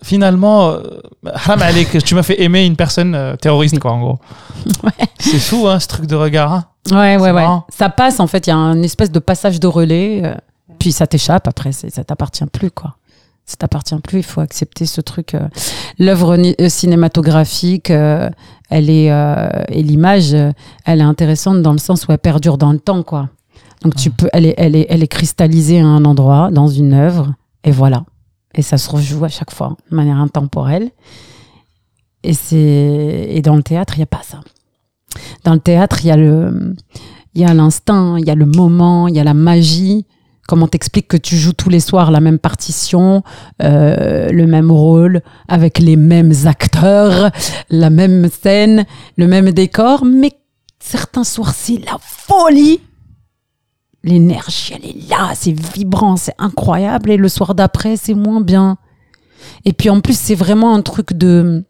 Finalement, euh, tu m'as fait aimer une personne euh, terroriste, quoi, en gros. C'est fou, hein, ce truc de regard. hein. Ouais, ouais, ouais. Ça passe, en fait, il y a une espèce de passage de relais, euh, puis ça t'échappe, après, ça t'appartient plus, quoi. Ça t'appartient plus, il faut accepter ce truc. L'œuvre cinématographique, elle est, et l'image, elle est intéressante dans le sens où elle perdure dans le temps, quoi. Donc, tu peux, elle est, elle est, elle est cristallisée à un endroit, dans une œuvre, et voilà. Et ça se rejoue à chaque fois, de manière intemporelle. Et c'est, et dans le théâtre, il n'y a pas ça. Dans le théâtre, il y a le, il y a l'instinct, il y a le moment, il y a la magie. Comment t'expliques que tu joues tous les soirs la même partition, euh, le même rôle, avec les mêmes acteurs, la même scène, le même décor, mais certains soirs c'est la folie. L'énergie, elle est là, c'est vibrant, c'est incroyable, et le soir d'après c'est moins bien. Et puis en plus c'est vraiment un truc de,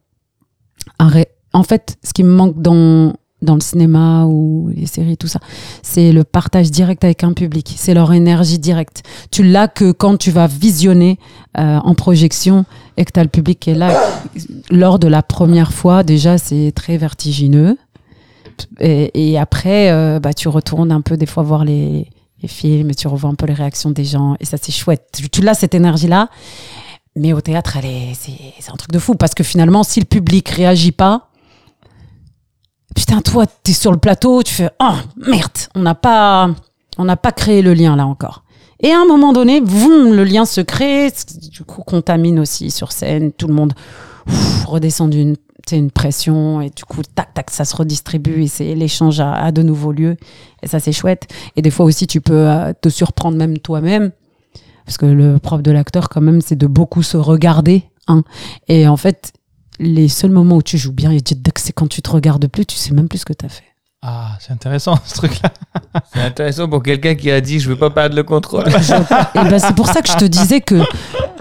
en fait, ce qui me manque dans dans le cinéma ou les séries, tout ça, c'est le partage direct avec un public. C'est leur énergie directe. Tu l'as que quand tu vas visionner euh, en projection et que tu as le public qui est là. Lors de la première fois, déjà, c'est très vertigineux. Et, et après, euh, bah, tu retournes un peu des fois voir les, les films tu revois un peu les réactions des gens. Et ça, c'est chouette. Tu, l'as, cette énergie-là. Mais au théâtre, c'est, un truc de fou. Parce que finalement, si le public réagit pas, putain, toi, t'es sur le plateau, tu fais, oh, merde, on n'a pas, on n'a pas créé le lien là encore. Et à un moment donné, boum, le lien se crée, du coup, contamine aussi sur scène, tout le monde redescend d'une, une pression, et du coup, tac, tac, ça se redistribue, et c'est l'échange a de nouveau lieu, et ça, c'est chouette. Et des fois aussi, tu peux euh, te surprendre même toi-même, parce que le propre de l'acteur, quand même, c'est de beaucoup se regarder, hein. Et en fait, les seuls moments où tu joues bien, et c'est quand tu te regardes plus, tu sais même plus ce que tu as fait. Ah, c'est intéressant, ce truc-là. C'est intéressant pour quelqu'un qui a dit je veux pas perdre le contrôle. Et ben c'est pour ça que je te disais que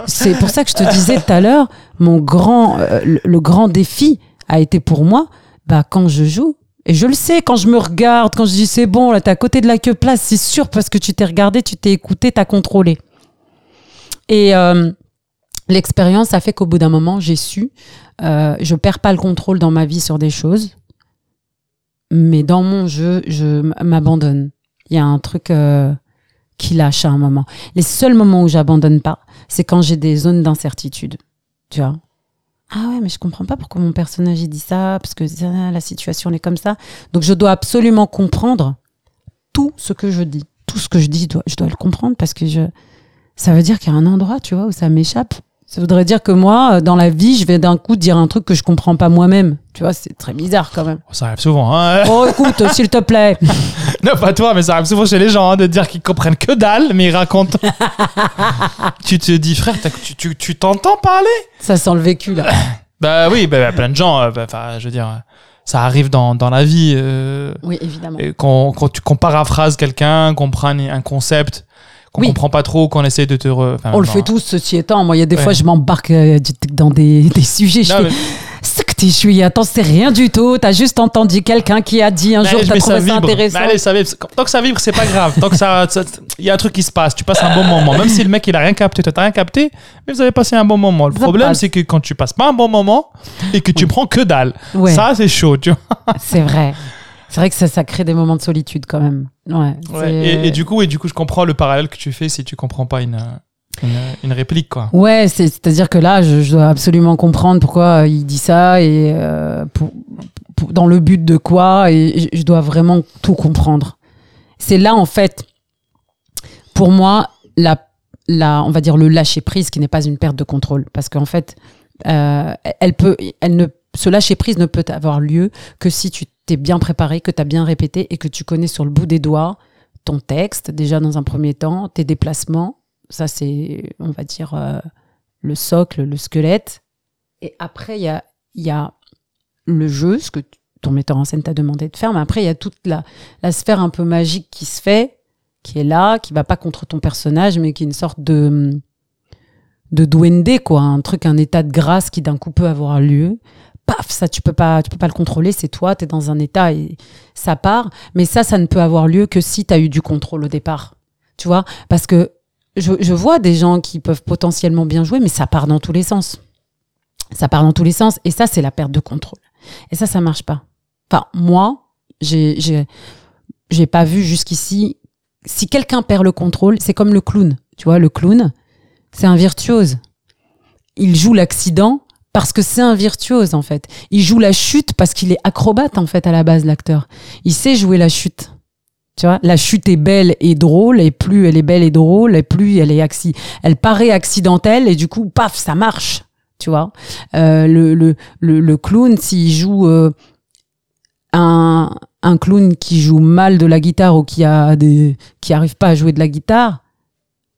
c'est pour ça que je te disais tout à l'heure, mon grand euh, le, le grand défi a été pour moi, bah quand je joue et je le sais quand je me regarde, quand je dis c'est bon là t'es à côté de la queue place, c'est sûr parce que tu t'es regardé, tu t'es écouté, t'as contrôlé. Et euh, l'expérience a fait qu'au bout d'un moment j'ai su, euh, je perds pas le contrôle dans ma vie sur des choses, mais dans mon jeu je m'abandonne. Il y a un truc euh, qui lâche à un moment. Les seuls moments où j'abandonne pas, c'est quand j'ai des zones d'incertitude. Tu vois Ah ouais, mais je comprends pas pourquoi mon personnage dit ça, parce que la situation elle est comme ça. Donc je dois absolument comprendre tout ce que je dis. Tout ce que je dis, je dois, je dois le comprendre parce que je, ça veut dire qu'il y a un endroit, tu vois, où ça m'échappe. Ça voudrait dire que moi, euh, dans la vie, je vais d'un coup dire un truc que je comprends pas moi-même. Tu vois, c'est très bizarre quand même. Ça arrive souvent, hein. Oh, écoute, s'il te plaît. Non, pas toi, mais ça arrive souvent chez les gens hein, de dire qu'ils comprennent que dalle, mais ils racontent. tu te dis, frère, tu tu- tu t'entends parler? Ça sent le vécu là. Bah oui, bah, bah, plein de gens, euh, bah, enfin, je veux dire, euh, ça arrive dans, dans la vie. euh, Oui, évidemment. qu'on tu- qu'on paraphrase quelqu'un, qu'on prenne un concept qu'on Oui. comprend pas trop, qu'on essaie de te. re- enfin, On le fait tous, ceci étant. Moi, il y a des Ouais. fois, je m'embarque euh, dans des, des sujets. Je Non, fais, mais- c'est que t'es- je suis, attends, c'est rien du tout. T'as juste entendu quelqu'un qui a dit un Mais jour, t'as trouvé ça vibre. intéressant. Mais allez, ça vibre. Tant que ça vibre, c'est pas grave. Tant que ça, ça- il y a un truc qui se passe. Tu passes un bon moment. Même si le mec il a rien capté, toi t'as rien capté, mais vous avez passé un bon moment. Le Ça problème, c'est que quand tu passes pas un bon moment et que tu prends que dalle, Ouais. ça c'est chaud, tu vois. C'est vrai. C'est vrai que ça, ça crée des moments de solitude quand même. Ouais. Et, et du coup, et du coup, je comprends le parallèle que tu fais si tu comprends pas une, une, une réplique, quoi. Ouais, c'est- c'est-à-dire que là, je, je dois absolument comprendre pourquoi euh, il dit ça et euh, pour- pour- dans le but de quoi, et je, je dois vraiment tout comprendre. c'est là en fait, pour moi, la, la, on va dire le lâcher prise qui n'est pas une perte de contrôle, parce qu'en fait, euh, elle peut, elle ne, ce lâcher prise ne peut avoir lieu que si tu t'es bien préparé, que tu as bien répété et que tu connais sur le bout des doigts ton texte déjà dans un premier temps, tes déplacements, ça c'est, on va dire, euh, le socle, le squelette. Et après, il y a, y a le jeu, ce que ton metteur en scène t'a demandé de faire, mais après, il y a toute la, la sphère un peu magique qui se fait, qui est là, qui va pas contre ton personnage, mais qui est une sorte de de duende, quoi, un truc, un état de grâce qui d'un coup peut avoir lieu. Paf, ça tu peux pas, tu peux pas le contrôler, c'est toi, tu es dans un état et ça part. Mais ça, ça ne peut avoir lieu que si tu as eu du contrôle au départ. Tu vois, parce que je, je vois des gens qui peuvent potentiellement bien jouer, mais ça part dans tous les sens. Ça part dans tous les sens, et ça, c'est la perte de contrôle. Et ça, ça marche pas. Enfin, moi, j'ai, pas vu jusqu'ici. Si quelqu'un perd le contrôle, c'est comme le clown. Tu vois, le clown, c'est un virtuose. Il joue l'accident parce que c'est un virtuose, en fait. Il joue la chute parce qu'il est acrobate, en fait, à la base, l'acteur. Il sait jouer la chute. Tu vois, la chute est belle et drôle, et plus elle est belle et drôle, et plus elle est acci elle paraît accidentelle, et du coup, paf, ça marche. Tu vois, Euh, le, le, le, le clown, s'il joue euh, un, un clown qui joue mal de la guitare ou qui a des, qui arrive pas à jouer de la guitare,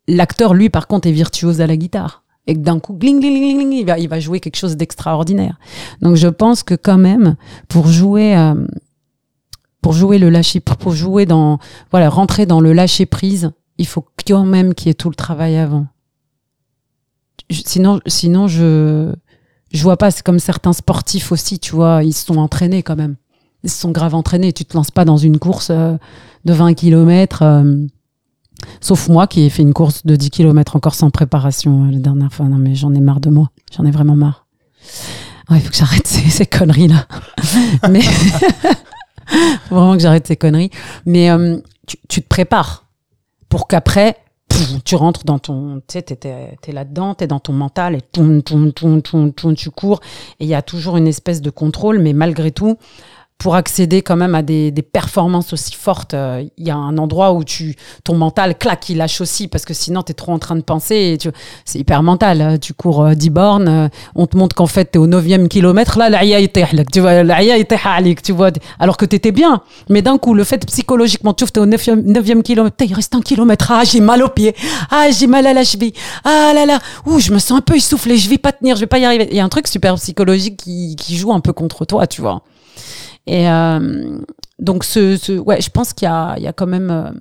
l'acteur, lui, par contre, est virtuose à la guitare. Et que d'un coup, gling, gling, gling, gling, il va, il va jouer quelque chose d'extraordinaire. Donc, je pense que quand même, pour jouer, euh, pour jouer le lâcher, pour jouer dans, voilà, rentrer dans le lâcher prise, il faut quand même qu'il y ait tout le travail avant. Sinon, sinon, je, je vois pas. C'est comme certains sportifs aussi, tu vois, ils se sont entraînés quand même. Ils se sont grave entraînés. Tu te lances pas dans une course euh, de 20 km. Sauf moi qui ai fait une course de 10 km encore sans préparation euh, la dernière fois. Non, mais j'en ai marre de moi. J'en ai vraiment marre. Ouais, il faut que j'arrête ces, conneries-là. mais faut vraiment que j'arrête ces conneries. Mais euh, tu, tu te prépares pour qu'après, tu rentres dans ton, tu sais, t'es, là-dedans, t'es dans ton mental et tu cours. Et il y a toujours une espèce de contrôle, mais malgré tout, pour accéder quand même à des, des performances aussi fortes, euh, il y a un endroit où tu, ton mental claque, il lâche aussi parce que sinon tu es trop en train de penser. C'est hyper mental. Euh, tu cours euh, bornes, euh, on te montre qu'en fait tu es au 9e kilomètre, là, tu vois, tu vois, alors que tu étais bien. Mais d'un coup, le fait psychologiquement, tu es au 9e, 9e kilomètre, il reste un kilomètre, ah, j'ai mal aux pieds, ah, j'ai mal à la cheville, ah là là, ouh, je me sens un peu essoufflé, je vais pas tenir, je vais pas y arriver. Il y a un truc super psychologique qui, qui joue un peu contre toi, tu vois. Et euh, donc, ce, ce, ouais, je pense qu'il y a, il y a quand même euh,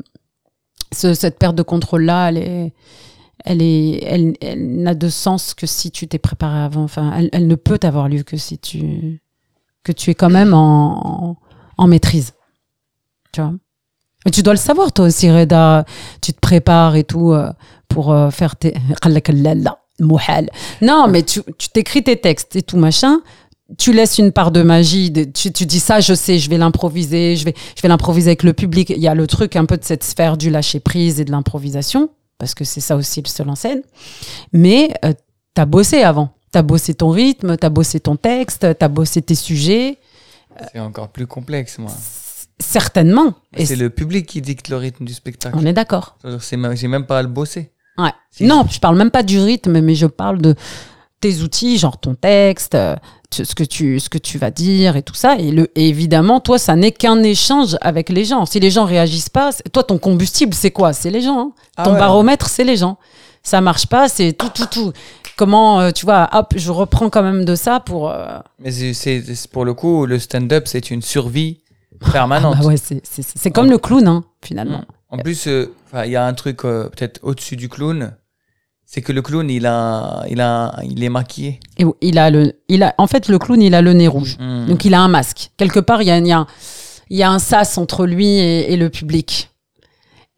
ce- cette perte de contrôle-là, elle est, elle est, elle, elle n'a de sens que si tu t'es préparé avant. Enfin, elle, elle ne peut avoir lieu que si tu, que tu es quand même en, en, maîtrise. Tu vois? Mais tu dois le savoir, toi aussi, Reda. Tu te prépares et tout euh, pour faire tes. Non, mais tu tu t'écris tes textes et tout machin tu laisses une part de magie. de- tu, tu dis ça, je sais, je vais l'improviser, je vais, je vais l'improviser avec le public. Il y a le truc un peu de cette sphère du lâcher prise et de l'improvisation, parce que c'est ça aussi le seul en scène. Mais euh, t'as bossé avant. T'as bossé ton rythme, t'as bossé ton texte, t'as bossé tes sujets, C'est encore plus complexe, moi. certainement. Et C'est le public qui dicte le rythme du spectacle. on est d'accord. J'ai même pas à le bosser. Ouais. Non, je parle même pas du rythme, mais je parle de tes outils, genre ton texte, euh, tu- ce que tu, ce que tu vas dire et tout ça. Et, le, et évidemment, toi, ça n'est qu'un échange avec les gens. Si les gens réagissent pas, toi, ton combustible, c'est quoi? C'est les gens. hein. Ah ton ouais. baromètre, c'est les gens. Ça marche pas, c'est tout, tout, tout. Comment, euh, tu vois, hop, je reprends quand même de ça pour. euh, Mais c'est- pour le coup, le stand-up, c'est une survie permanente. bah ouais, c'est, comme le clown, hein, finalement. En plus, euh, il y a un truc peut-être au-dessus du clown, c'est que le clown, il a, il a, il est maquillé. Et il a le, il a, en fait, le clown, il a le nez rouge. Mm. Donc il a un masque. Quelque part, il y a, il y a un, il y a un sas entre lui et, et le public.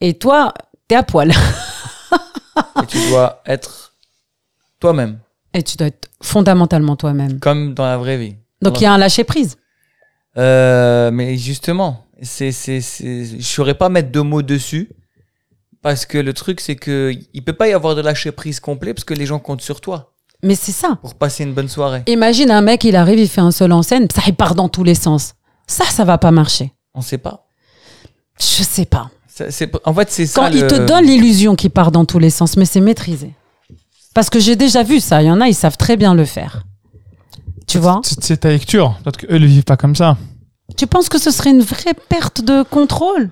Et toi, t'es à poil. Et tu dois être toi-même, Et tu dois être fondamentalement toi-même. comme dans la vraie vie. Donc il y a un lâcher-prise. Euh, mais justement, c'est, c'est, c'est, je saurais pas mettre deux mots dessus. Parce que le truc, c'est que il peut pas y avoir de lâcher prise complet parce que les gens comptent sur toi Mais c'est ça. pour passer une bonne soirée. Imagine un mec, il arrive, il fait un seul en scène, ça il part dans tous les sens. Ça, ça va pas marcher. On sait pas. Je sais pas. Ça, en fait, c'est ça. Quand il te le- donne l'illusion qu'il part dans tous les sens, mais c'est maîtrisé. Parce que j'ai déjà vu ça. Il y en a, ils savent très bien le faire. Tu vois? C'est c'est ta lecture. Peut-être qu'eux ne vivent pas comme ça. Tu penses que ce serait une vraie perte de contrôle?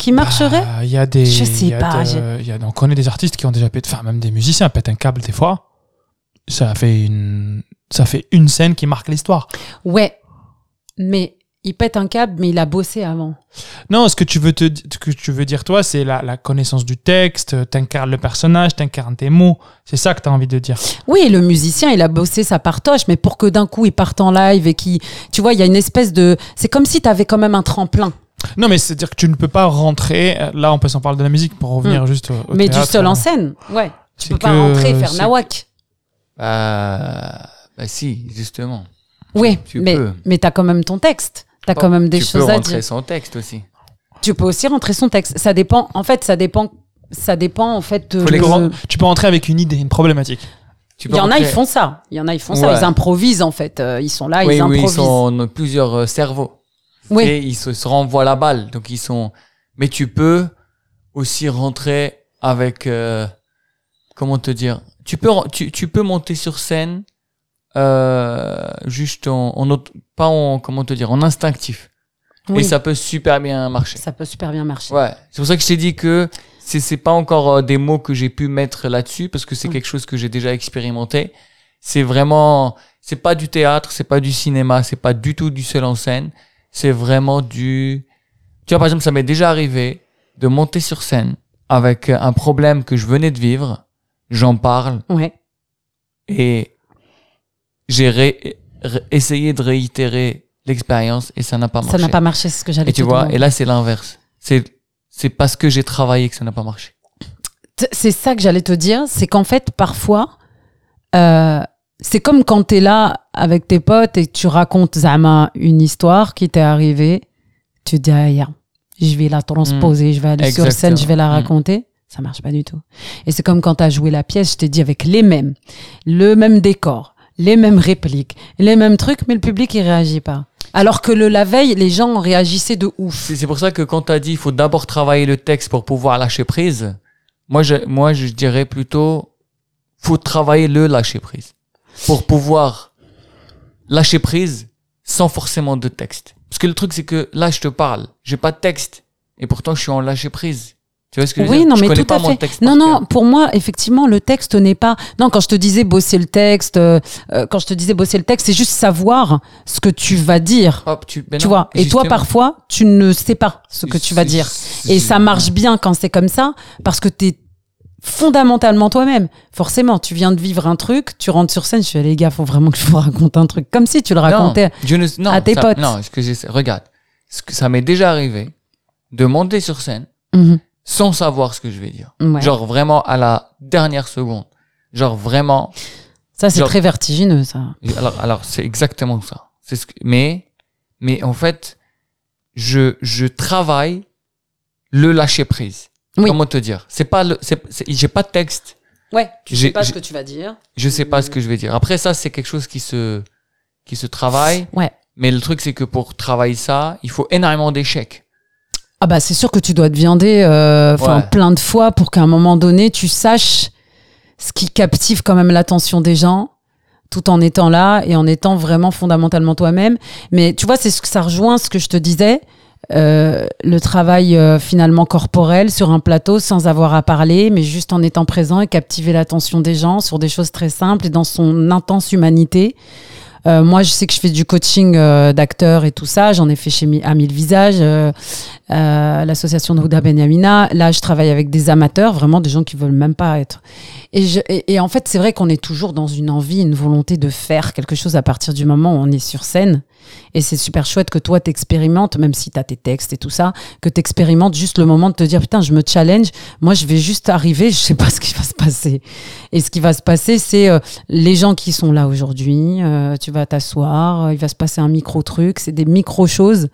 Qui marcherait Ah, Il y a des. Je sais il y a pas, de- j'ai- il y a- on connaît des artistes qui ont déjà pété. Enfin, même des musiciens pètent un câble des fois. Ça fait une. Ça fait une scène qui marque l'histoire. Ouais. Mais il pète un câble, mais il a bossé avant. Non, ce que tu veux, te, ce que tu veux dire, toi, c'est la, la connaissance du texte, t'incarnes le personnage, t'incarnes tes mots. C'est ça que t'as envie de dire. Oui, le musicien, il a bossé sa partoche, mais pour que d'un coup il parte en live et qui, tu vois, il y a une espèce de, c'est comme si tu avais quand même un tremplin, Non, mais c'est-à-dire que tu ne peux pas rentrer. euh, Là, on peut s'en parler de la musique pour revenir juste au, au Hmm. mais du théâtre, seul euh, en scène. Ouais. Tu peux pas rentrer faire nawak. Bah, bah si, justement. Oui, tu mais peux. mais t'as quand même ton texte. T'as quand même des tu choses peux à rentrer dire. son texte aussi. Tu peux aussi rentrer son texte. Ça dépend. En fait, ça dépend. Ça dépend en fait. De- Tu peux, tu peux rentrer avec une idée, une problématique. Tu Il peux y en a, ils rentrer- font ça. Il y en a, ils font ça. Ils improvisent en fait. Euh, Ils sont là, Oui, ils oui, improvisent. ils sont plusieurs euh, cerveaux. Oui. Et ils se, se renvoient la balle. Donc ils sont. Mais tu peux aussi rentrer avec. euh, comment te dire? Tu peux, tu, tu peux monter sur scène euh, juste en, en auto- pas en comment te dire en instinctif. Oui. Et ça peut super bien marcher. Ça peut super bien marcher. Ouais, c'est pour ça que je t'ai dit que c'est c'est pas encore euh, des mots que j'ai pu mettre là-dessus parce que c'est Mm. quelque chose que j'ai déjà expérimenté. C'est vraiment c'est pas du théâtre, c'est pas du cinéma, c'est pas du tout du seul en scène, c'est vraiment du Tu vois par exemple, ça m'est déjà arrivé de monter sur scène avec un problème que je venais de vivre, j'en parle Ouais. et j'ai ré- ré- essayé de réitérer l'expérience et ça n'a pas marché. Ça n'a pas marché, c'est ce que j'allais Et tu vois, demander. et là c'est l'inverse. C'est c'est parce que j'ai travaillé que ça n'a pas marché. C'est ça que j'allais te dire, c'est qu'en fait, parfois, euh, c'est comme quand tu es là avec tes potes et tu racontes Zama une histoire qui t'est arrivée. Tu te dis, ah, ya, je vais la transposer, je vais aller sur scène, je vais la Mm. raconter. Ça marche pas du tout. Et c'est comme quand tu as joué la pièce, je t'ai dit avec les mêmes, le même décor, les mêmes répliques, les mêmes trucs, mais le public, il réagit pas. Alors que le, la veille, les gens réagissaient de ouf. C'est c'est pour ça que quand tu as dit il faut d'abord travailler le texte pour pouvoir lâcher prise, moi je, moi je dirais plutôt faut travailler le lâcher prise pour pouvoir lâcher prise sans forcément de texte. Parce que le truc c'est que là je te parle, j'ai pas de texte et pourtant je suis en lâcher prise. Tu vois ce que je veux Oui, dire? non, Je mais tout pas à mon fait. texte Non, non, pour moi, effectivement, le texte n'est pas. Non, quand je te disais bosser le texte, euh, euh, quand je te disais bosser le texte, c'est juste savoir ce que tu vas dire. Hop, tu, ben tu non, vois. Et toi, parfois, tu ne sais pas ce que tu vas dire. Et ça marche bien quand c'est comme ça, parce que tu es fondamentalement toi-même. Forcément, tu viens de vivre un truc, tu rentres sur scène, je fais les gars, faut vraiment que je vous raconte un truc comme si tu le racontais. Non, ne, non, à tes ça- potes. Non, ce que regarde, ce que ça m'est déjà arrivé de monter sur scène Mhm. sans savoir ce que je vais dire. Ouais. Genre vraiment à la dernière seconde. Genre vraiment. ça, c'est très vertigineux, ça. Alors, alors c'est exactement ça. C'est ce que, mais, mais en fait, je, je travaille le lâcher prise. Oui. Comment te dire? C'est pas le, c'est, j'ai pas de texte. Ouais, tu sais pas ce que tu vas dire. Je sais pas ce que je vais dire. Après ça, c'est quelque chose qui se, qui se travaille. Ouais. Mais le truc, c'est que pour travailler ça, il faut énormément d'échecs. Ah bah c'est sûr que tu dois te viander euh, Ouais. plein de fois pour qu'à un moment donné tu saches ce qui captive quand même l'attention des gens tout en étant là et en étant vraiment fondamentalement toi-même. Mais tu vois, c'est ce que ça rejoint ce que je te disais, euh, le travail euh, finalement corporel sur un plateau sans avoir à parler, mais juste en étant présent et captiver l'attention des gens sur des choses très simples et dans son intense humanité. Euh, moi, je sais que je fais du coaching euh, d'acteurs et tout ça. J'en ai fait chez Mi- à Mille Visages, euh, l'association de Houda Benyamina. Là, je travaille avec des amateurs, vraiment des gens qui veulent même pas être. Et, je, et en fait, c'est vrai qu'on est toujours dans une envie, une volonté de faire quelque chose à partir du moment où on est sur scène. Et c'est super chouette que toi, t'expérimentes, même si t'as tes textes et tout ça, que t'expérimentes juste le moment de te dire, putain, je me challenge. Moi, je vais juste arriver, je sais pas ce qui va se passer. Et ce qui va se passer, c'est euh, les gens qui sont là aujourd'hui. euh, tu vas t'asseoir, euh, il va se passer un micro truc. C'est des micro choses.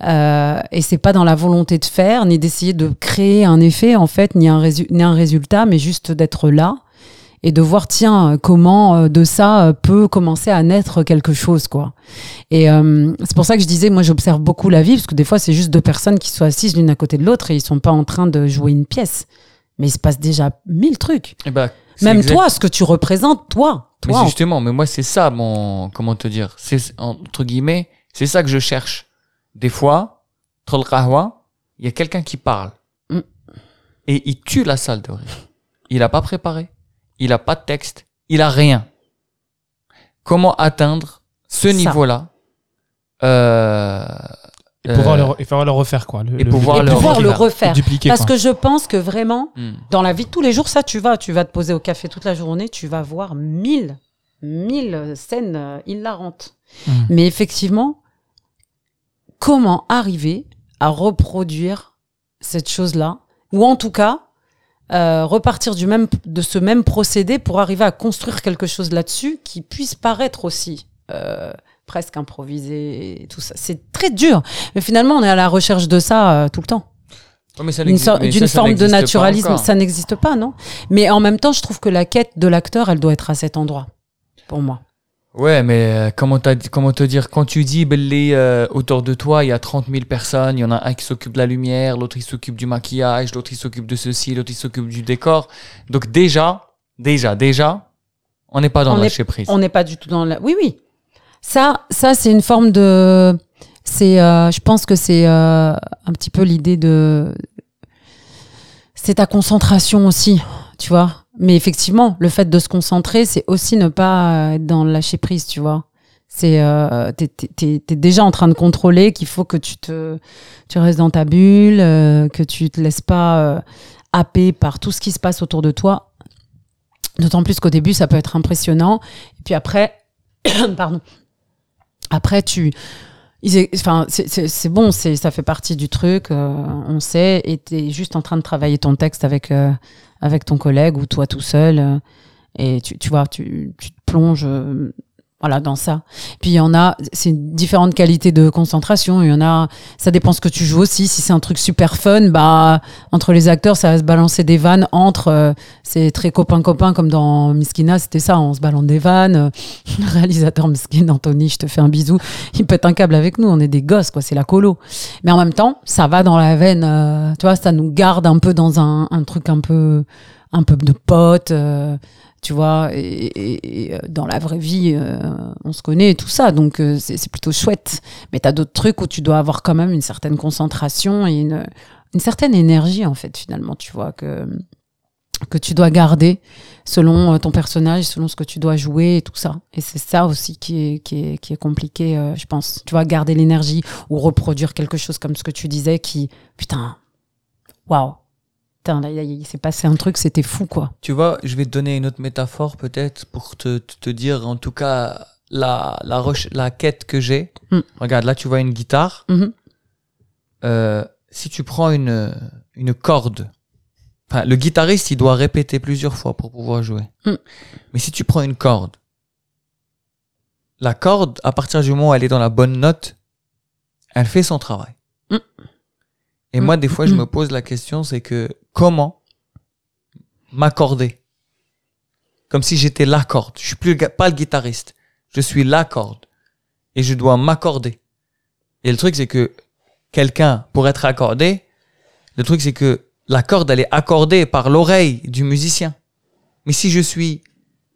Et c'est pas dans la volonté de faire, ni d'essayer de créer un effet, en fait, ni un résultat, mais juste d'être là et de voir tiens euh, comment euh, de ça euh, peut commencer à naître quelque chose quoi. Et euh, c'est pour ça que je disais moi j'observe beaucoup la vie parce que des fois c'est juste deux personnes qui sont assises l'une à côté de l'autre et ils sont pas en train de jouer une pièce. Mais il se passe déjà mille trucs. Eh ben, c'est Même exact- toi, ce que tu représentes, toi, Mais toi. justement, mais moi c'est ça mon comment te dire, c'est entre guillemets, c'est ça que je cherche. Des fois, qahwa, il y a quelqu'un qui parle Mm. et il tue la salle de rire. Il a pas préparé, il a pas de texte, il a rien. Comment atteindre ce niveau-là euh, Et pouvoir, euh, le, re- et pouvoir le refaire, quoi. Le, et pouvoir et le pouvoir le refaire. dupliquer, Parce quoi. que je pense que vraiment, hmm. dans la vie de tous les jours, ça, tu vas, tu vas te poser au café toute la journée, tu vas voir mille, mille scènes euh, hilarantes. Mm. Mais effectivement, comment arriver à reproduire cette chose-là, ou en tout cas euh, repartir du même, de ce même procédé pour arriver à construire quelque chose là-dessus qui puisse paraître aussi euh, presque improvisé et tout ça. C'est très dur, mais finalement, on est à la recherche de ça euh, tout le temps d'une forme de naturalisme. Ça n'existe pas, non? Mais en même temps, je trouve que la quête de l'acteur, elle doit être à cet endroit, pour moi. Ouais, mais euh, comment, comment te dire? Quand tu dis, Belly, euh, autour de toi, il y a 30 000 personnes, il y en a un qui s'occupe de la lumière, l'autre il s'occupe du maquillage, l'autre il s'occupe de ceci, l'autre il s'occupe du décor. Donc déjà, déjà, déjà, on n'est pas dans On le lâcher prise. On n'est pas du tout dans la. Oui, oui. Ça, ça, c'est une forme de. C'est, euh, je pense que c'est euh, un petit peu l'idée de. C'est ta concentration aussi, tu vois. Mais effectivement, le fait de se concentrer, c'est aussi ne pas être dans le lâcher prise, tu vois. C'est, euh, t'es, t'es- t'es- déjà en train de contrôler qu'il faut que tu te, tu restes dans ta bulle, euh, que tu te laisses pas euh, happer par tout ce qui se passe autour de toi. D'autant plus qu'au début, ça peut être impressionnant. Et puis après, pardon. Après, tu, enfin, c'est c'est bon, c'est ça fait partie du truc, euh, on sait. Et t'es juste en train de travailler ton texte avec euh, avec ton collègue ou toi tout seul. euh, et tu, tu vois, tu, tu te plonges. Voilà, dans ça. Puis il y en a, c'est différentes qualités de concentration. Il y en a, ça dépend ce que tu joues aussi. Si c'est un truc super fun, bah entre les acteurs, ça va se balancer des vannes entre. euh, c'est très copain-copain comme dans Miskina, c'était ça, on se balance des vannes. Euh, Le réalisateur Miskin, Anthony, je te fais un bisou, il pète un câble avec nous, on est des gosses, quoi, c'est la colo. Mais en même temps, ça va dans la veine, euh, tu vois, ça nous garde un peu dans un, truc un peu, un peu de pote, euh, tu vois, et, et- et, euh, dans la vraie vie, euh, on se connaît et tout ça, donc euh, c'est plutôt chouette. Mais t'as d'autres trucs où tu dois avoir quand même une certaine concentration et une, une certaine énergie, en fait, finalement, tu vois, que que tu dois garder selon euh, ton personnage, selon ce que tu dois jouer et tout ça. Et c'est ça aussi qui est, qui est, qui est compliqué, euh, je pense. Tu vois, garder l'énergie ou reproduire quelque chose comme ce que tu disais qui, putain, waouh. Putain, là, il s'est passé un truc, c'était fou, quoi. Tu vois, je vais te donner une autre métaphore peut-être pour te, te, dire en tout cas la, la, reche- la quête que j'ai. Mm. Regarde, là tu vois une guitare. Mhm. Euh, si tu prends une, une corde, enfin, le guitariste il doit répéter plusieurs fois pour pouvoir jouer. Mm. Mais si tu prends une corde, la corde, à partir du moment où elle est dans la bonne note, elle fait son travail. Mm. Et Mm. moi, des fois, je Mm. me pose la question, c'est que comment m'accorder? Comme si j'étais la corde. Je suis plus le pas le guitariste. Je suis la corde. Et je dois m'accorder. Et le truc, c'est que quelqu'un, pour être accordé, le truc, c'est que la corde, elle est accordée par l'oreille du musicien. Mais si je suis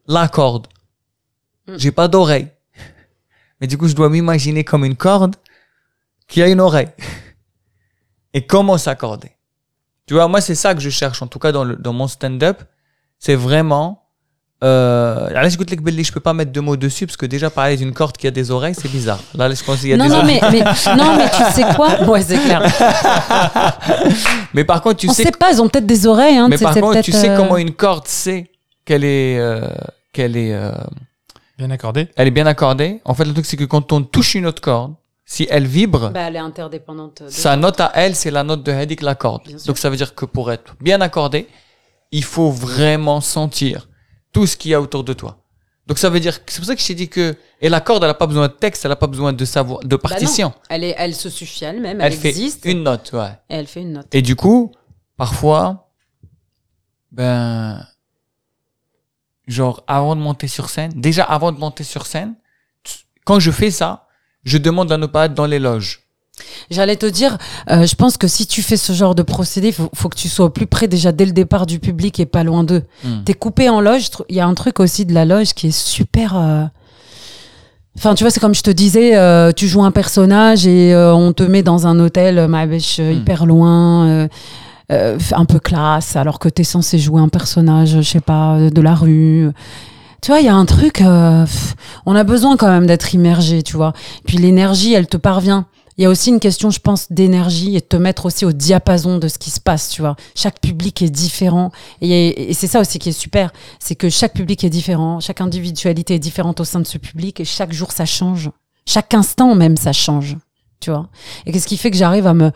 la corde, Mm. j'ai pas d'oreille. Mais du coup, je dois m'imaginer comme une corde qui a une oreille. Et comment s'accorder? Tu vois, moi, c'est ça que je cherche, en tout cas dans, le, dans mon stand-up. C'est vraiment. Euh, là, j'écoute les Belli, je peux pas mettre deux mots dessus parce que déjà parler d'une corde qui a des oreilles, c'est bizarre. Là, je pense qu'il y a Non, des non, oreilles. mais, mais, non, mais tu sais quoi? Ouais, c'est clair. Mais par contre, tu On sais, sait pas, ils ont peut-être des oreilles. Hein, mais par contre, tu sais euh, comment une corde sait qu'elle est, euh, qu'elle est, euh, Bien accordé. elle est bien accordée? En fait, le truc, c'est que quand on touche une autre corde, si elle vibre, Bah, elle est interdépendante. de- sa note à elle, c'est la note de Hadik, la corde. Donc ça veut dire que pour être bien accordé, il faut vraiment sentir tout ce qu'il y a autour de toi. Donc ça veut dire, que- c'est pour ça que je t'ai dit que, et la corde, elle n'a pas besoin de texte, elle n'a pas besoin de savoir, de Bah partition. Elle, est, elle se suffit elle-même, elle elle, fait existe. une note, ouais. Et elle fait une note. Et du coup, parfois, ben, genre avant de monter sur scène, déjà avant de monter sur scène, quand je fais ça, je demande à ne pas être dans les loges. J'allais te dire, euh, je pense que si tu fais ce genre de procédé, faut, faut que tu sois au plus près déjà dès le départ du public et pas loin d'eux. Hmm. T'es coupé en loge. Il y a un truc aussi de la loge qui est super. euh, Enfin, tu vois, c'est comme je te disais, euh, tu joues un personnage et on te met dans un hôtel, Ma'abesh, euh, Hmm. hyper loin, euh, un peu classe, alors que t'es censé jouer un personnage, je sais pas, de la rue. Tu vois, il y a un truc, euh, on a besoin quand même d'être immergé, tu vois. Puis l'énergie, elle te parvient. Il y a aussi une question, je pense, d'énergie et de te mettre aussi au diapason de ce qui se passe, tu vois. Chaque public est différent. Et, et c'est ça aussi qui est super, c'est que chaque public est différent, chaque individualité est différente au sein de ce public et chaque jour ça change. Chaque instant même ça change, tu vois. Et qu'est-ce qui fait que j'arrive à me,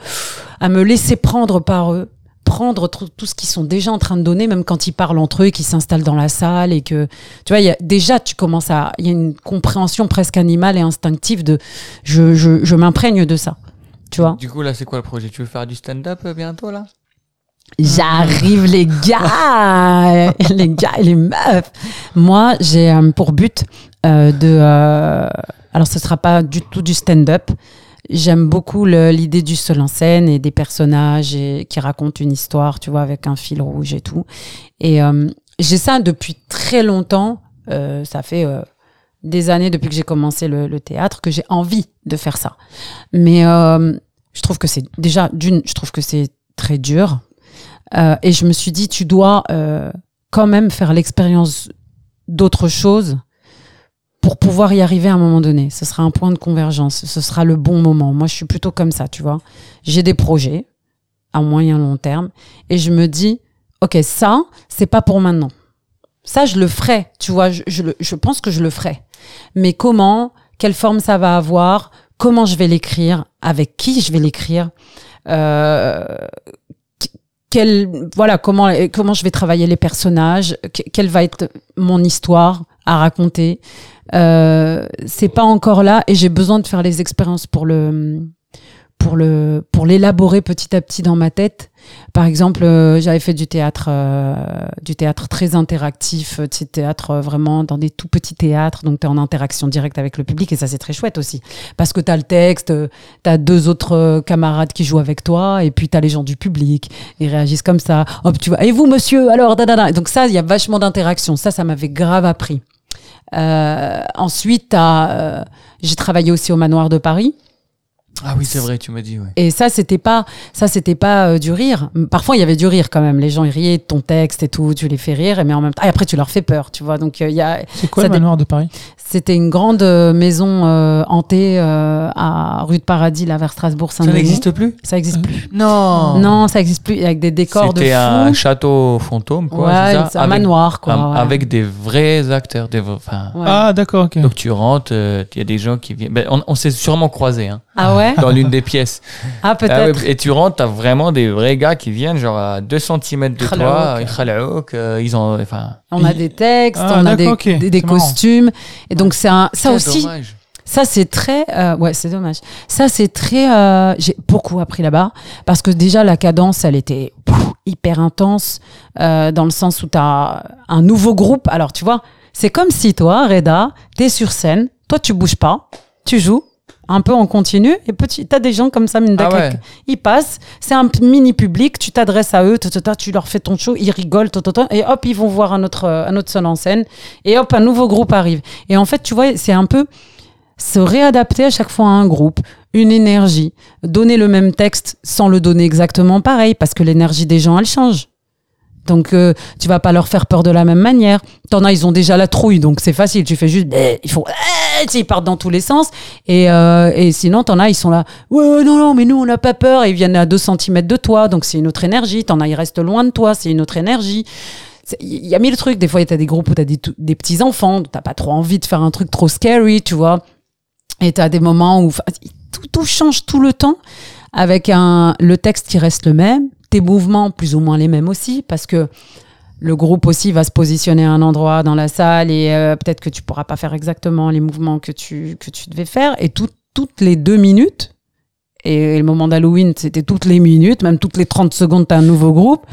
à me laisser prendre par eux, prendre tout, ce qu'ils sont déjà en train de donner, même quand ils parlent entre eux et qu'ils s'installent dans la salle et que, tu vois, il y a, déjà tu commences à, il y a une compréhension presque animale et instinctive de, je, je, je m'imprègne de ça, tu vois. Du coup, là, c'est quoi le projet? Tu veux faire du stand-up euh, bientôt, là? J'arrive les gars, les gars et les meufs. Moi, j'ai euh, pour but euh, de. euh, alors, ce sera pas du tout du stand-up. J'aime beaucoup l'idée du seul en scène et des personnages qui racontent une histoire, tu vois, avec un fil rouge et tout. Et euh, j'ai ça depuis très longtemps. Euh, ça fait euh, des années depuis que j'ai commencé le, le théâtre que j'ai envie de faire ça. Mais je trouve que c'est déjà d'une, je trouve que c'est très dur. Et je me suis dit, tu dois quand même faire l'expérience d'autre chose pour pouvoir y arriver à un moment donné. Ce sera un point de convergence. Ce sera le bon moment. Moi, je suis plutôt comme ça, tu vois. J'ai des projets à moyen long terme et je me dis, ok, ça, c'est pas pour maintenant. Ça, je le ferai, tu vois. Je, je, pense que je le ferai. Mais comment, quelle forme ça va avoir, comment je vais l'écrire, avec qui je vais l'écrire, euh, voilà, comment, comment je vais travailler les personnages, que- quelle va être mon histoire à raconter. Euh, c'est pas encore là et j'ai besoin de faire les expériences pour le, pour le, pour l'élaborer petit à petit dans ma tête. Par exemple, euh, j'avais fait du théâtre, euh, du théâtre très interactif, sais, théâtre vraiment dans des tout petits théâtres, donc tu es en interaction directe avec le public et ça c'est très chouette aussi. Parce que tu as le texte, tu as deux autres camarades qui jouent avec toi et puis tu as les gens du public, ils réagissent comme ça. Hop, tu vois, et vous monsieur, alors, da, da, da. Donc ça, il y a vachement d'interaction. Ça, ça m'avait grave appris. Euh, ensuite, euh, j'ai travaillé aussi au Manoir de Paris. Ah oui, c'est vrai, tu m'as dit, ouais. Et ça, c'était pas, ça, c'était pas euh, du rire. Parfois, il y avait du rire quand même. Les gens, ils riaient de ton texte et tout. Tu les fais rire, mais en même temps, et après, tu leur fais peur, tu vois. Donc, euh, il y a, C'est quoi Ça le manoir de Paris? C'était une grande euh, maison euh, hantée euh, à rue de Paradis, là, vers Strasbourg, Ça Saint-Denis. n'existe plus? Ça existe plus. Non Non, ça existe plus avec des décors de C'était un château fantôme, quoi. ouais, c'est ça un Avec- manoir, quoi. un- ouais. Avec des vrais acteurs. Des, vrais- enfin, Ouais. Ah, d'accord, ok. Donc tu rentres, euh, il y a des gens qui viennent. Ben, on on s'est sûrement croisés hein, Ah ouais? Dans l'une des pièces. Ah, Ah peut-être. ouais, et tu rentres, t'as vraiment des vrais gars qui viennent genre à 2 cm de toi, euh, ils ont. Enfin, On a des textes, Ah, on a des, des, des C'est marrant. costumes. Et donc, c'est un, ça aussi, dommage. ça c'est très, euh, ouais, c'est dommage. Ça c'est très, euh, j'ai beaucoup appris là-bas parce que déjà la cadence, elle était pff, hyper intense euh, dans le sens où tu as un nouveau groupe. Alors, tu vois, c'est comme si toi, Reda, t'es sur scène, toi tu bouges pas, tu joues un peu en continu et petit, t'as des gens comme ça, mine Ah ouais. ils passent, c'est un mini public, tu t'adresses à eux, tu leur fais ton show, ils rigolent, et hop, ils vont voir un autre, euh, un autre seul en scène, et hop, un nouveau groupe arrive. Et en fait, tu vois, c'est un peu se réadapter à chaque fois à un groupe, une énergie, donner le même texte sans le donner exactement pareil, parce que l'énergie des gens, elle change. Donc, euh, tu vas pas leur faire peur de la même manière. T'en as, ils ont déjà la trouille, donc c'est facile. Tu fais juste, Bleh ils font, Eh ils partent dans tous les sens. Et, euh, et sinon, t'en as, ils sont là, ouais, non, non, mais nous, on n'a pas peur. Ils viennent à 2 cm de toi, donc c'est une autre énergie. T'en as, ils restent loin de toi, c'est une autre énergie. Il y a mille trucs. Des fois, t'as des groupes où t'as des, des petits enfants, t'as pas trop envie de faire un truc trop scary, tu vois. Et t'as des moments où tout, tout change tout le temps avec un, le texte qui reste le même, tes mouvements plus ou moins les mêmes aussi, parce que le groupe aussi va se positionner à un endroit dans la salle et euh, peut-être que tu pourras pas faire exactement les mouvements que tu, que tu devais faire. Et tout- toutes les deux minutes, et, le moment d'Halloween, c'était toutes les minutes, même toutes les 30 secondes, tu as un nouveau groupe.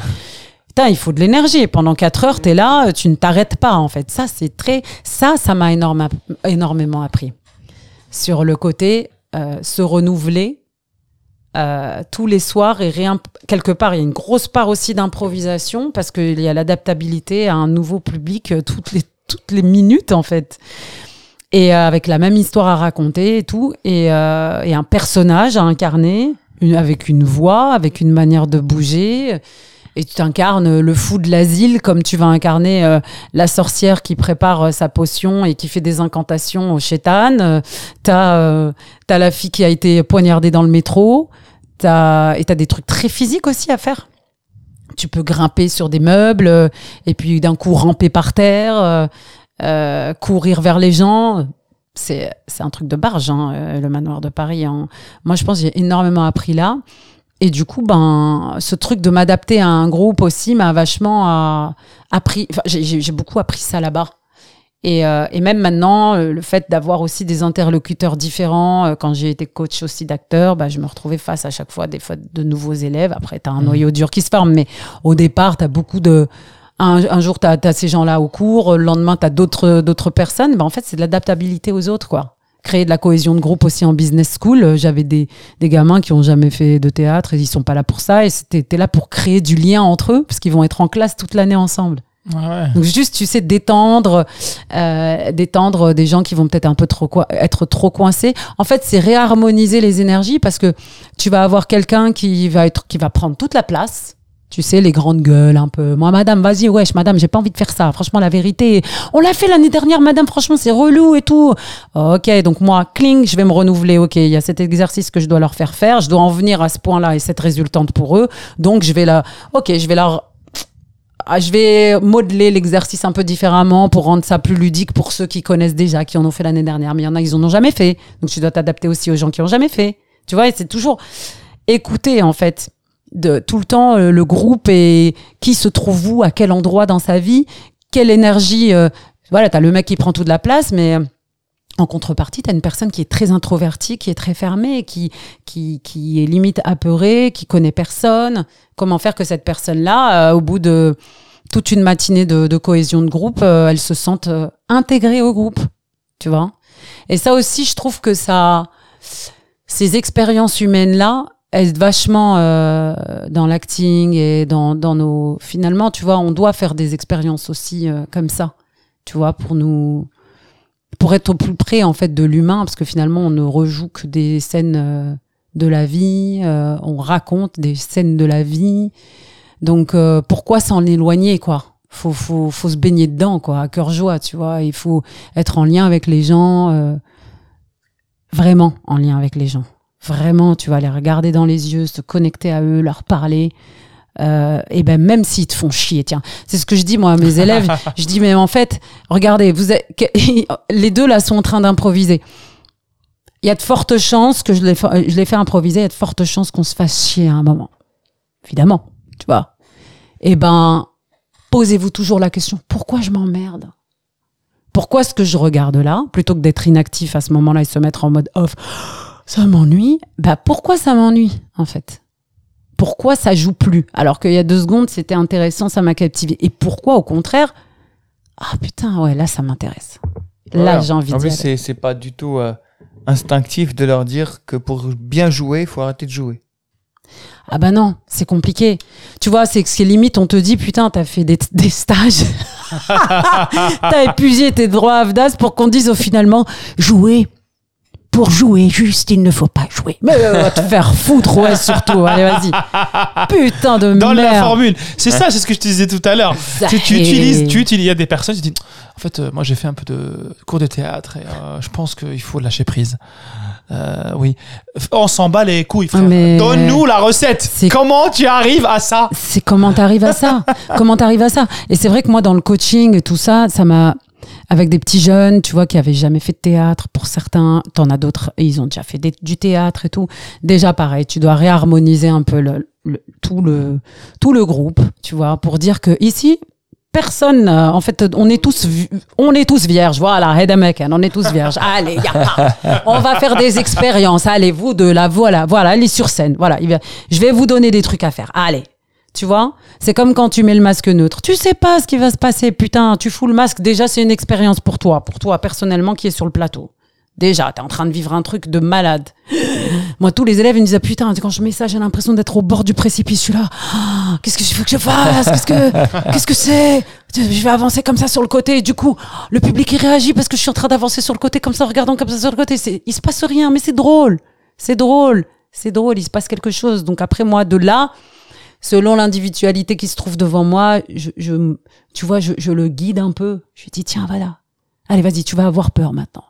Putain, il faut de l'énergie. Pendant 4 heures, tu es là, tu ne t'arrêtes pas, en fait. Ça, c'est très. Ça, ça m'a énorme- énormément appris. Sur le côté euh, se renouveler euh, tous les soirs et. Quelque part, il y a une grosse part aussi d'improvisation parce qu'il y a l'adaptabilité à un nouveau public euh, toutes les, toutes les minutes, en fait. Et euh, avec la même histoire à raconter et tout. Et, euh, et un personnage à incarner, avec une voix, avec une manière de bouger. Et tu incarnes le fou de l'asile comme tu vas incarner euh, la sorcière qui prépare sa potion et qui fait des incantations au chétan. Euh, t'as t'as la fille qui a été poignardée dans le métro. T'as et t'as des trucs très physiques aussi à faire. Tu peux grimper sur des meubles euh, et puis d'un coup ramper par terre, euh, euh, courir vers les gens. C'est c'est un truc de barge, hein, le manoir de Paris. hein. Moi, je pense que j'ai énormément appris là. Et du coup, ben, ce truc de m'adapter à un groupe aussi m'a vachement appris. Enfin, j'ai beaucoup appris ça là-bas. Et, euh, et même maintenant, euh, le fait d'avoir aussi des interlocuteurs différents, euh, quand j'ai été coach aussi d'acteurs, bah, je me retrouvais face à chaque fois des fois de nouveaux élèves. Après, tu as un noyau dur qui se forme, mais au départ, tu as beaucoup de... Un, un jour, tu as, ces gens-là au cours, le lendemain, tu as d'autres d'autres personnes. Bah, en fait, c'est de l'adaptabilité aux autres, quoi. Créer de la cohésion de groupe aussi en business school. Euh, J'avais des, des gamins qui ont jamais fait de théâtre et ils sont pas là pour ça. Et c'était là pour créer du lien entre eux, parce qu'ils vont être en classe toute l'année ensemble. Ouais. Donc juste, tu sais, détendre, euh, détendre des gens qui vont peut-être un peu trop être trop coincés. En fait, c'est réharmoniser les énergies parce que tu vas avoir quelqu'un qui va être, qui va prendre toute la place. Tu sais, les grandes gueules un peu. Moi, madame, vas-y, wesh, madame, j'ai pas envie de faire ça. Franchement, la vérité, on l'a fait l'année dernière, madame, franchement, c'est relou et tout. Ok, donc moi, cling, je vais me renouveler. Ok, il y a cet exercice que je dois leur faire faire. Je dois en venir à ce point-là et cette résultante pour eux. Donc, je vais la, ok, je vais leur je vais modeler l'exercice un peu différemment pour rendre ça plus ludique pour ceux qui connaissent déjà, qui en ont fait l'année dernière. Mais il y en a, ils en ont jamais fait. Donc tu dois t'adapter aussi aux gens qui ont jamais fait. Tu vois, c'est toujours écouter en fait de tout le temps euh, le groupe et qui se trouve où, à quel endroit dans sa vie, quelle énergie. euh, voilà, t'as le mec qui prend toute la place, mais euh, en contrepartie, t'as une personne qui est très introvertie, qui est très fermée, qui qui qui est limite apeurée, qui connaît personne. Comment faire que cette personne-là, euh, au bout de toute une matinée de, cohésion de groupe, euh, elle se sente euh, intégrée au groupe, tu vois? Et ça aussi, je trouve que ça, ces expériences humaines-là, aident vachement dans l'acting et dans, dans nos. Finalement, tu vois, on doit faire des expériences aussi comme ça, tu vois, pour nous, pour être au plus près en fait de l'humain, parce que finalement, on ne rejoue que des scènes euh, de la vie, euh, on raconte des scènes de la vie. Donc euh, pourquoi s'en éloigner quoi? Faut, faut, faut se baigner dedans quoi, à cœur joie, tu vois. Il faut être en lien avec les gens, euh, vraiment en lien avec les gens. Vraiment, tu vas les regarder dans les yeux, se connecter à eux, leur parler. Euh, et ben même s'ils te font chier, tiens, c'est ce que je dis moi à mes élèves. je dis mais en fait, regardez, vous êtes, les deux là sont en train d'improviser. Il y a de fortes chances que je les, fa- je les fais improviser. Il y a de fortes chances qu'on se fasse chier à un moment, évidemment, tu vois. Eh ben, posez-vous toujours la question pourquoi je m'emmerde? Pourquoi est-ce que je regarde là plutôt que d'être inactif à ce moment-là et se mettre en mode off Ça m'ennuie? Bah pourquoi ça m'ennuie en fait? Pourquoi ça joue plus alors qu'il y a deux secondes c'était intéressant, ça m'a captivé Et pourquoi au contraire Ah putain ouais là ça m'intéresse. Là j'ai envie En plus, aller. c'est c'est pas du tout euh, instinctif de leur dire que pour bien jouer, il faut arrêter de jouer. Ah bah non, c'est compliqué. Tu vois, c'est que c'est limite, on te dit, putain, t'as fait des, des stages. t'as épuisé tes droits à VDAS pour qu'on dise au finalement, jouer. Pour jouer, juste, il ne faut pas jouer. Mais euh, va te faire foutre, ouais, surtout. Allez, vas-y. Putain de Dans merde. la formule. C'est ça, c'est ce que je te disais tout à l'heure. Tu, tu utilises, tu utilises, il y a des personnes qui disent, en fait, euh, moi j'ai fait un peu de cours de théâtre et euh, je pense qu'il faut lâcher prise. Euh, oui. On s'en bat les couilles, frère. Mais- Donne-nous la recette. Comment tu arrives à ça? C'est comment t'arrives à ça? Comment t'arrives à ça? Et c'est vrai que moi, dans le coaching et tout ça, ça m'a. Avec des petits jeunes, tu vois, qui avaient jamais fait de théâtre, pour certains, t'en as d'autres, ils ont déjà fait des- du théâtre et tout. Déjà, pareil, tu dois réharmoniser un peu le, le- tout, le, tout le groupe, tu vois, pour dire que ici, personne, euh, en fait, on est tous, on est tous vierges, voilà, Hedemaken, on est tous vierges. Allez, on va faire des expériences. Allez, vous deux là, voilà, voilà, allez sur scène, voilà. Je vais vous donner des trucs à faire. Allez, Tu vois? C'est comme quand tu mets le masque neutre. Tu sais pas ce qui va se passer. Putain, tu fous le masque. Déjà, c'est une expérience pour toi. Pour toi, personnellement, qui est sur le plateau. Déjà, t'es en train de vivre un truc de malade. Moi, tous les élèves, ils me disaient Putain, quand je mets ça, j'ai l'impression d'être au bord du précipice. Je suis là. Qu'est-ce que je veux que je fasse? Qu'est-ce que qu'est-ce que c'est? Je vais avancer comme ça sur le côté. Et du coup, le public, il réagit parce que je suis en train d'avancer sur le côté, comme ça, en regardant comme ça sur le côté. C'est, il se passe rien, mais c'est drôle. C'est drôle. C'est drôle. Il se passe quelque chose. Donc après, moi, de là, selon l'individualité qui se trouve devant moi, je, je tu vois, je, je le guide un peu. Je lui dis Tiens, voilà. Allez, vas-y, tu vas avoir peur maintenant.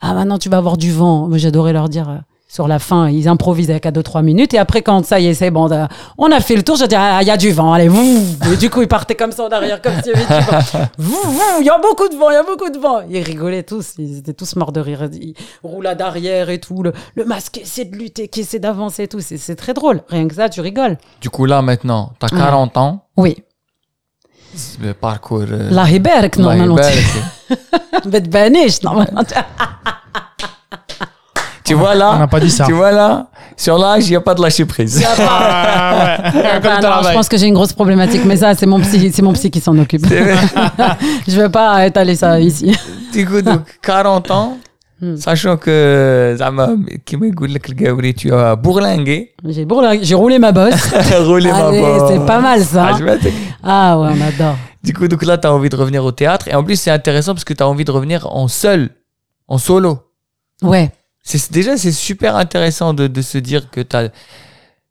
Ah, maintenant, tu vas avoir du vent. J'adorais leur dire sur la fin, ils improvisent avec à 2-3 minutes. Et après, quand ça y est, c'est bon, euh, on a fait le tour, je dis, ah, il y a du vent, allez, vous Et du coup, ils partaient comme ça en arrière, comme s'il y avait du il y a beaucoup de vent, il y a beaucoup de vent. Ils rigolaient tous, ils étaient tous morts de rire. Ils roulaient d'arrière et tout. Le, le masque essaie de lutter, qui essaie d'avancer et tout. C'est très drôle. Rien que ça, tu rigoles. Du coup, là, maintenant, t'as 40 ans. Oui. Le parcours. Euh... La Hiberk, normalement. La Hiberk. normalement. Tu vois là On n'a pas dit ça. Tu vois là Sur l'âge, il n'y a pas de lâcher prise. Ah, bah ouais. bah, non, je pense que j'ai une grosse problématique, mais ça, c'est mon psy, c'est mon psy qui s'en occupe. je ne vais pas étaler ça ici. Du coup, 40 ans, hmm. sachant que Zama, qui tu as bourlingué. J'ai bourlingué, j'ai roulé ma bosse. roulé ma bosse. C'est pas mal ça. Ah, ah, ouais, on adore. Du coup, donc là, tu as envie de revenir au théâtre. Et en plus, c'est intéressant parce que tu as envie de revenir en seul, en solo. Ouais. C'est déjà c'est super intéressant de, de se dire que t'as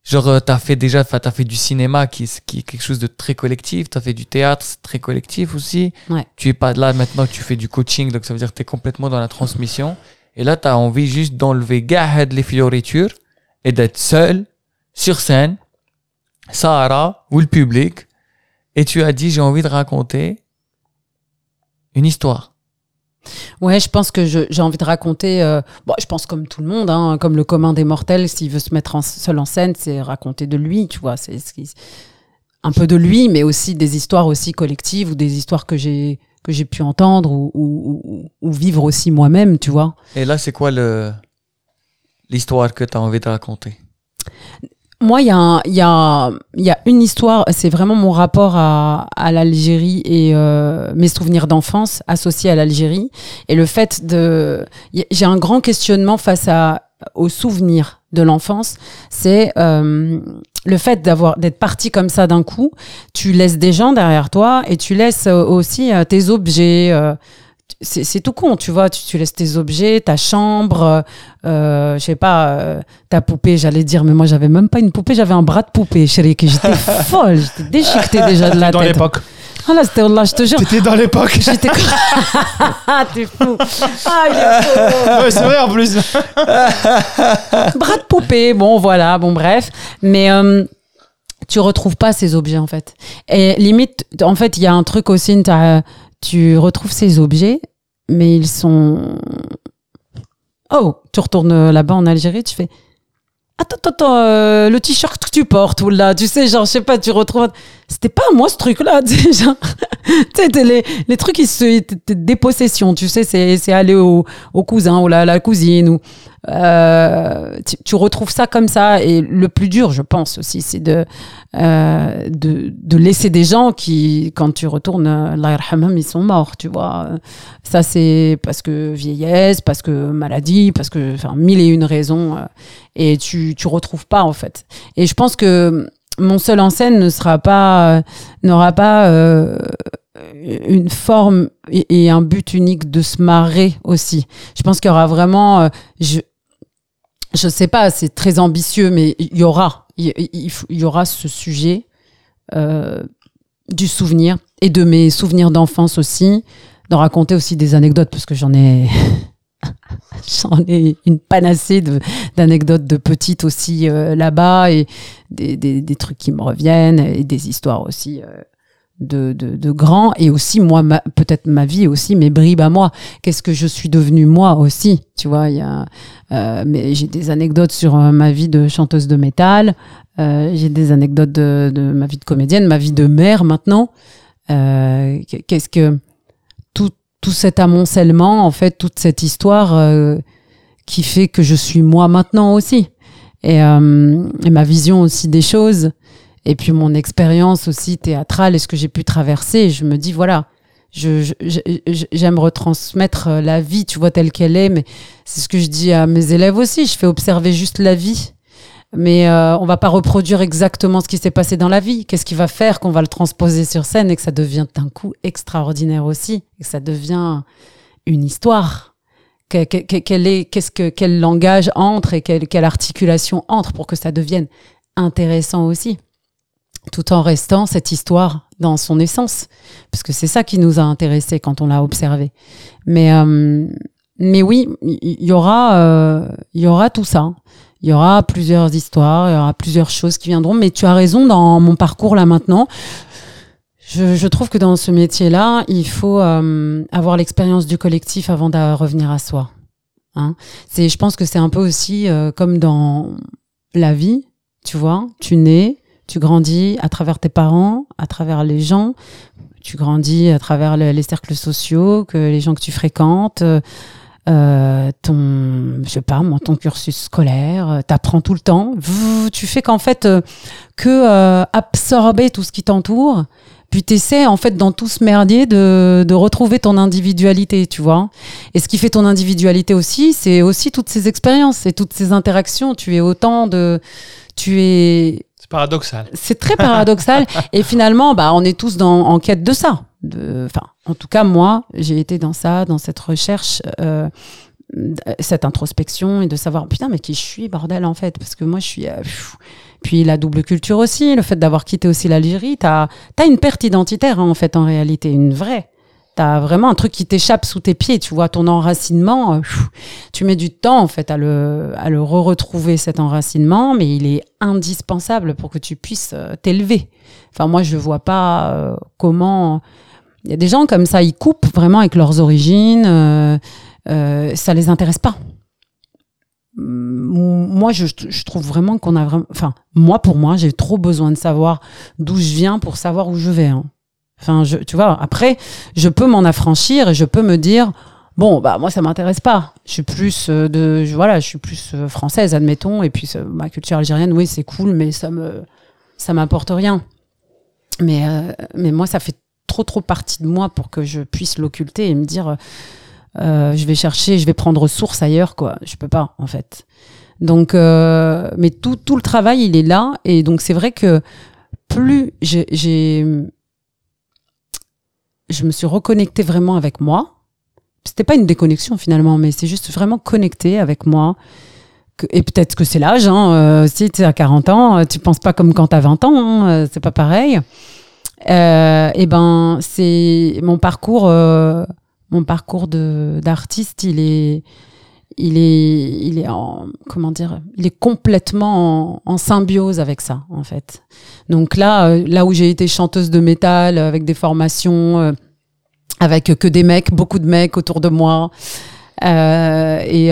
genre euh, t'as fait déjà t'as fait du cinéma qui qui est quelque chose de très collectif. T'as fait du théâtre c'est très collectif aussi. Ouais. tu es pas là maintenant tu fais du coaching donc ça veut dire que tu es complètement dans la transmission. Et là tu as envie juste d'enlever gahad les fioritures et d'être seul sur scène Sahara ou le public. Et tu as dit j'ai envie de raconter une histoire Ouais, je pense que j'ai envie de raconter. euh, bon, je pense comme tout le monde, hein, comme le commun des mortels, s'il veut se mettre seul en scène, c'est raconter de lui, tu vois. C'est un peu de lui, mais aussi des histoires aussi collectives ou des histoires que j'ai que j'ai pu entendre ou, vivre aussi moi-même, tu vois. et là c'est quoi l'histoire que tu as envie de raconter? Moi, il y, a une histoire, c'est vraiment mon rapport à, l'Algérie et euh, mes souvenirs d'enfance associés à l'Algérie. Et le fait de... J'ai un grand questionnement face à, aux souvenirs de l'enfance, c'est euh, le fait d'avoir d'être parti comme ça d'un coup. Tu laisses des gens derrière toi et tu laisses euh, aussi euh, tes objets. C'est tout con, tu vois. Tu, tu laisses tes objets, ta chambre, euh, je sais pas, euh, ta poupée, j'allais dire, mais moi j'avais même pas une poupée, j'avais un bras de poupée, chérie, que j'étais folle, j'étais déchiquetée déjà de la Dans tête. l'époque. Ah là, c'était là, je te jure. T'étais dans l'époque. J'étais. Ah, t'es fou. Ah, il est fou. Ouais, c'est vrai en plus. Bras de poupée, bon voilà, bon bref. Mais euh, tu retrouves pas ces objets en fait. Et limite, en fait, il y a un truc aussi, t'as- tu retrouves ces objets, mais ils sont... Oh, tu retournes là-bas en Algérie, tu fais... Attends, attends, attends, euh, le t-shirt que tu portes, ou là, tu sais, genre, je sais pas, tu retrouves... C'était pas moi ce truc-là, genre... tu sais, les, les trucs, ils se... des tu sais, c'est c'est aller au, au cousin ou la, la cousine, ou... Euh, tu, tu retrouves ça comme ça. Et le plus dur je pense aussi c'est de, euh, de de laisser des gens qui quand tu retournes euh, ils sont morts tu vois. Ça c'est parce que vieillesse parce que maladie parce que enfin mille et une raisons euh, et tu tu retrouves pas en fait. Et je pense que mon seul en scène ne sera pas euh, n'aura pas euh, une forme et, un but unique de se marrer aussi. Je pense qu'il y aura vraiment euh, je je sais pas, c'est très ambitieux, mais il y aura, il, y aura ce sujet du souvenir et de mes souvenirs d'enfance aussi, d'en raconter aussi des anecdotes parce que j'en ai, j'en ai une panacée d'anecdotes de petites aussi euh, là-bas et des, des, des trucs qui me reviennent et des histoires aussi. euh, de, de, de grands et aussi moi peut-être ma vie aussi mes bribes à moi qu'est-ce que je suis devenue moi aussi tu vois il y a euh, mais j'ai des anecdotes sur euh, ma vie de chanteuse de métal. J'ai des anecdotes de, de ma vie de comédienne, ma vie de mère maintenant. Qu'est-ce que tout, cet amoncellement, en fait, toute cette histoire euh, qui fait que je suis moi maintenant aussi. Et, euh, et ma vision aussi des choses. et puis mon expérience aussi théâtrale et ce que j'ai pu traverser, je me dis voilà, je- j'aime retransmettre euh, la vie, tu vois, telle qu'elle est, mais c'est ce que je dis à mes élèves aussi, je fais observer juste la vie. Mais euh, on va pas reproduire exactement ce qui s'est passé dans la vie. Qu'est-ce qui va faire qu'on va le transposer sur scène et que ça devient d'un coup extraordinaire aussi, et que ça devient une histoire? Que- que- que- quel est, qu'est-ce que, quel langage entre et quelle, quelle articulation entre pour que ça devienne intéressant aussi, tout en restant cette histoire dans son essence, parce que c'est ça qui nous a intéressés quand on l'a observé. Mais euh, mais oui, il y, aura euh, il y aura tout ça. Il y aura plusieurs histoires, il y aura plusieurs choses qui viendront. Mais tu as raison dans mon parcours là maintenant. Je, je trouve que dans ce métier-là, il faut euh, avoir l'expérience du collectif avant de revenir à soi. Hein. C'est, je pense que c'est un peu aussi euh, comme dans la vie, tu vois. Tu nais, tu grandis à travers tes parents, à travers les gens. Tu grandis à travers le- les cercles sociaux, que les gens que tu fréquentes. euh, euh, ton, je sais pas, moi, ton cursus scolaire, euh, t'apprends tout le temps. Tu fais qu'en fait euh, que euh, absorber tout ce qui t'entoure, puis t'essaies en fait dans tout ce merdier de, de retrouver ton individualité, tu vois. Et ce qui fait ton individualité aussi, c'est aussi toutes ces expériences et toutes ces interactions. Tu es autant de, tu es C'est paradoxal. c'est très paradoxal. et finalement, bah, on est tous dans, en quête de ça. Enfin, en tout cas, moi, j'ai été dans ça, dans cette recherche, euh, cette introspection et de savoir, putain, mais qui je suis, bordel, en fait. Parce que moi, je suis. euh, puis la double culture aussi, le fait d'avoir quitté aussi l'Algérie, t'as as une perte identitaire, hein, en fait, en réalité, une vraie. T'as vraiment un truc qui t'échappe sous tes pieds, tu vois, ton enracinement, euh, tu mets du temps en fait à le, à le re-retrouver cet enracinement, mais il est indispensable pour que tu puisses t'élever. Enfin, moi, je vois pas comment. Il y a des gens comme ça, ils coupent vraiment avec leurs origines, euh, euh, ça les intéresse pas. Moi, je, je trouve vraiment qu'on a vraiment. Enfin, moi, pour moi, j'ai trop besoin de savoir d'où je viens pour savoir où je vais. hein. Enfin, je, tu vois, après, je peux m'en affranchir et je peux me dire, bon, bah moi, ça m'intéresse pas. Je suis plus euh, de, voilà, je suis plus euh, française, admettons, et puis euh, ma culture algérienne, oui, c'est cool, mais ça me, ça m'apporte rien. Mais, euh, mais moi, ça fait trop, trop partie de moi pour que je puisse l'occulter et me dire, euh, je vais chercher, je vais prendre source ailleurs, quoi. Je peux pas, en fait. Donc, euh, mais tout, tout le travail, il est là, et donc c'est vrai que plus j'ai, je me suis reconnectée vraiment avec moi. C'était pas une déconnexion finalement, mais c'est juste vraiment connecté avec moi. Et peut-être que c'est l'âge. Hein, euh, si tu es à 40 ans, tu penses pas comme quand tu as 20 ans. hein, c'est pas pareil. Euh, et ben, c'est mon parcours. euh, mon parcours de d'artiste, il est, il est, il est en, comment dire, il est complètement en, symbiose avec ça, en fait. Donc là, euh, là où j'ai été chanteuse de métal euh, avec des formations, euh, avec que des mecs, beaucoup de mecs autour de moi, et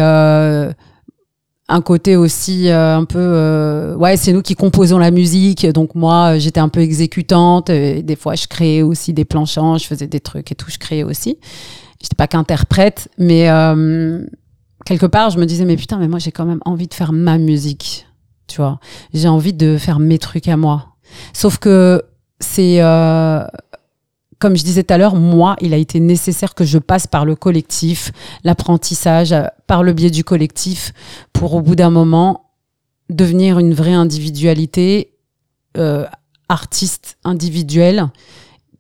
un côté aussi euh, un peu, euh, ouais, c'est nous qui composons la musique. Donc moi, euh, j'étais un peu exécutante. Des fois, je créais aussi des planchants, je faisais des trucs et tout, je créais aussi. J'étais pas qu'interprète, mais euh, quelque part, je me disais, mais putain, mais moi, j'ai quand même envie de faire ma musique. Tu vois, j'ai envie de faire mes trucs à moi. Sauf que c'est, euh, comme je disais tout à l'heure, moi, il a été nécessaire que je passe par le collectif, l'apprentissage, euh, par le biais du collectif, pour au bout d'un moment devenir une vraie individualité, euh, artiste individuel,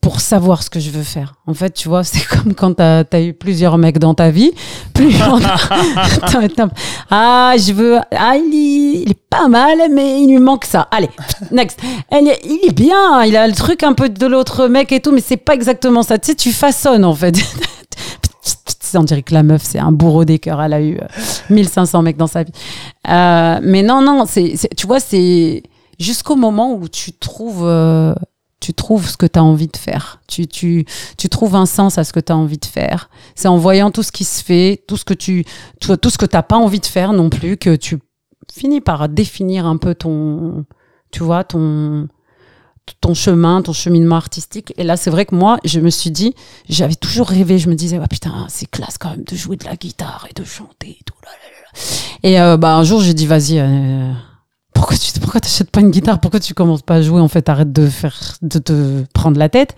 pour savoir ce que je veux faire. En fait, tu vois, c'est comme quand t'as as eu plusieurs mecs dans ta vie. Plus ah, je veux. Ah, il est, pas mal, mais il lui manque ça. Allez, next. Il est bien. Il a le truc un peu de l'autre mec et tout, mais c'est pas exactement ça. Tu sais, tu façonnes en fait. On dirait que la meuf, c'est un bourreau des cœurs. Elle a eu euh, 1500 mecs dans sa vie. Euh, mais non, non, c'est- tu vois, c'est jusqu'au moment où tu trouves, euh, tu trouves ce que tu as envie de faire. Tu, tu, tu trouves un sens à ce que tu as envie de faire. C'est en voyant tout ce qui se fait, tout ce que tu, tout, tout ce que t'as pas envie de faire non plus, que tu finis par définir un peu ton, tu vois, ton, ton chemin, ton cheminement artistique. Et là, c'est vrai que moi, je me suis dit, j'avais toujours rêvé, je me disais, ah, putain, c'est classe quand même de jouer de la guitare et de chanter et tout. là, là, là. Et euh, bah, un jour, j'ai dit, vas-y, euh, pourquoi tu pourquoi t'achètes pas une guitare? Pourquoi tu commences pas à jouer En fait, arrête de faire de te prendre la tête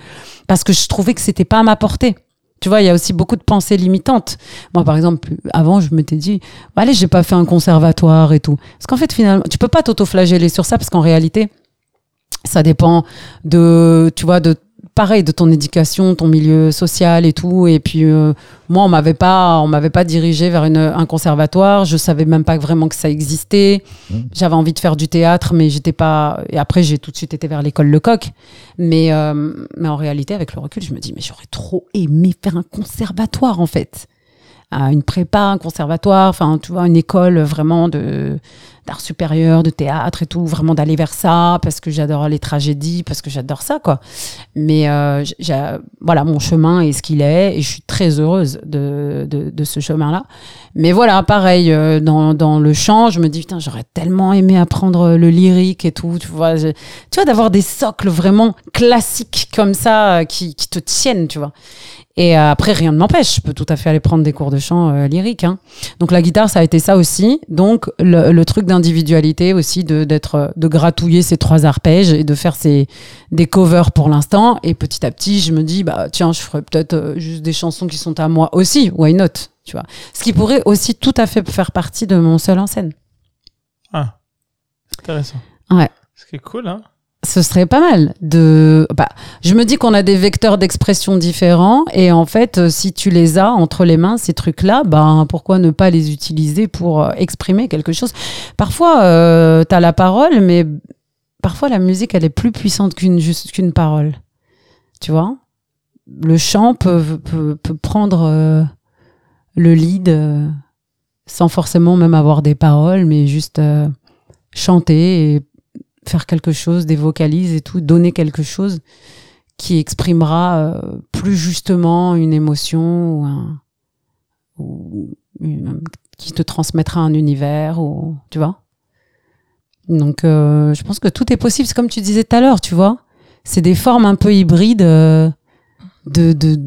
parce que je trouvais que c'était pas à ma portée. Tu vois, il y a aussi beaucoup de pensées limitantes. Moi, par exemple, avant, je m'étais dit, bah, allez, j'ai pas fait un conservatoire et tout. Parce qu'en fait, finalement, tu peux pas t'auto-flageller sur ça parce qu'en réalité, ça dépend de, tu vois, de pareil de ton éducation, ton milieu social et tout. Et puis euh, moi, on m'avait pas, on m'avait pas dirigé vers une, un conservatoire. Je savais même pas vraiment que ça existait. J'avais envie de faire du théâtre, mais j'étais pas. Et après, j'ai tout de suite été vers l'école Lecoq. Mais euh, mais en réalité, avec le recul, je me dis mais j'aurais trop aimé faire un conservatoire en fait. À une prépa, un conservatoire, enfin, tu vois, une école vraiment de d'art supérieur, de théâtre et tout, vraiment d'aller vers ça, parce que j'adore les tragédies, parce que j'adore ça, quoi. Mais euh, j'ai- voilà, mon chemin est ce qu'il est, et je suis très heureuse de, de, ce chemin-là. Mais voilà, pareil, euh, dans, dans le chant, je me dis, putain, j'aurais tellement aimé apprendre le lyrique et tout, tu vois. tu vois, d'avoir des socles vraiment classiques comme ça, euh, qui, qui te tiennent, tu vois. Et euh, après, rien ne m'empêche, je peux tout à fait aller prendre des cours de chant euh, lyrique. Hein. Donc la guitare, ça a été ça aussi. Donc le, le truc d'individualité aussi, de d'être, de gratouiller ces trois arpèges et de faire ces des covers pour l'instant. Et petit à petit, je me dis bah tiens, je ferais peut-être euh, juste des chansons qui sont à moi aussi. Why not Tu vois. Ce qui pourrait aussi tout à fait faire partie de mon seul en scène. Ah, intéressant. Ouais. Ce qui est cool, hein. Ce serait pas mal de bah, je me dis qu'on a des vecteurs d'expression différents et en fait euh, si tu les as entre les mains ces trucs là ben pourquoi ne pas les utiliser pour euh, exprimer quelque chose? Parfois euh, tu as la parole mais parfois la musique elle est plus puissante qu'une juste parole. Tu vois? Le chant peut, peut, peut prendre euh, le lead sans forcément même avoir des paroles mais juste chanter et faire quelque chose, des vocalises et tout, donner quelque chose qui exprimera euh, plus justement une émotion ou, qui te transmettra un univers ou tu vois. Donc euh, je pense que tout est possible. C'est comme tu disais tout à l'heure, tu vois. C'est des formes un peu hybrides euh, de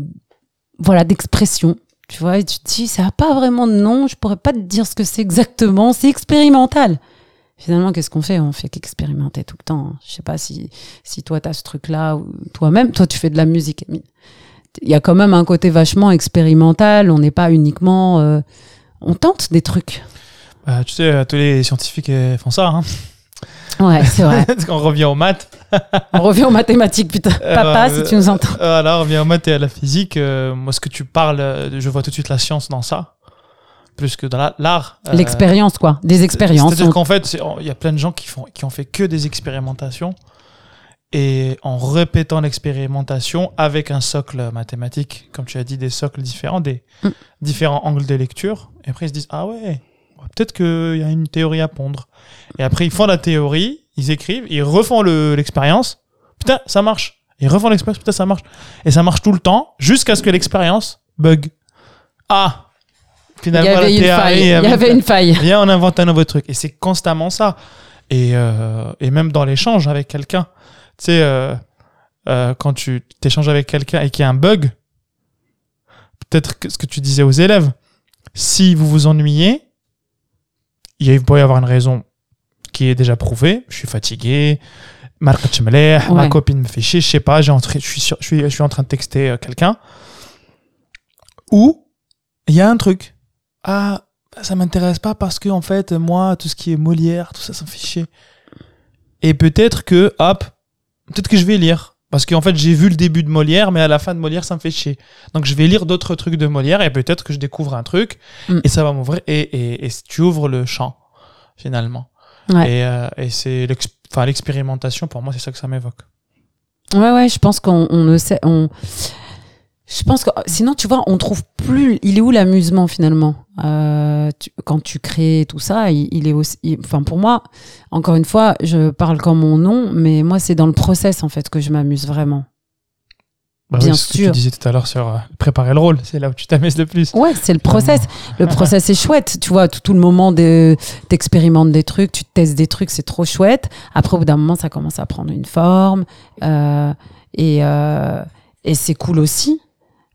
voilà d'expression. Tu vois, et tu te dis, ça n'a pas vraiment de nom, je pourrais pas te dire ce que c'est exactement, c'est expérimental. Finalement, qu'est-ce qu'on fait? On fait qu'expérimenter tout le temps. Je sais pas si, si toi, tu as ce truc-là, ou toi-même, toi, tu fais de la musique. Il y a quand même un côté vachement expérimental. On n'est pas uniquement. euh, on tente des trucs. Bah, tu sais, tous les scientifiques font ça. Hein. Ouais, c'est vrai. on revient aux maths. on revient aux mathématiques, putain. Papa, Euh, si tu nous entends. euh, Voilà, on revient aux maths et à la physique. Euh, moi, ce que tu parles, je vois tout de suite la science dans ça. Plus que dans la- l'art. Euh, L'expérience, quoi. Des expériences. C'est-à-dire On- qu'en fait, il y a plein de gens qui, font, qui ont fait que des expérimentations. Et en répétant l'expérimentation avec un socle mathématique, comme tu as dit, des socles différents, des Mm. différents angles de lecture. Et après, ils se disent Ah ouais, peut-être qu'il y a une théorie à pondre. Et après, ils font la théorie, ils écrivent, ils refont le- l'expérience. Putain, ça marche. Ils refont l'expérience, putain, ça marche. Et ça marche tout le temps, jusqu'à ce que l'expérience bug. Ah Il y Finalement, avait une faille. Il y avait- avait une faille. Viens, on invente un nouveau truc. Et c'est constamment ça. Et, euh, et même dans l'échange avec quelqu'un, tu sais, euh, euh, quand tu t'échanges avec quelqu'un et qu'il y a un bug, peut-être ce que tu disais aux élèves, si vous vous ennuyez, il y il peut y avoir une raison qui est déjà prouvée. Je suis fatigué, ma Ouais. copine me fait chier, je sais pas, j'ai entré- je, suis sur- je, suis, je suis en train de texter euh, quelqu'un. Ou il y a un truc. Ah, ça m'intéresse pas parce que en fait moi tout ce qui est Molière tout ça ça me fait chier et peut-être que hop peut-être que je vais lire parce qu'en fait j'ai vu le début de Molière mais à la fin de Molière ça me fait chier donc je vais lire d'autres trucs de Molière et peut-être que je découvre un truc Mm. et ça va m'ouvrir et, et, et tu ouvres le champ finalement Ouais. et, euh, et c'est l'expérimentation pour moi c'est ça que ça m'évoque Ouais, ouais, je pense qu'on on ne sait. On... Je pense que sinon, tu vois, on trouve plus. Il est où l'amusement finalement? Euh, tu- Quand tu crées tout ça, il, il est aussi. il- Enfin, pour moi, encore une fois, je parle comme mon nom, mais moi, c'est dans le process en fait que je m'amuse vraiment. Bah Bien oui, ce que sûr. tu disais tout à l'heure sur euh, préparer le rôle c'est là où tu t'amuses le plus Ouais, c'est le process. Le process est chouette. Tu vois, tout, tout le moment, de- t'expérimentes des trucs, tu testes des trucs, c'est trop chouette. Après, au bout d'un moment, ça commence à prendre une forme. euh, et euh, et c'est cool aussi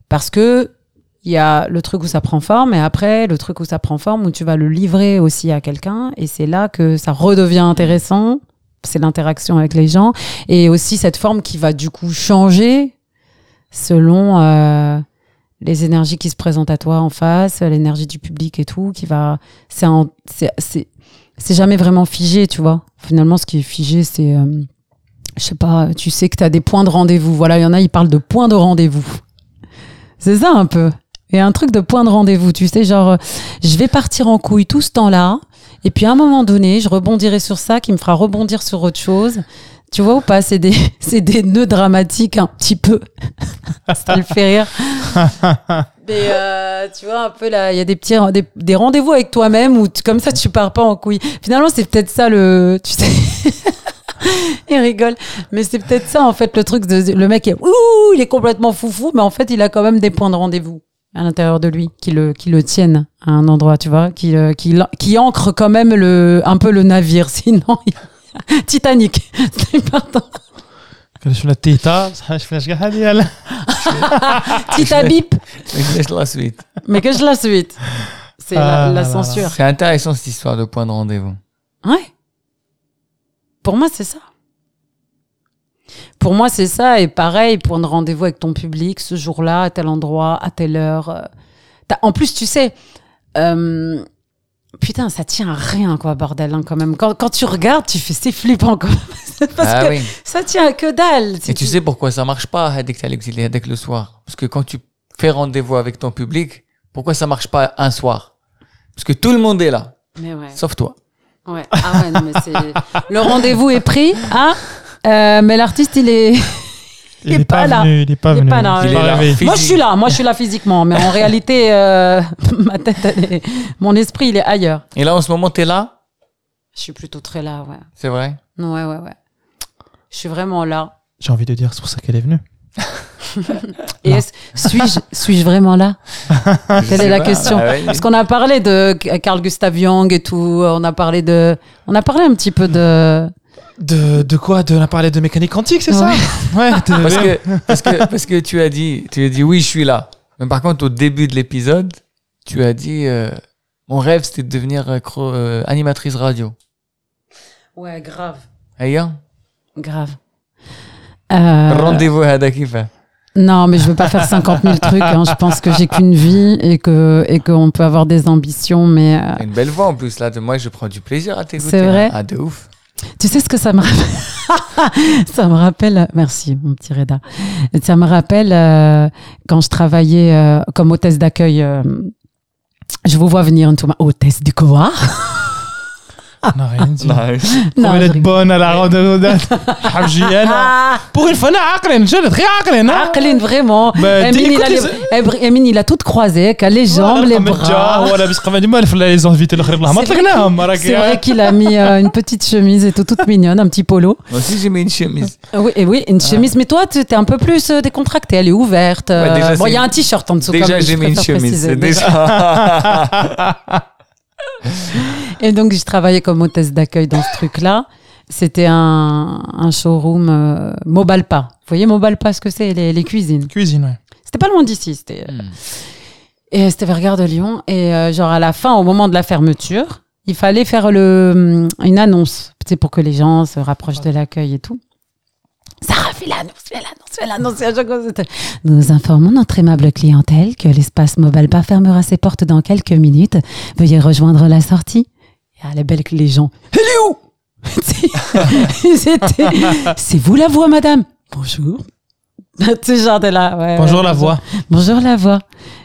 parce que il y a le truc où ça prend forme et après le truc où ça prend forme où tu vas le livrer aussi à quelqu'un et c'est là que ça redevient intéressant. C'est l'interaction avec les gens et aussi cette forme qui va du coup changer selon euh, les énergies qui se présentent à toi en face, l'énergie du public et tout, qui va, c'est c'est c'est jamais vraiment figé, tu vois. Finalement, ce qui est figé, c'est, euh, je sais pas, tu sais que tu as des points de rendez-vous. Voilà, il y en a, ils parlent de points de rendez-vous. C'est ça un peu. Et un truc de point de rendez-vous, tu sais, genre, euh, je vais partir en couille tout ce temps-là, et puis à un moment donné, je rebondirai sur ça qui me fera rebondir sur autre chose. Tu vois ou pas C'est des, c'est des nœuds dramatiques un petit peu. ça le fait rire. Mais euh, tu vois, un peu là, il y a des petits des, des rendez-vous avec toi-même où tu- comme ça tu pars pas en couille. Finalement, c'est peut-être ça le. Tu sais. il rigole. Mais c'est peut-être ça en fait le truc de le mec est ouh, il est complètement foufou, mais en fait il a quand même des points de rendez-vous à l'intérieur de lui qui le qui le tiennent à un endroit, tu vois, qui euh, qui l'an- qui ancre quand même le un peu le navire. Sinon, il- Titanic, c'est important. كنشوف التيتا صح شفناش كاع هذه يلا Tita bip, Laisse la suite. mais que je la suite. C'est Ah la, là la là censure. C'est intéressant cette histoire de point de rendez-vous. Ouais. Pour moi, c'est ça. Pour moi, c'est ça. Et pareil, pour un rendez-vous avec ton public, ce jour-là, à tel endroit, à telle heure. euh, t'as- En plus, tu sais, euh, putain, ça tient à rien, quoi, bordel, hein, quand même. Quand, quand tu regardes, tu fais, c'est flippant, quand même. Parce ah que oui. ça tient à que dalle. Et tu sais pourquoi ça marche pas avec avec le soir? Parce que quand tu fais rendez-vous avec ton public, pourquoi ça marche pas un soir? Parce que tout le monde est là, Mais ouais. sauf toi. Ouais. Ah ouais, non, mais c'est. Le rendez-vous est pris, hein, euh, mais l'artiste, il est. il est est pas pas là. venu il est pas Il est venu pas là, il Il est est pas là. réveillé. Moi, je suis là. Moi, je suis là physiquement. Mais en réalité, euh, ma tête, elle est- mon esprit, il est ailleurs. Et là, en ce moment, tu es là? Je suis plutôt très là, ouais. C'est vrai? Ouais, ouais, ouais. Je suis vraiment là. j'ai envie de dire c'est pour ça qu'elle est venue Et est-ce- suis-je suis vraiment là? Quelle est la question? Ah ouais. Parce qu'on a parlé de Carl Gustav Jung et tout. On a parlé de. On a parlé un petit peu de. de, de quoi? De, on a parlé de mécanique quantique c'est ça? Ouais de- parce que, parce, que, parce que tu as dit, tu as dit oui, je suis là. Mais par contre, au début de l'épisode, tu as dit euh, mon rêve, c'était de devenir euh, cro- euh, animatrice radio. Ouais, grave. Aïe, Grave. Euh, rendez-vous à Dakifa. Non, mais je veux pas faire 50 000 trucs. hein. Je pense que j'ai qu'une vie et que et qu'on peut avoir des ambitions, mais euh, Une belle voix en plus là. De moi, je prends du plaisir à t'écouter. C'est vrai hein. Ah, de ouf. Tu sais ce que ça me rappelle? Ça me rappelle. Merci, mon petit Reda. Ça me rappelle euh, quand je travaillais euh, comme hôtesse d'accueil. euh, je vous vois venir une ma hôtesse du quoi non rien dit Non, Promet je d'être rigole. bonne à la ronde حبجي انا Ah, pour une fois انا عاقلين جد غير عاقلين ها Aqlin, vraiment. Bah, Emine, il a écoute les- Emre- Emine, il a tout croisé, qui a les jambes, les bras. هو لابس قمه ما لي زونفيتي الاخرين الله ما C'est vrai طلقناهم راك C'est vrai qu'il a mis euh, une petite chemise et tout, toute mignonne, un petit polo. Moi aussi, j'ai mis une chemise. Ah Oui, et oui, une chemise. Mais toi, tu es un peu plus euh, décontractée, elle est ouverte. euh, Ouais, déjà, bon, il y a c'est- un t-shirt en dessous. quand Déjà, même, je j'ai mis une préfère chemise. préciser. C'est déjà. Et donc, je travaillais comme hôtesse d'accueil dans ce truc-là. C'était un, un showroom euh, Mobalpa. Vous voyez Mobalpa, ce que c'est les, les cuisines? cuisine ouais C'était pas loin d'ici. C'était Hmm. et c'était vers Gare de Lyon. Et euh, genre à la fin, au moment de la fermeture, il fallait faire le, hum, une annonce, c'est pour que les gens se rapprochent de l'accueil et tout. Sarah, fais l'annonce, fais l'annonce, fais l'annonce. À chaque fois, Nous informons notre aimable clientèle que l'espace Mobalpa fermera ses portes dans quelques minutes. Veuillez rejoindre la sortie. Et belle que les gens. Elle est où? C'est vous la voix, madame? Bonjour. Sais, genre de là. ouais, bonjour ouais, la voix Bonjour la voix.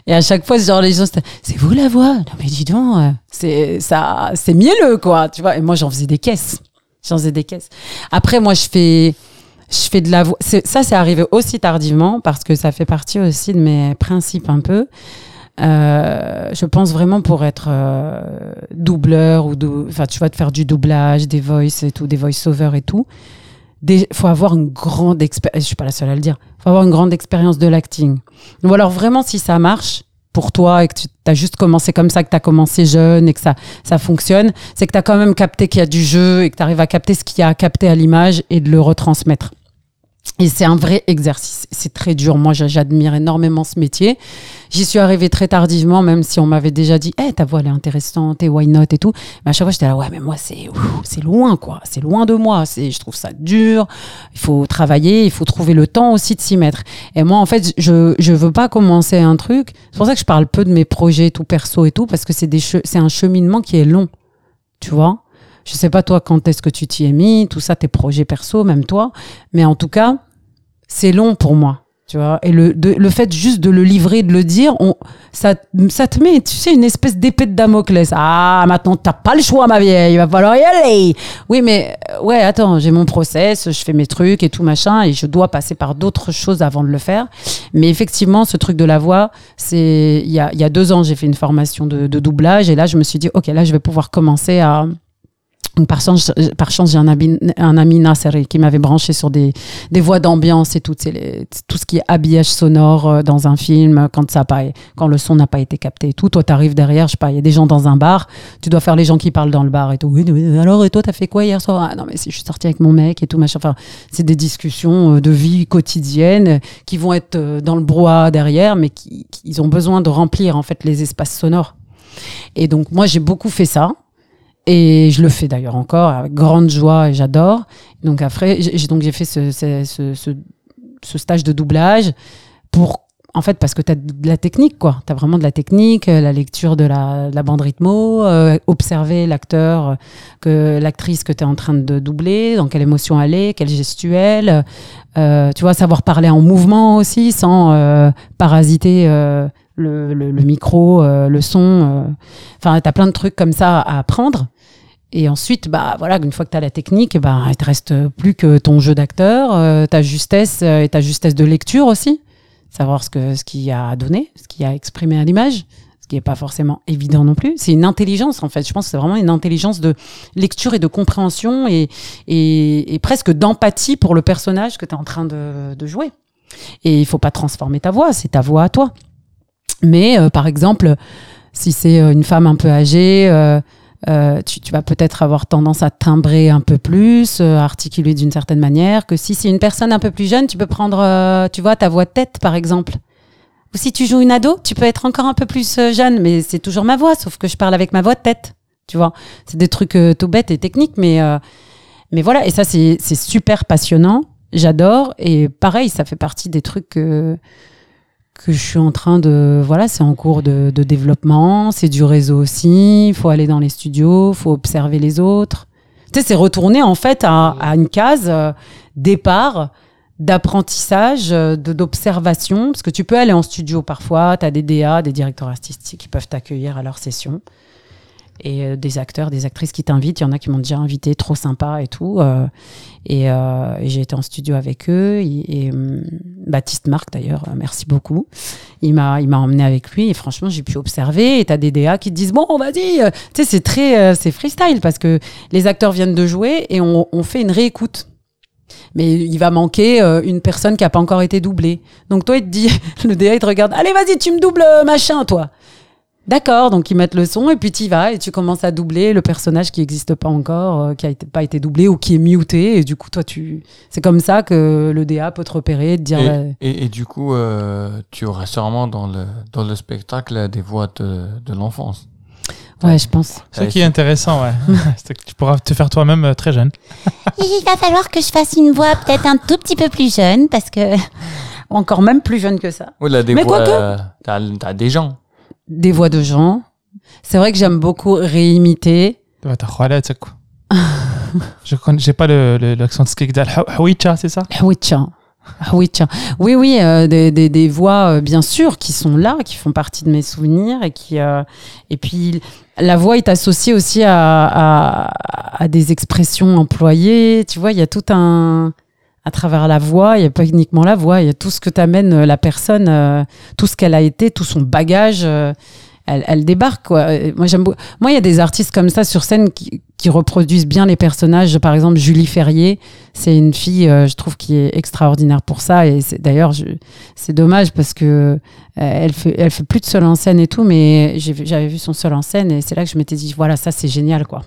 Et à chaque fois, genre les gens, c'est vous la voix? Non mais dis donc, euh, c'est ça, c'est mielleux quoi, tu vois. Et moi, j'en faisais des caisses. J'en faisais des caisses. Après, moi, je fais, je fais de la voix. Ça, c'est arrivé aussi tardivement parce que ça fait partie aussi de mes principes un peu. Euh, je pense vraiment pour être euh, doubleur ou dou- enfin tu vas te faire du doublage, des voice et tout, des voice-over et tout. Il faut avoir une grande expérience. Je suis pas la seule à le dire. faut avoir une grande expérience de l'acting. Ou alors vraiment si ça marche pour toi et que tu as juste commencé comme ça, que tu as commencé jeune et que ça, ça fonctionne, c'est que tu as quand même capté qu'il y a du jeu et que tu arrives à capter ce qu'il y a à capter à l'image et de le retransmettre. Et c'est un vrai exercice. C'est très dur. Moi, j'a- j'admire énormément ce métier. J'y suis arrivée très tardivement, même si on m'avait déjà dit, Eh, ta voix, elle est intéressante, et why not, et tout. Mais à chaque fois, j'étais là, ouais, mais moi, c'est, c'est loin, quoi. C'est loin de moi. C'est, je trouve ça dur. Il faut travailler, il faut trouver le temps aussi de s'y mettre. Et moi, en fait, je, je veux pas commencer un truc. C'est pour ça que je parle peu de mes projets tout perso et tout, parce que c'est des, c'est un cheminement qui est long. Tu vois? Je sais pas toi quand est-ce que tu t'y es mis, tout ça, tes projets perso, même toi. Mais en tout cas, c'est long pour moi. Tu vois, et le, le fait juste de le livrer, de le dire, on, ça, ça te met, tu sais, une espèce d'épée de Damoclès. Ah, maintenant, t'as pas le choix, ma vieille, il va falloir y aller. Oui, mais, euh, ouais, attends, j'ai mon process, je fais mes trucs et tout machin, et je dois passer par d'autres choses avant de le faire. Mais effectivement, ce truc de la voix, c'est, il y a, il y a deux ans, j'ai fait une formation de, de doublage, et là, je me suis dit, OK, là, je vais pouvoir commencer à, par chance, par chance j'ai un ami, un ami Nasser qui m'avait branché sur des, des voix d'ambiance et tout, les- tout ce qui est habillage sonore euh, dans un film, quand, ça pas, quand le son n'a pas été capté et tout. Toi, tu arrives derrière, je sais pas, il y a des gens dans un bar, tu dois faire les gens qui parlent dans le bar et tout. Oui, oui, alors, et toi, t'as fait quoi hier soir? Ah non, mais je suis sortie avec mon mec et tout, machin. Enfin, c'est des discussions euh, de vie quotidienne euh, qui vont être dans le brouhaha derrière, mais qui, qui- ils ont besoin de remplir en fait les espaces sonores. Et donc, moi, j'ai beaucoup fait ça. Et je le fais d'ailleurs encore avec grande joie et j'adore. Donc après, j'ai donc j'ai fait ce, ce, ce, ce- ce stage de doublage pour, en fait, parce que tu as de la technique, quoi. Tu as vraiment de la technique, euh, la lecture de la, de la bande rythmo, euh, observer l'acteur, euh, que l'actrice que tu es en train de doubler, dans quelle émotion elle est, quelle gestuelle. Euh, tu vois, savoir parler en mouvement aussi, sans euh, parasiter euh, le, micro, euh, le son. euh. Enfin, tu as plein de trucs comme ça à apprendre. Et ensuite, bah voilà, une fois que tu as la technique, bah, il te reste plus que ton jeu d'acteur, euh, ta justesse et ta justesse de lecture aussi. Savoir ce que ce qu'il y a à donner, ce qu'il y a à exprimer à l'image, ce qui n'est pas forcément évident non plus. C'est une intelligence, en fait. Je pense que c'est vraiment une intelligence de lecture et de compréhension et, et, et presque d'empathie pour le personnage que tu es en train de, de jouer. Et il faut pas transformer ta voix, c'est ta voix à toi. Mais euh, par exemple, si c'est euh, une femme un peu âgée, euh, euh, tu, tu vas peut-être avoir tendance à timbrer un peu plus, euh, à articuler d'une certaine manière, que si c'est une personne un peu plus jeune, tu peux prendre, euh, tu vois, ta voix de tête, par exemple. Ou si tu joues une ado, tu peux être encore un peu plus euh, jeune, mais c'est toujours ma voix, sauf que je parle avec ma voix de tête. Tu vois, c'est des trucs tout bêtes et techniques, mais, mais voilà, et ça, c'est c'est super passionnant. J'adore. Et pareil, ça fait partie des trucs que, que je suis en train de. Voilà, c'est en cours de, développement. C'est du réseau aussi. Il faut aller dans les studios, il faut observer les autres. Tu sais, c'est retourner en fait à, une case euh, départ d'apprentissage, euh, de- d'observation. Parce que tu peux aller en studio parfois, tu as des DA, des directeurs artistiques qui peuvent t'accueillir à leur session. Et euh, des acteurs, des actrices qui t'invitent. Il y en a qui m'ont déjà invité, trop sympa et tout. Et, euh, j'ai été en studio avec eux. Et, et, hum, Baptiste Marc, d'ailleurs, euh, merci beaucoup. Il m'a, il m'a emmené avec lui. Et franchement, j'ai pu observer. Et t'as des DA qui te disent Bon, vas-y. euh, Tu sais, c'est très. euh, c'est freestyle parce que les acteurs viennent de jouer et on, on fait une réécoute. Mais il va manquer euh, une personne qui a pas encore été doublée. Donc toi, il te dit, le DA, il te regarde, allez, vas-y, tu me doubles machin, toi. D'accord, donc ils mettent le son et puis tu y vas et tu commences à doubler le personnage qui n'existe pas encore, euh, qui a été- pas été doublé ou qui est muté. Et du coup, toi, tu, c'est comme ça que le DA peut te repérer, te dire. euh, Et, et- et du coup, euh, tu auras sûrement dans le, dans le spectacle des voix de, de l'enfance. ouais, je pense. Ce qui est intéressant, ouais. c'est que tu pourras te faire toi-même euh, très jeune. Il va falloir que je fasse une voix peut-être un tout petit peu plus jeune parce que Encore même plus jeune que ça. Oui, là, des Mais voix. euh, T'as t'as des gens. Des voix de gens. C'est vrai que j'aime beaucoup réimiter. Je connais, j'ai pas l'accent de c'est ça? Hwicha. Hwicha. Oui, oui, euh, des, des, des voix, euh, bien sûr, qui sont là, qui font partie de mes souvenirs. Et, qui, euh, et puis, la voix est associée aussi à, à, à des expressions employées. Tu vois, il y a tout un. À travers la voix, il n'y a pas uniquement la voix, il y a tout ce que t'amène la personne, euh, tout ce qu'elle a été, tout son bagage. euh, elle, elle débarque, quoi. Moi, j'aime beaucoup. Moi, il y a des artistes comme ça sur scène qui, qui reproduisent bien les personnages. Par exemple, Julie Ferrier, c'est une fille, euh, je trouve, qui est extraordinaire pour ça. Et d'ailleurs, c'est dommage parce que euh, elle fait, elle fait plus de seul en scène et tout, mais j'avais vu son seul en scène et c'est là que je m'étais dit, voilà, ça c'est génial, quoi.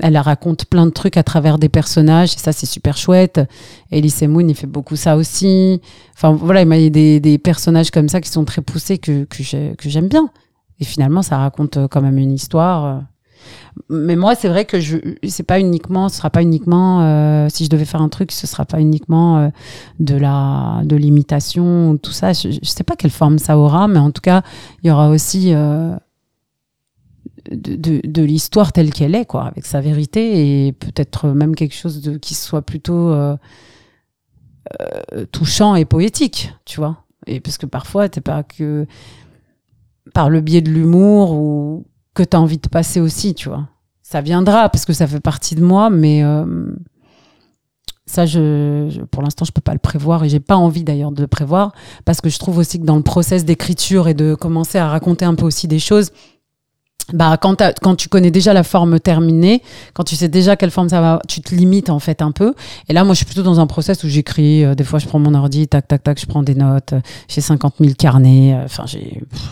Elle raconte plein de trucs à travers des personnages et ça c'est super chouette. Elise Moon il fait beaucoup ça aussi. Enfin voilà, il y a des, personnages comme ça qui sont très poussés que que j'aime bien. Et finalement ça raconte euh, quand même une histoire. euh. Mais moi c'est vrai que je c'est pas uniquement ce sera pas uniquement euh, si je devais faire un truc ce sera pas uniquement euh, de la de l'imitation tout ça. Je, je sais pas quelle forme ça aura mais en tout cas il y aura aussi euh, de, de, l'histoire telle qu'elle est, quoi, avec sa vérité et peut-être même quelque chose de, qui soit plutôt euh, euh, touchant et poétique, tu vois. Et parce que parfois, t'es pas que par le biais de l'humour ou que tu as envie de passer aussi, tu vois. Ça viendra parce que ça fait partie de moi, mais euh, ça, je, je- pour l'instant, je peux pas le prévoir et j'ai pas envie d'ailleurs de le prévoir parce que je trouve aussi que dans le process d'écriture et de commencer à raconter un peu aussi des choses, bah quand, quand tu connais déjà la forme terminée, quand tu sais déjà quelle forme ça va, tu te limites en fait un peu. Et là, moi, je suis plutôt dans un process où j'écris. euh, des fois, je prends mon ordi, tac, tac, tac, je prends des notes. euh, J'ai 50 000 carnets. euh, Enfin, j'ai. pff,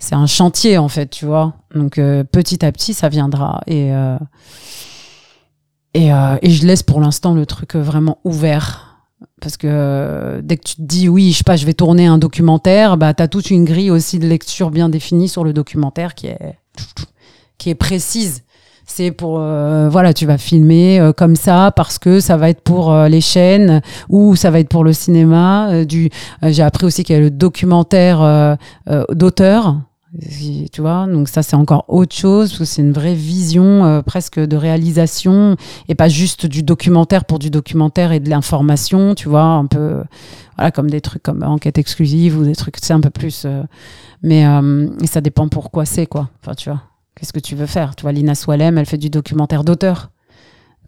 C'est un chantier en fait, tu vois. Donc euh, petit à petit, ça viendra. Et euh, et, euh, et je laisse pour l'instant le truc euh, vraiment ouvert. Parce que euh, dès que tu te dis oui, je sais pas, je vais tourner un documentaire, bah t'as toute une grille aussi de lecture bien définie sur le documentaire qui est qui est précise. C'est pour euh, voilà, tu vas filmer euh, comme ça parce que ça va être pour euh, les chaînes ou ça va être pour le cinéma. euh, du, euh, j'ai appris aussi qu'il y a le documentaire d'auteur. Tu vois, donc ça c'est encore autre chose parce que c'est une vraie vision euh, presque de réalisation et pas juste du documentaire pour du documentaire et de l'information. Tu vois, un peu voilà comme des trucs comme enquête exclusive ou des trucs c'est un peu plus. euh, mais euh, ça dépend pourquoi c'est quoi. Enfin, tu vois, qu'est-ce que tu veux faire? Tu vois, Lina Swalem, elle fait du documentaire d'auteur.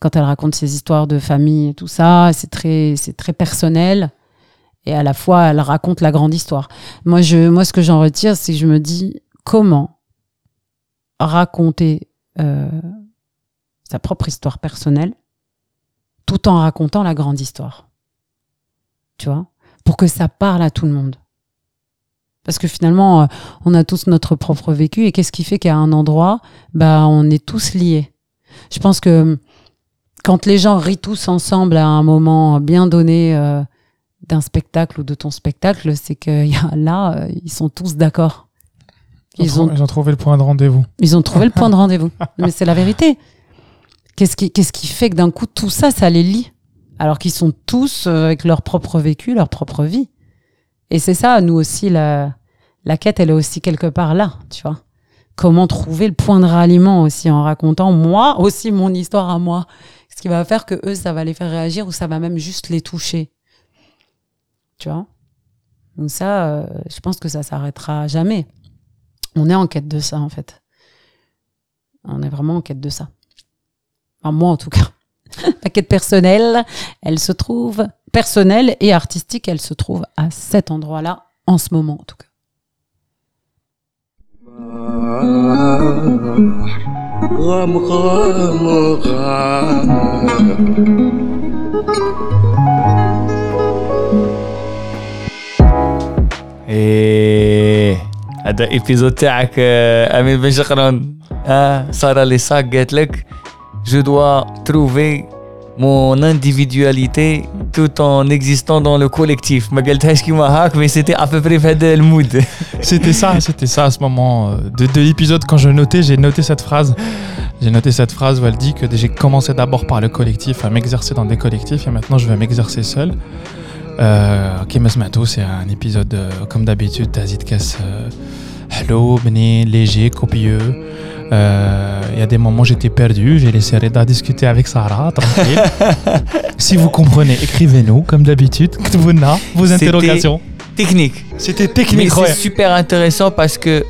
Quand elle raconte ses histoires de famille et tout ça, c'est très, c'est très personnel. Et à la fois, elle raconte la grande histoire. Moi, je, moi, ce que j'en retire, c'est que je me dis comment raconter euh, sa propre histoire personnelle tout en racontant la grande histoire? Tu vois? Pour que ça parle à tout le monde. Parce que finalement, euh, on a tous notre propre vécu et qu'est-ce qui fait qu'à un endroit, bah, on est tous liés? Je pense que quand les gens rient tous ensemble à un moment bien donné euh, d'un spectacle ou de ton spectacle, c'est que là, euh, ils sont tous d'accord. Ils ont, ils ont trouvé le point de rendez-vous. ils ont trouvé le point de rendez-vous. Mais c'est la vérité. Qu'est-ce qui, qu'est-ce qui fait que d'un coup, tout ça, ça les lie? Alors qu'ils sont tous euh, avec leur propre vécu, leur propre vie. Et c'est ça, nous aussi, la, la quête, elle est aussi quelque part là, tu vois. Comment trouver le point de ralliement aussi en racontant moi aussi mon histoire à moi. Ce qui va faire que eux, ça va les faire réagir ou ça va même juste les toucher. Tu vois Donc ça, euh, je pense que ça s'arrêtera jamais. On est en quête de ça, en fait. On est vraiment en quête de ça. Enfin, moi, en tout cas. La quête personnelle, elle se trouve personnelle et artistique, elle se trouve à cet endroit-là, en ce moment, en tout cas. ايه هذا ايبيزود تاعك آه، امين بن شقران اه ساره لي ساك قالت لك جو دوا تروفي mon individualité tout en existant dans le collectif ما قلتهاش كيما هاك mais c'était à peu près في هذا المود C'était ça, c'était ça à ce moment euh, de, de l'épisode. Quand je notais, j'ai noté cette phrase. J'ai noté cette phrase où elle dit que j'ai commencé d'abord par le collectif, à m'exercer dans des collectifs, et maintenant je vais m'exercer seul. Kim Asmato, c'est un épisode euh, comme d'habitude, Tazidkas euh, hello, béni, léger, copieux. Euh, Il y a des moments j'étais perdu, j'ai laissé Reda discuter avec Sarah, tranquille. si vous comprenez, écrivez-nous comme d'habitude, vos interrogations. technique C'était mais technique, c'est ouais. super intéressant parce que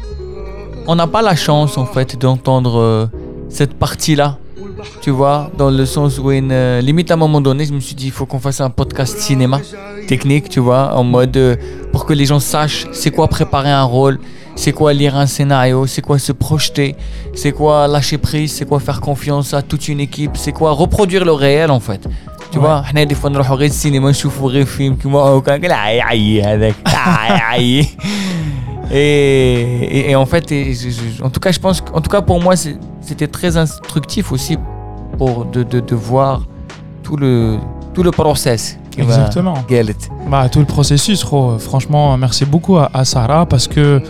on n'a pas la chance en fait d'entendre euh, cette partie-là Tu vois, dans le sens où une euh, limite à un moment donné, je me suis dit il faut qu'on fasse un podcast cinéma technique, tu vois, en mode euh, pour que les gens sachent c'est quoi préparer un rôle, c'est quoi lire un scénario, c'est quoi se projeter, c'est quoi lâcher prise, c'est quoi faire confiance à toute une équipe, c'est quoi reproduire le réel en fait. Tu Ouais. vois, احنا des fois نروحوا غير السينما نشوفوا غير فيلم كيما هكا قال عي عي هذاك عي عي et, et, et en fait, et je- je- en tout cas, je pense, que- en tout cas pour moi, c'est- c'était très instructif aussi pour de, de, de voir tout le, tout le process. Exactement. Bah, tout le processus, franchement, merci beaucoup à, Sarah parce que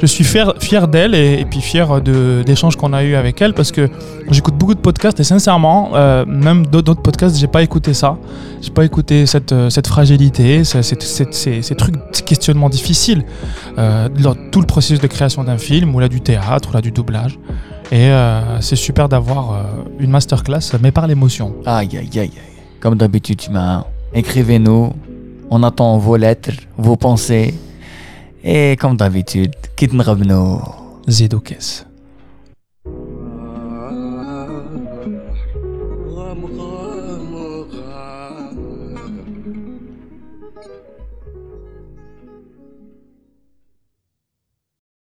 je suis fier, fier d'elle et, puis fier de, d'échanges qu'on a eu avec elle parce que j'écoute beaucoup de podcasts et sincèrement, euh, même d'autres podcasts, j'ai pas écouté ça. J'ai pas écouté cette, euh, cette fragilité, ces, ces, ces, trucs, ces questionnements difficiles. Euh, tout le processus de création d'un film ou là du théâtre ou là du doublage. Et euh, c'est super d'avoir euh, une masterclass, mais par l'émotion. Aïe, aïe, aïe, aïe. Comme d'habitude, tu m'as. Écrivez-nous. On attend vos lettres, vos pensées. Et comme d'habitude, nous. Zedokes.